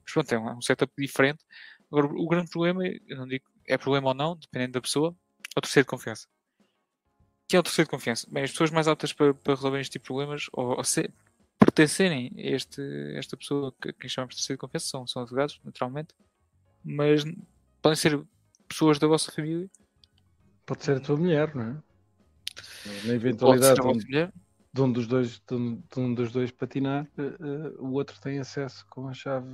B: Mas pronto, é um setup diferente. Agora, o grande problema, eu não digo é problema ou não, dependendo da pessoa, é o terceiro de confiança. Que é o terceiro de confiança? Bem, as pessoas mais aptas para, para resolver este tipo de problemas, ou, ou se, pertencerem a este, esta pessoa que, que chamamos de terceiro de confiança, são, são advogados, naturalmente, mas podem ser pessoas da vossa família
A: Pode ser a tua mulher, não é? Na eventualidade de um, de um dos dois, de um, de um dos dois patinar, eh, o outro tem acesso com a chave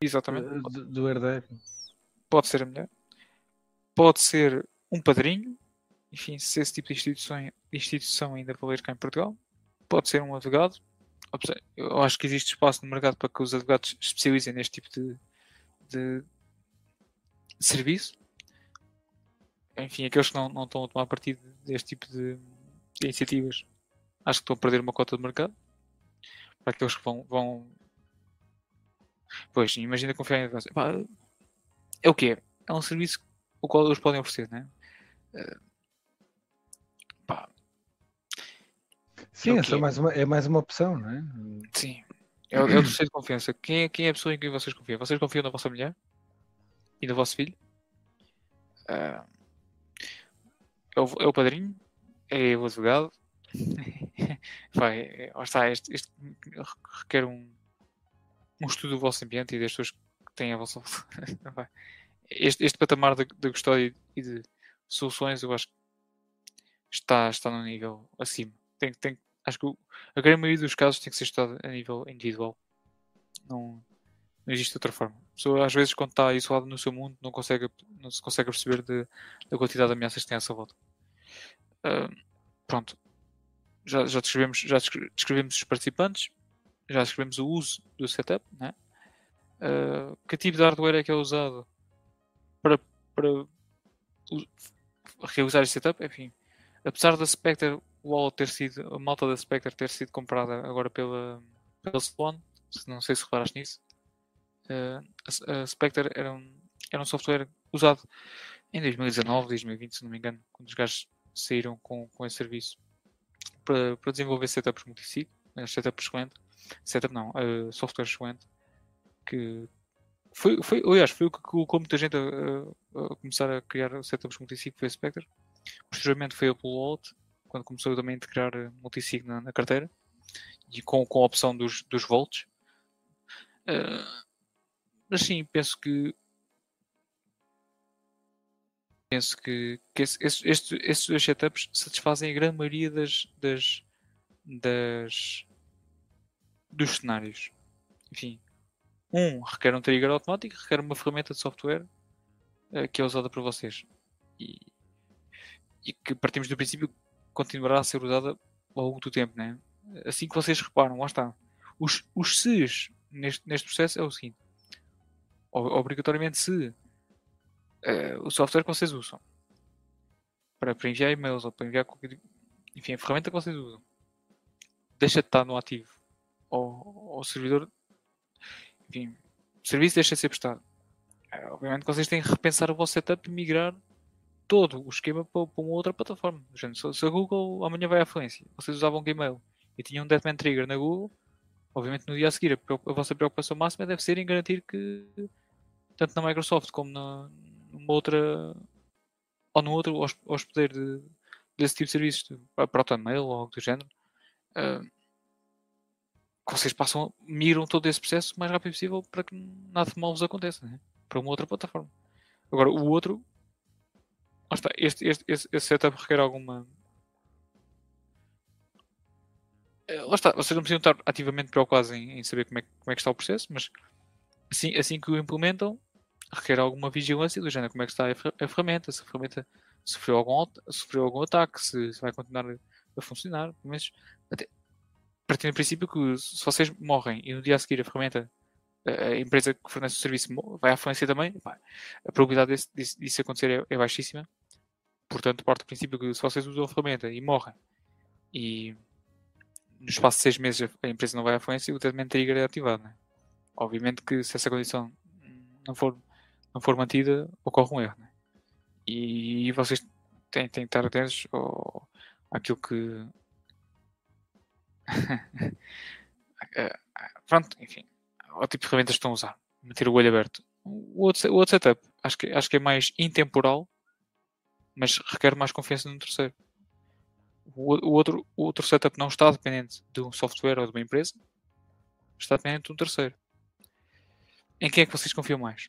B: Exatamente.
A: eh, do, do herdeiro.
B: Pode ser a mulher. Pode ser um padrinho. Enfim, se esse tipo de instituição, instituição ainda valer cá em Portugal. Pode ser um advogado. Eu acho que existe espaço no mercado para que os advogados especializem neste tipo de, de serviço. Enfim, aqueles que não, não estão a tomar partido deste tipo de, de iniciativas, acho que estão a perder uma cota de mercado. Para aqueles que vão. vão... Pois, imagina confiar em. Epá, É o que é? É um serviço o qual eles podem oferecer, né? Eh, pá,
A: Sim,
B: quê?
A: é mais uma, é mais uma opção, não é?
B: sim. É, o- é o terceiro de confiança. Quem é, quem é a pessoa em quem vocês confiam? Vocês confiam na vossa mulher? E no vosso filho? Ah, é, o, é o padrinho? É o advogado? Vai, é, está, este, este requer um, um estudo do vosso ambiente e das pessoas que têm a vossa volta. Este, este patamar de, custódia e de soluções, eu acho que está, está num nível acima. Tem, tem, acho que a grande maioria dos casos tem que ser estudado a nível individual. Não, não existe outra forma. A pessoa, às vezes, quando está isolada no seu mundo, não, consegue, não se consegue perceber de- da quantidade de ameaças que tem à sua volta. Ah, pronto. Já, já, descrevemos, já descre- descrevemos os participantes, já descrevemos o uso do setup, né? Ah, que tipo de hardware é que é usado para, para realizar este setup? Enfim, apesar da Spectre Wall ter sido, a malta da Spectre ter sido comprada agora pela, pela se- não sei se reparaste nisso, eh, a, a Spectre era um, era um software usado em 2019, 2020, se não me engano, quando os gajos saíram com, com esse serviço para, para desenvolver setups multisig, eh, setups excelente, setup não, eh, software excelente, que foi, foi, aliás, foi o que colocou muita gente a, a- começar a criar setups multisig, foi a Spectre. Posteriormente foi a Blue quando começou também a integrar eh, multisig na, na carteira e com, com a opção dos, dos volts. Eh, mas sim, penso que penso que, que dois setups satisfazem a grande maioria das, das, das dos cenários. Enfim, um requer um trigger automático, requer uma ferramenta de software eh, que é usada por vocês e, e que partimos do princípio continuará a ser usada ao longo do tempo, né? Assim que vocês reparam, lá está. Os, os se's neste, neste processo é o seguinte: obrigatoriamente se eh, o software que vocês usam para, para enviar e-mails ou para enviar qualquer, enfim, a ferramenta que vocês usam deixa de estar no ativo ao, ao servidor, enfim, o serviço deixa de ser prestado. Eh, Obviamente que vocês têm que repensar o vosso setup e migrar todo o esquema para, para uma outra plataforma. Exemplo, se, a Google amanhã vai à falência, vocês usavam Gmail e tinham um Deadman Trigger na Google, obviamente no dia a seguir a, a vossa preocupação máxima deve ser em garantir que tanto na Microsoft como na, numa outra ou no outro hos- hospedeiro de, desse tipo de serviços, de- Protonmail ou algo do género, que vocês passam, miram todo esse processo o mais rápido possível para que nada mal vos aconteça, né? para uma outra plataforma. Agora, o outro, está, este, este, esse, esse setup requer alguma. Eh, Lá está, vocês não precisam estar ativamente preocupados em, em saber como é, como é que está o processo, mas assim, assim que o implementam, requer alguma vigilância do género, como é que está a, a ferramenta, se a ferramenta sofreu algum, sofreu algum ataque, se, se vai continuar a, funcionar, mas até, partindo do princípio que se vocês morrem e no dia a seguir a ferramenta, a empresa que fornece o serviço vai à falência também, pá, a probabilidade desse- disso, disso acontecer é, é baixíssima. Portanto, parte do princípio que se vocês usam a ferramenta e morrem e no espaço de seis meses a empresa não vai à falência, o Deadman Trigger é ativado. Né? Obviamente que se essa condição não for, não for mantida, ocorre um erro. Né? E, vocês têm, têm que estar atentos ao, àquilo que. Eh, Pronto, enfim, ao tipo de ferramentas que estão a usar. Manter o olho aberto. O outro, o outro setup acho que, acho que é mais intemporal, mas requer mais confiança no terceiro. O outro, o outro setup não está dependente de um software ou de uma empresa, está dependente de um terceiro. Em quem é que vocês confiam mais?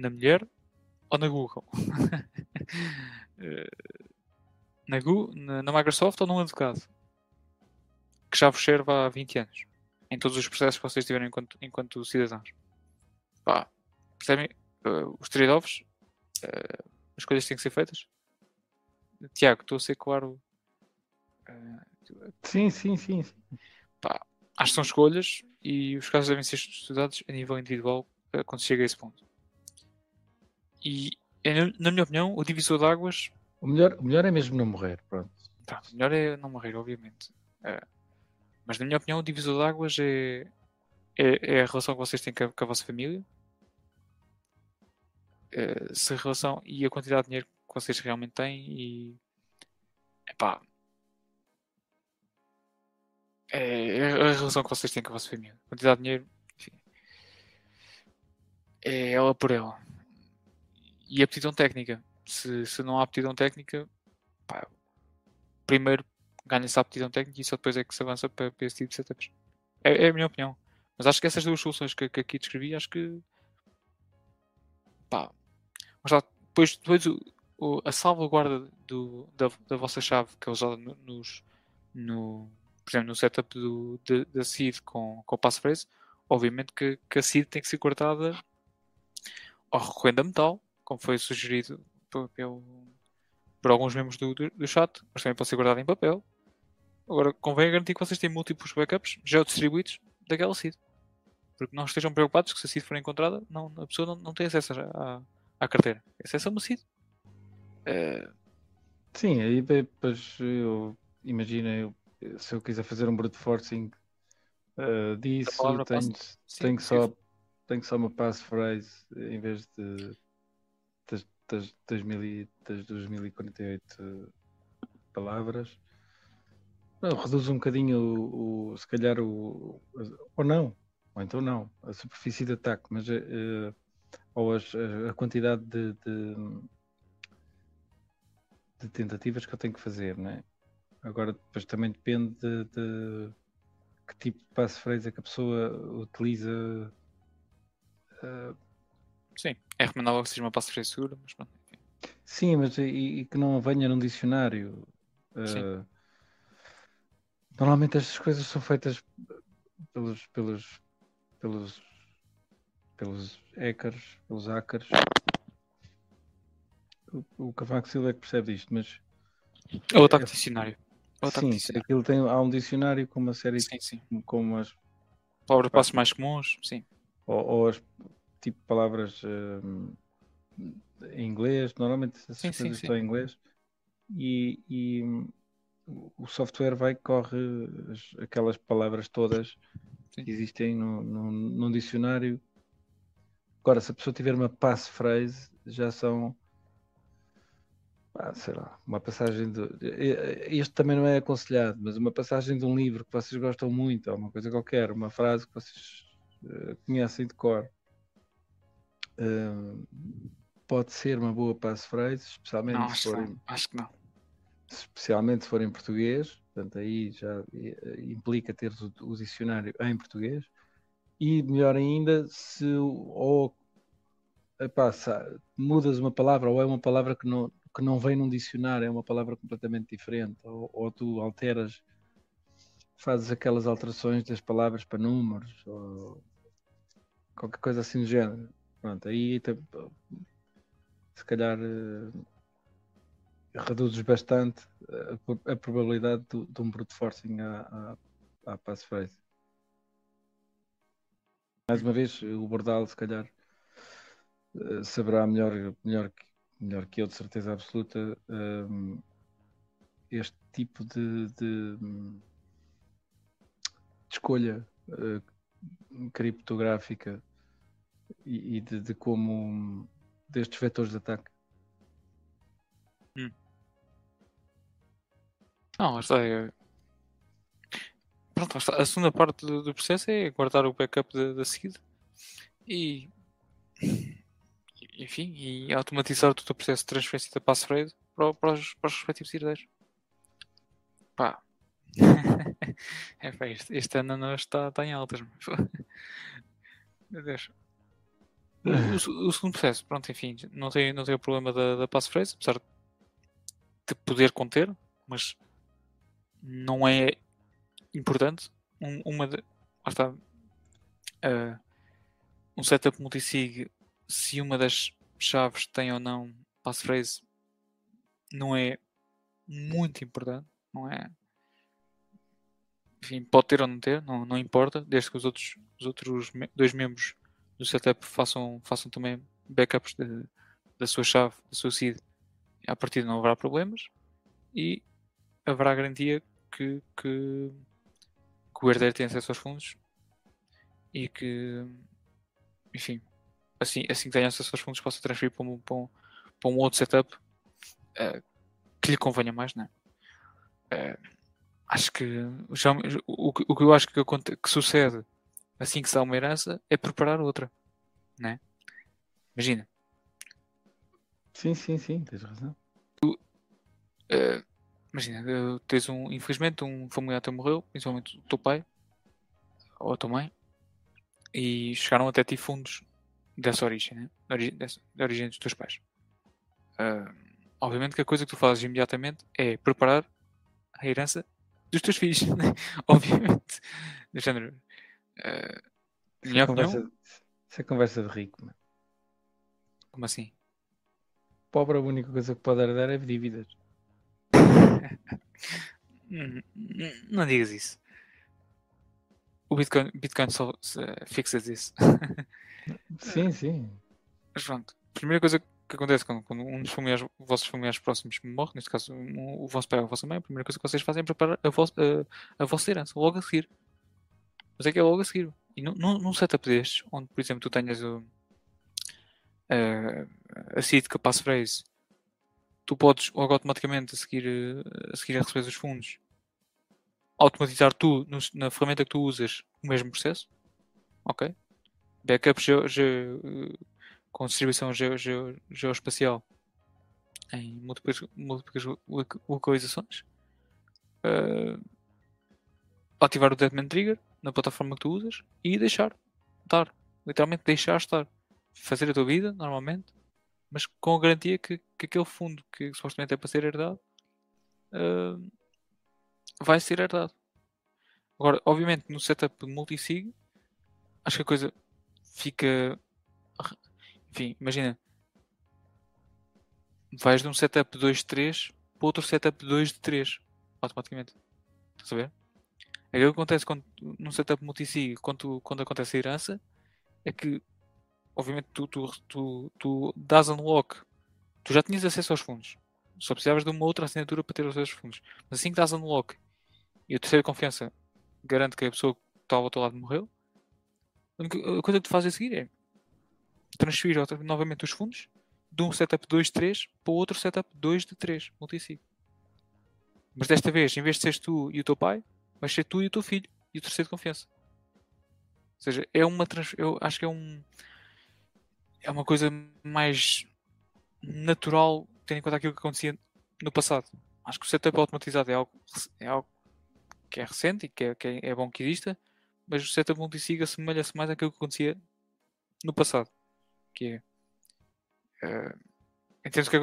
B: Na mulher ou na Google? Eh, na, Google na, na Microsoft ou num advogado? Que já vos serve há 20 anos. Em todos os processos que vocês tiverem enquanto, enquanto cidadãos. Pá, percebem? Uh, os trade-offs, uh, as coisas têm que ser feitas. Tiago, estou a ser claro.
A: Uh, sim, sim, sim.
B: Pá, acho que são escolhas e os casos devem ser estudados a nível individual quando chega a esse ponto. E, na minha opinião, o divisor de águas.
A: O melhor, o melhor é mesmo não morrer, pronto.
B: Tá, o melhor é não morrer, obviamente. É. Mas, na minha opinião, o divisor de águas é, é, é, a relação que vocês têm com a, com a vossa família. É, se a relação e a quantidade de dinheiro que vocês realmente têm e. Epá, é, é a relação que vocês têm com a vossa família. A quantidade de dinheiro, enfim, é ela por ela. E aptidão técnica. Se, se não há aptidão técnica, pá, primeiro ganha-se a aptidão técnica e só depois é que se avança para, para esse tipo de setups. É, é, a minha opinião. Mas acho que essas duas soluções que, que aqui descrevi, acho que. Pá. Já, depois, depois o, o, a salvaguarda do, da, da vossa chave que é usada no, nos, no, por exemplo, no setup do, de, da seed com, com o passphrase, obviamente que, que a seed tem que ser cortada ou recorrendo a metal, como foi sugerido por, por, por alguns membros do, do, do, chat, mas também pode ser guardado em papel. Agora, convém garantir que vocês têm múltiplos backups já distribuídos daquela seed. Porque não estejam preocupados que se a seed for encontrada, não, a pessoa não, não tem acesso à, à carteira. Acesso a uma seed.
A: É... Sim, aí depois eu imagino eu se eu quiser fazer um brute forcing uh, disso, tenho, sim, tenho, só, tenho só uma passphrase em vez de das, das, mil, das 2048 palavras. Não, reduz um bocadinho o, o, se calhar o, ou não, ou então não, a superfície de ataque, mas uh, ou as, a quantidade de, de, de, tentativas que eu tenho que fazer, não é? Agora, depois também depende de, de que tipo de passphrase é que a pessoa utiliza.
B: Uh... Sim, é recomendável que seja uma passphrase segura, mas pronto.
A: Sim, mas e, e, que não venha num dicionário. Uh... Normalmente estas coisas são feitas pelos, pelos, pelos, pelos hackers, pelos hackers. O, o Cavaco Silva é que percebe isto, mas.
B: Ou o ataque é, dicionário.
A: Sim, aquilo tem, há um dicionário com uma série
B: sim, sim.
A: com umas
B: palavras passos mais comuns, sim.
A: Ou, ou as tipo palavras uh, em inglês, normalmente essas sim, coisas estão em inglês e, e, o software vai corre as, aquelas palavras todas sim. que existem no, no, num dicionário. Agora, se a pessoa tiver uma passphrase, já são ah, sei lá, uma passagem de. Este também não é aconselhado, mas uma passagem de um livro que vocês gostam muito, ou uma coisa qualquer, uma frase que vocês uh, conhecem de cor, uh, pode ser uma boa passphrase, especialmente
B: não,
A: se
B: for. Em, acho que não.
A: Especialmente se for em português, portanto, aí já implica ter o, o dicionário em português. E melhor ainda, se ou epá, mudas uma palavra ou é uma palavra que não, que não vem num dicionário, é uma palavra completamente diferente, ou, ou tu alteras, fazes aquelas alterações das palavras para números, ou qualquer coisa assim do género. Pronto, aí se calhar uh, reduzes bastante a, a probabilidade de, um brute forcing à, à, à passphrase. Mais uma vez, o Bordal se calhar uh, saberá melhor, melhor melhor que eu, de certeza absoluta, um, este tipo de, de, de escolha criptográfica e, e de, de, como destes vetores de ataque.
B: Hum. Não, está é... Pronto, está. a segunda parte do, do, processo é guardar o backup da, da seguida e enfim, e automatizar todo o processo de transferência da passphrase para, para, os, para os respectivos herdeiros. Pá. é pá, este, este ano não está, está em altas. Meu Deus. O, o, segundo processo, pronto, enfim, não tem, não tem o problema da, da passphrase, apesar de poder conter, mas não é importante. Um, uma de, está, uh, um setup multisig, se uma das chaves tem ou não passphrase, não é muito importante, não é? Enfim, pode ter ou não ter, não, não importa, desde que os outros, os outros dois membros do setup façam, façam também backups de, da sua chave, da sua seed. A partir não haverá problemas e haverá garantia que, que, que o herdeiro tem acesso aos fundos e que, enfim, assim, assim que tenha acesso aos fundos, possa transferir para um, para um, para um outro setup uh, que lhe convenha mais, não é? Uh, acho que já, o, o que eu acho que, que sucede assim que se dá uma herança é preparar outra, né? Imagina.
A: Sim, sim, sim, tens razão.
B: Tu, uh, imagina, tens um, infelizmente, um familiar teu morreu, principalmente o teu pai ou a tua mãe, e chegaram até ti fundos dessa origem, né? da, origem, dessa, da origem dos teus pais. Uh, obviamente que a coisa que tu fazes imediatamente é preparar a herança dos teus filhos, né? obviamente. Do género. Uh, minha
A: conversa, opinião... Isso é conversa de rico, mano.
B: Como assim?
A: Pobre, a única coisa que pode herdar é dívidas.
B: Não digas isso. O Bitcoin, Bitcoin só fixa isso.
A: sim, sim.
B: Mas pronto. A primeira coisa que acontece quando, quando um dos familiares, vossos familiares próximos morre, neste caso um, o vosso pai ou a vossa mãe, a primeira coisa que vocês fazem é preparar a, vossa, a, a vossa herança, logo a seguir. Mas é que é logo a seguir. E num, num setup destes, onde por exemplo tu tenhas o, a, a seed que passo phrase, tu podes logo automaticamente a seguir a, seguir a receber os fundos automatizar tu no, na ferramenta que tu usas o mesmo processo. Ok? Backup ge, ge, com distribuição ge, geoespacial em múltiplas, múltiplas localizações. Uh, ativar o Deadman Trigger na plataforma que tu usas e deixar estar. Literalmente deixar estar. Fazer a tua vida normalmente, mas com a garantia que, que aquele fundo que supostamente é para ser herdado uh, vai ser herdado. Agora, obviamente, no setup multisig, acho que a coisa fica. Enfim, imagina. Vais de um setup 2 de 3 para outro setup 2 de 3, automaticamente. Estás a ver? Aquilo que acontece quando, num setup multisig, quando, quando acontece a herança, é que, obviamente, tu, tu, tu, tu dás unlock. Tu já tinhas acesso aos fundos. Só precisavas de uma outra assinatura para ter acesso aos fundos. Mas assim que dás unlock e a terceira confiança garante que a pessoa que está ao outro lado morreu, a coisa que tu fazes a seguir é transferir novamente os fundos de um setup 2 de 3 para outro setup 2 de 3, multisig. Mas desta vez, em vez de seres tu e o teu pai, vais ser tu e o teu filho e o terceiro de confiança. Ou seja, é uma trans... eu acho que é um é uma coisa mais natural tendo em conta aquilo que acontecia no passado. Acho que o setup automatizado é algo, é algo que é recente e que é, que é, é bom que exista, mas o setup multisig assemelha-se mais àquilo que acontecia no passado. Que é. Uh, entendes que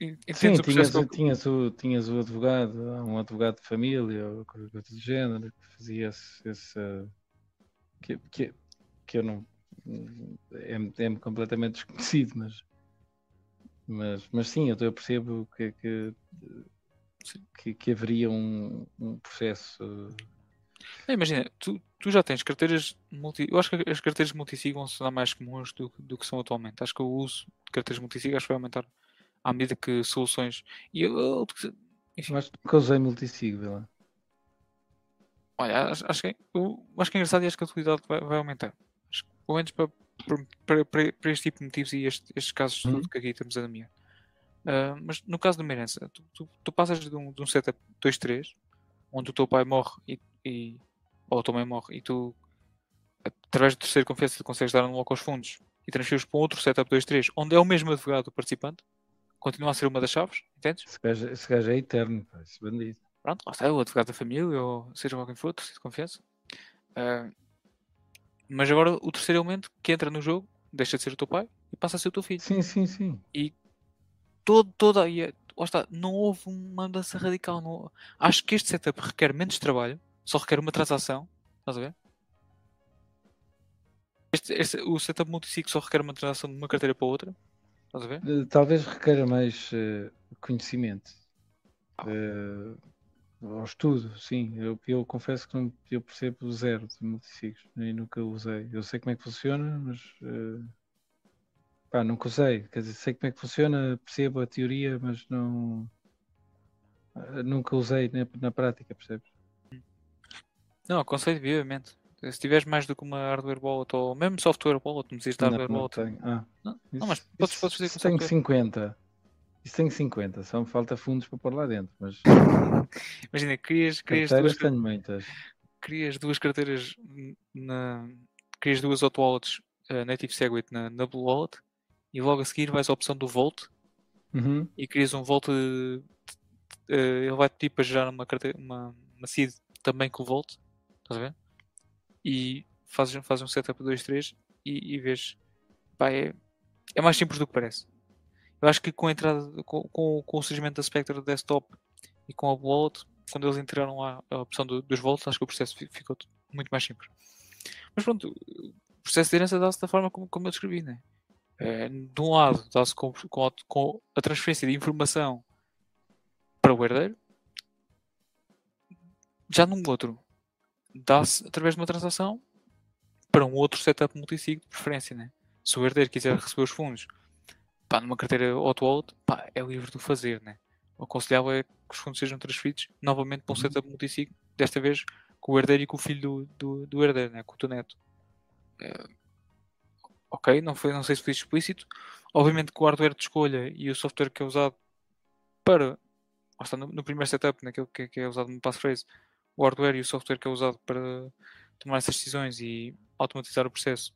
A: entendes Sim, o tinhas, que... tinhas, o, tinhas o advogado, um advogado de família ou qualquer coisa do género que fazia esse. esse que, que, que eu não. É, é completamente desconhecido, mas. Mas, mas sim, eu percebo que, que que, que haveria um, um processo.
B: Imagina, tu, tu já tens carteiras multi. Eu acho que as carteiras multisig vão se tornar mais comuns do, do que são atualmente. Acho que o uso de carteiras multisig acho que vai aumentar à medida que soluções. E eu, eu,
A: enfim. Mas nunca usei multisig, lá.
B: Olha, acho, acho, que, eu, acho que é engraçado e acho que a utilidade vai, vai aumentar. Acho que, pelo menos para, para, para, para, este tipo de motivos e este, estes casos hum. que aqui estamos a nomear. Uh, mas no caso de uma herança, tu, tu, tu passas de um, de um setup 2-3, onde o teu pai morre e, e, ou a tua mãe morre e tu, através do terceiro confiança, consegues dar um loco aos fundos e transferes para um outro setup 2-3, onde é o mesmo advogado do participante, continua a ser uma das chaves, entendes?
A: Esse gajo, esse gajo é eterno, esse bandido.
B: Pronto, lá está, o advogado da família, ou seja quem for, terceiro de confiança. Uh, mas agora o terceiro elemento que entra no jogo deixa de ser o teu pai e passa a ser o teu filho.
A: Sim, sim, sim.
B: Todo, toda, e, é- lá está, não houve uma mudança radical. Não, acho que este setup requer menos trabalho, só requer uma transação. Estás a ver? Este, este- o setup multisig só requer uma transação de uma carteira para outra. Estás a ver?
A: Eh, Talvez requeira mais eh, conhecimento. Eh, ou estudo, sim. Eu, eu confesso que não, eu percebo zero de multisigos e nunca usei. Eu sei como é que funciona, mas eh, pá, nunca usei. Quer dizer, sei como é que funciona, percebo a teoria, mas não nunca usei na, na prática, percebes?
B: Não, aconselho vivamente. Se tiveres mais do que uma hardware wallet ou mesmo software wallet, não precisas de
A: Não,
B: hardware
A: não
B: wallet.
A: tenho. Ah,
B: Não,
A: isso,
B: não, mas podes,
A: isso-
B: podes fazer com
A: tenho
B: software.
A: 50. Isso tenho 50, só me falta fundos para pôr lá dentro, mas
B: Imagina, crias, crias, duas,
A: carteiras tenho muitas.
B: crias duas carteiras na. Crias duas hot wallets eh, Native Segwit na, na Blue Wallet e logo a seguir vais à opção do Volt
A: Uhum.
B: e crias um Volt. eh, eh, ele vai pedir para gerar uma, carteira, uma, uma seed também com o Volt. Estás a ver? E fazes, fazes um setup 2, 3 e, e vês. Pá, é, é mais simples do que parece. Eu acho que com a entrada, com, com, com o surgimento da Spectre Desktop e com a Blue Wallet, quando eles integraram lá a opção do- dos volts, acho que o processo fi- ficou muito mais simples. Mas pronto, o processo de herança dá-se da forma como, como eu descrevi, né? Eh, de um lado, dá-se com, com, a- com a transferência de informação para o herdeiro, já num outro, dá-se através de uma transação para um outro setup multisig de preferência, né? Se o herdeiro quiser receber os fundos pá, numa carteira auto wallet, pá, é livre de o fazer, né? O aconselhável é que os fundos sejam transferidos novamente para um
A: Uhum.
B: setup multisig, desta vez com o herdeiro e com o filho do, do, do herdeiro, né? com o teu neto. Eh, ok, não, foi, não sei se foi explícito. Obviamente que o hardware de escolha e o software que é usado para. lá está, no, no primeiro setup, naquele que, que é usado no passphrase, o hardware e o software que é usado para tomar essas decisões e automatizar o processo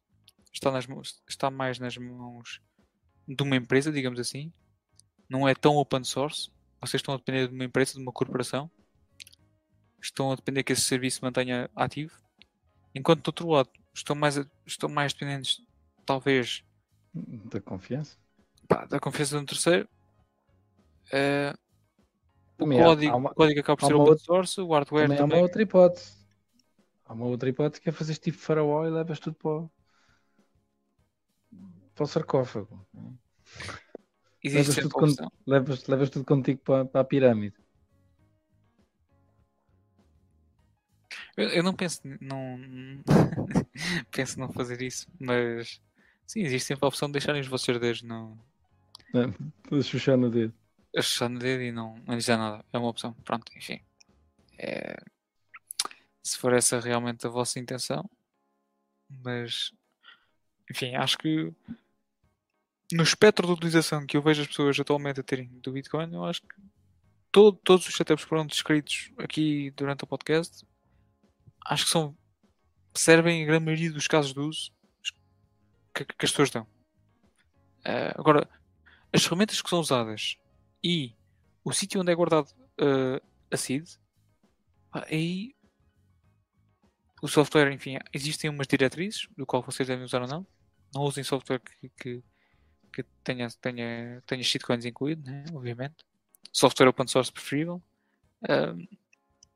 B: está, nas está mais nas mãos de uma empresa, digamos assim. Não é tão open source. Vocês estão a depender de uma empresa, de uma corporação. Estão a depender que esse serviço se mantenha ativo. Enquanto do outro lado estão mais, estão mais dependentes, talvez,
A: Da confiança.
B: pá, da confiança de um terceiro. Eh, o,
A: Também há-
B: código,
A: há uma-
B: código acaba por
A: há
B: ser open
A: outra-
B: source, o hardware
A: Também há
B: também.
A: uma outra hipótese. Há uma outra hipótese que é fazer tipo faraó e levas tudo para o, para o sarcófago.
B: Existe
A: levas
B: sempre
A: tudo. Levas, levas tudo contigo para, para a pirâmide.
B: Eu, eu não penso, não penso não fazer isso, mas sim, existe sempre a opção de deixarem os vossos herdeiros no?
A: Para chuchar no dedo.
B: A chuchar no dedo e não, não dá nada. É uma opção. Pronto, enfim. É, se for essa realmente a vossa intenção, mas enfim, acho que no espectro de utilização que eu vejo as pessoas atualmente a terem do Bitcoin, eu acho que todo- todos os setups que foram descritos aqui durante o podcast acho que são servem em grande maioria dos casos de uso que, que as pessoas dão. Eh, agora, as ferramentas que são usadas e o sítio onde é guardado eh, a seed, aí o software, enfim, existem umas diretrizes do qual vocês devem usar ou não. Não usem software que, que, que tenha, tenha, tenha shitcoins incluído, né? obviamente. Software open source preferível.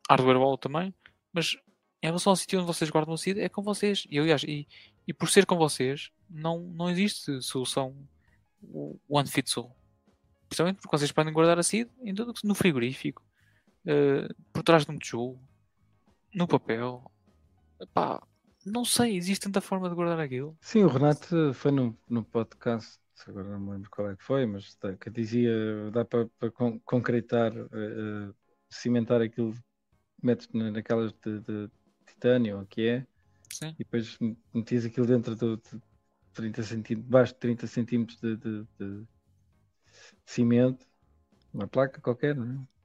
B: Hardware wallet também. Mas em relação ao sítio onde vocês guardam o seed, é com vocês. E aliás, e, e por ser com vocês, não, não existe solução one fits all. Principalmente porque vocês podem guardar a seed em tudo no frigorífico, eh, por trás de um tijolo, no papel. Não sei, existe tanta forma de guardar aquilo.
A: Sim, o Renato foi no, no podcast, agora não me lembro qual é que foi, mas tá- que dizia dá para, para con- concretar, eh, cimentar aquilo, metes na- naquelas de, de titânio, o que é,
B: Sim.
A: e depois metias aquilo dentro do, de 30 centímetros, baixo de 30 centímetros de- de- de cimento, uma placa qualquer, não é?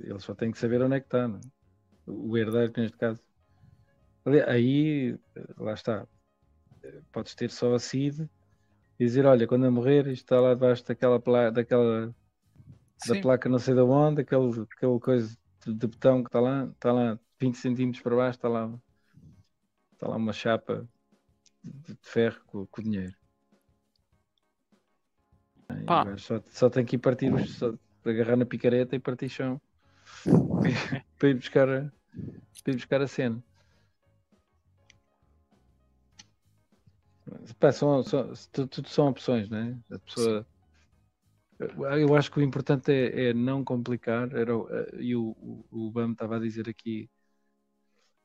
A: Ele só tem que saber onde é que está, é? o herdeiro neste caso. Aí, lá está, podes ter só a seed e dizer, olha, quando eu morrer, isto está lá debaixo daquela, pla daquela da
B: Sim.
A: placa não sei de onde, aquele, aquele coisa de, de betão que está lá, está lá 20 centímetros para baixo, está lá, está lá uma chapa de, de ferro com, com o dinheiro.
B: Pá.
A: Só, só tem que ir partir, só agarrar na picareta e partir chão para ir buscar a, para ir buscar a cena. Pá, são, são, tu- tudo são opções, né? A pessoa. Eu acho que o importante é, é não complicar. Era, eh, e o, o, o BAM estava a dizer aqui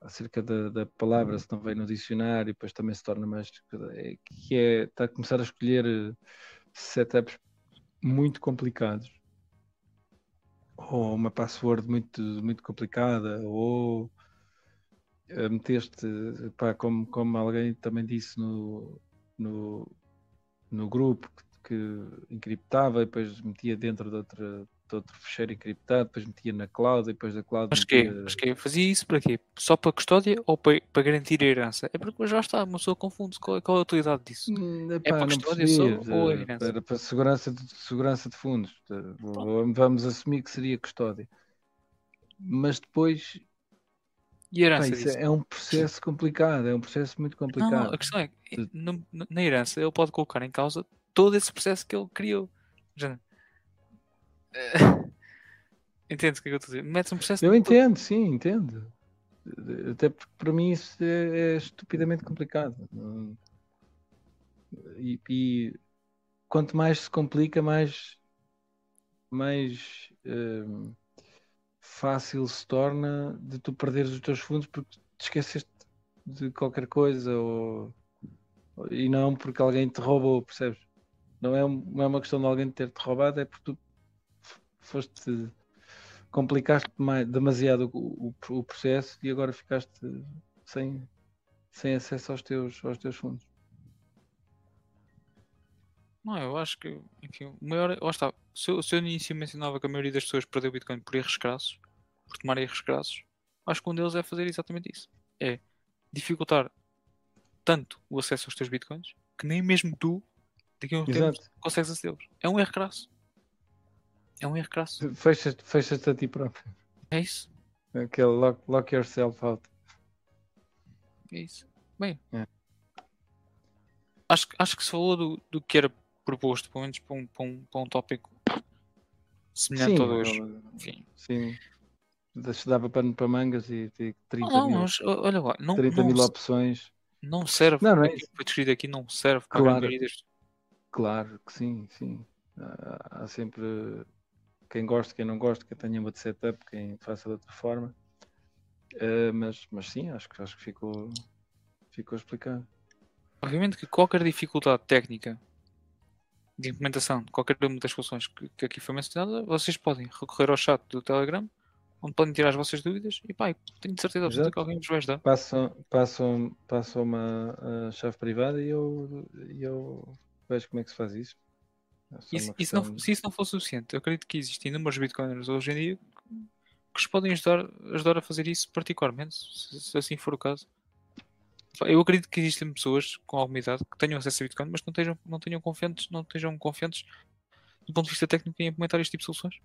A: acerca da, da palavra, se não vem no dicionário, e depois também se torna mais. É, que é está a começar a escolher eh, setups muito complicados. Ou uma password muito, muito complicada, ou eh, meteste, pá, como, como alguém também disse no, no, no grupo, que, que encriptava e depois metia dentro de, outra, outro fecheiro encriptado, depois metia na cloud e depois da cloud
B: Mas quê?
A: metia...
B: Mas quê? Fazia isso para quê? Só para custódia ou para, para garantir a herança? É porque já está, uma pessoa confunde qual, é- qual é a utilidade disso.
A: Hum,
B: É
A: epá,
B: para
A: não
B: custódia só
A: percebi,
B: ou é
A: eh,
B: herança?
A: Era para segurança de, segurança de fundos. Eh, Vamos assumir que seria custódia. Mas depois
B: E a herança
A: isso
B: disso?
A: é um processo complicado, é um processo muito complicado.
B: não, a questão é que na herança ele pode colocar em causa todo esse processo que ele criou. Entendes o que é que eu estou a dizer? Metes um processo
A: Eu
B: todo-
A: entendo, sim, entendo. Até porque para mim isso é, é estupidamente complicado. E, e quanto mais se complica, mais, mais hum, fácil se torna de tu perderes os teus fundos porque te esqueceste de qualquer coisa ou, e não porque alguém te roubou, percebes? Não é, não é uma questão de alguém ter-te roubado, é porque tu foste complicaste mais, demasiado o, o- o processo e agora ficaste sem, sem acesso aos teus, aos teus fundos.
B: Não, eu acho que, enfim, o maior. Lá está. Se eu, se eu no início mencionava que a maioria das pessoas perdeu o Bitcoin por erros crassos, por tomar erros crassos, acho que um deles é fazer exatamente isso. É dificultar tanto o acesso aos teus Bitcoins que nem mesmo tu, daqui a um tempo, consegues acedê-los. É um erro crasso. É um erro crasso.
A: Fechas-te fechas a ti próprio.
B: É isso.
A: Aquele lock, lock yourself out.
B: É isso. Bem,
A: É.
B: acho, que- acho que se falou do, do que era proposto, pelo menos para um, para um, para um tópico semelhante
A: Sim,
B: ao
A: eu-
B: Enfim.
A: sim. Deixa- Dava pano para mangas e, e 30
B: Não,
A: mil,
B: mas olha lá, não,
A: 30
B: não,
A: mil opções.
B: não serve.
A: Não, não é isso.
B: que foi descrito aqui não serve para
A: Claro.
B: a
A: Claro que sim, sim. Há sempre quem gosta, quem não gosta, quem tenha uma de setup, quem faça de outra forma. Eh, mas, mas sim, acho que, acho que ficou, ficou explicado.
B: Obviamente que qualquer dificuldade técnica de implementação de qualquer uma das soluções que, que aqui foi mencionada, vocês podem recorrer ao chat do Telegram, onde podem tirar as vossas dúvidas e pá, tenho certeza
A: Exato.
B: que alguém vos vai ajudar.
A: Passam, passam, passam uma a chave privada e eu, e eu vejo como é que se faz isso. É
B: E se, não- se isso não for suficiente, eu acredito que existem inúmeros bitcoiners hoje em dia que, os podem ajudar, ajudar a fazer isso particularmente, se, se assim for o caso. Eu acredito que existem pessoas com alguma idade que tenham acesso a Bitcoin, mas não estejam, não tenham confiantes, não estejam confiantes do ponto de vista técnico em implementar este tipo de soluções.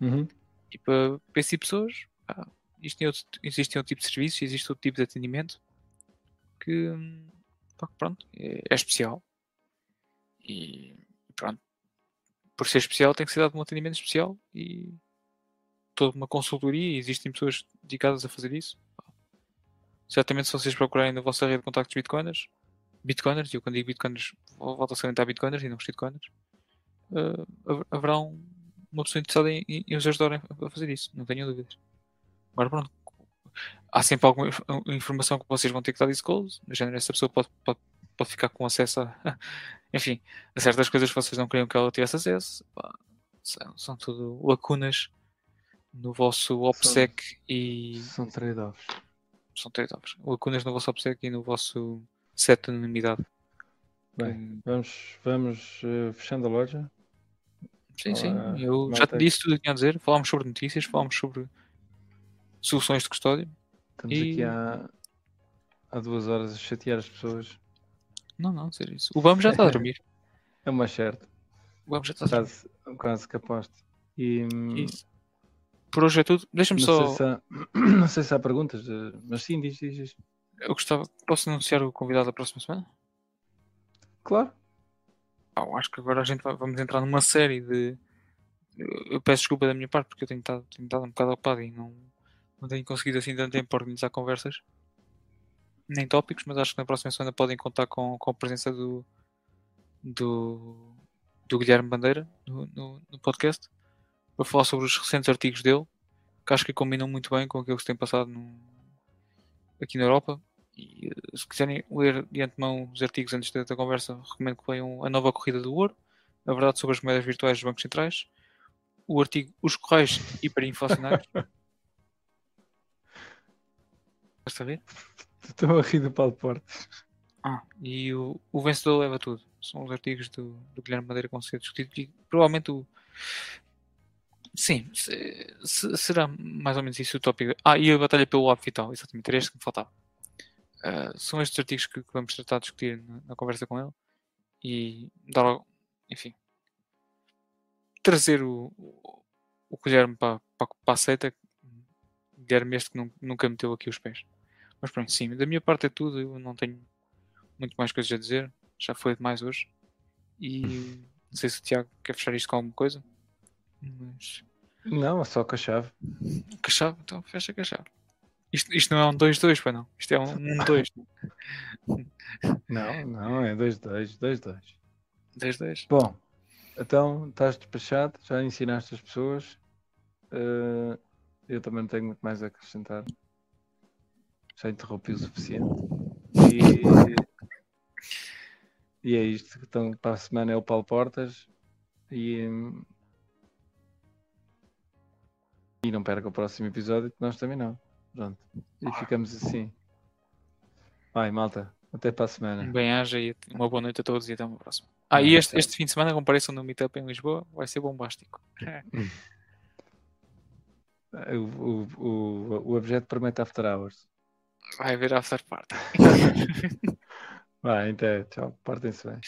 A: Uhum.
B: E para, para esse tipo de pessoas, pá, existem outro, existem outro tipo de serviços, existe outro tipo de atendimento que, hum, pá, pronto, é, é especial. E pronto, por ser especial tem que ser dado um atendimento especial e toda uma consultoria existem pessoas dedicadas a fazer isso. Certamente se vocês procurarem na vossa rede de contactos bitcoiners, bitcoiners, e eu quando digo bitcoiners volto a salientar bitcoiners e não shitcoiners, uh, haver- haverá um- uma pessoa interessada em, em, em os ajudarem a fazer isso, não tenho dúvidas. Agora pronto, há sempre alguma inf- informação que vocês vão ter que dar disclose, do género, essa pessoa pode, pode, pode ficar com acesso a, enfim, certas coisas que vocês não queriam que ela tivesse acesso, pá, são, são tudo lacunas no vosso OPSEC e
A: São trade-offs.
B: são trade-offs, lacunas no vosso OPSEC e no vosso set de anonimidade.
A: Bem,
B: Hum,
A: vamos, vamos eh, fechando a loja.
B: Sim, sim, eu já te disse tudo o que tinha a dizer, falámos sobre notícias, falámos sobre soluções de custódia.
A: Estamos
B: E-
A: aqui há, há duas horas a chatear as pessoas.
B: Não, não, sério isso. O BAM já está a dormir.
A: É uma certa.
B: O BAM já está a dormir.
A: Quase, quase que aposto. E, hum,
B: Isso. Por hoje é tudo. Deixa-me só.
A: sei se há, não sei se há perguntas, eh, mas sim, diz, diz, diz.
B: Eu gostava. Posso anunciar o convidado da próxima semana?
A: Claro.
B: Eu acho que agora a gente vai- vamos entrar numa série de. Eu eu peço desculpa da minha parte porque eu tenho estado, tenho estado um bocado ocupado e não, não tenho conseguido assim tanto tempo para organizar conversas nem tópicos, mas acho que na próxima semana podem contar com, com a presença do, do, do Guilherme Bandeira no, no, no podcast para falar sobre os recentes artigos dele que acho que combinam muito bem com aquilo que se tem passado no- aqui na Europa. E eh, se quiserem ler de antemão os artigos antes da, conversa, recomendo que leiam A Nova Corrida do Ouro, A Verdade sobre as Moedas Virtuais dos Bancos Centrais, o artigo Os Correios Hiperinflacionários. Estás a ver?
A: Estou a rir do Paulo Portas.
B: Ah, e o, o Vencedor Leva Tudo. São os artigos do, do Guilherme Madeira que vão ser discutidos. E provavelmente o. Sim, se- se- será mais ou menos isso o tópico. Ah, e a Batalha pelo Lab Vital, exatamente, era este que me faltava. Ah, são estes artigos que, que vamos tratar de discutir na, na conversa com ele e dar, al- enfim, trazer o, o, o Guilherme para, para, para a seita. Guilherme este que nun- nunca meteu aqui os pés. Mas pronto, sim, da minha parte é tudo. Eu não tenho muito mais coisas a dizer. Já foi demais hoje. E não sei se o Tiago quer fechar isto com alguma coisa. Mas.
A: Não, é só com a chave.
B: Com a chave? Então fecha com a chave. Isto, isto não é um 2-2, para não. Isto é um 1-2.
A: Não, não, é 2-2, 2-2.
B: 2-2.
A: Bom, então estás despachado, já ensinaste as pessoas. Eh, eu também não tenho muito mais a acrescentar. Já interrompi o suficiente. E, e é isto. Então, para a semana é o Paulo Portas. E, e não perca o próximo episódio, que nós também não. Pronto. E ficamos assim. Vai, malta. Até para a semana.
B: Um bem-aja e uma boa noite a todos e até uma próxima. Ah, e este, este fim de semana compareçam no Meetup em Lisboa. Vai ser bombástico.
A: O, o, o, o objeto promete after hours.
B: Vai haver after party.
A: Vai, então, tchau. Portem-se bem.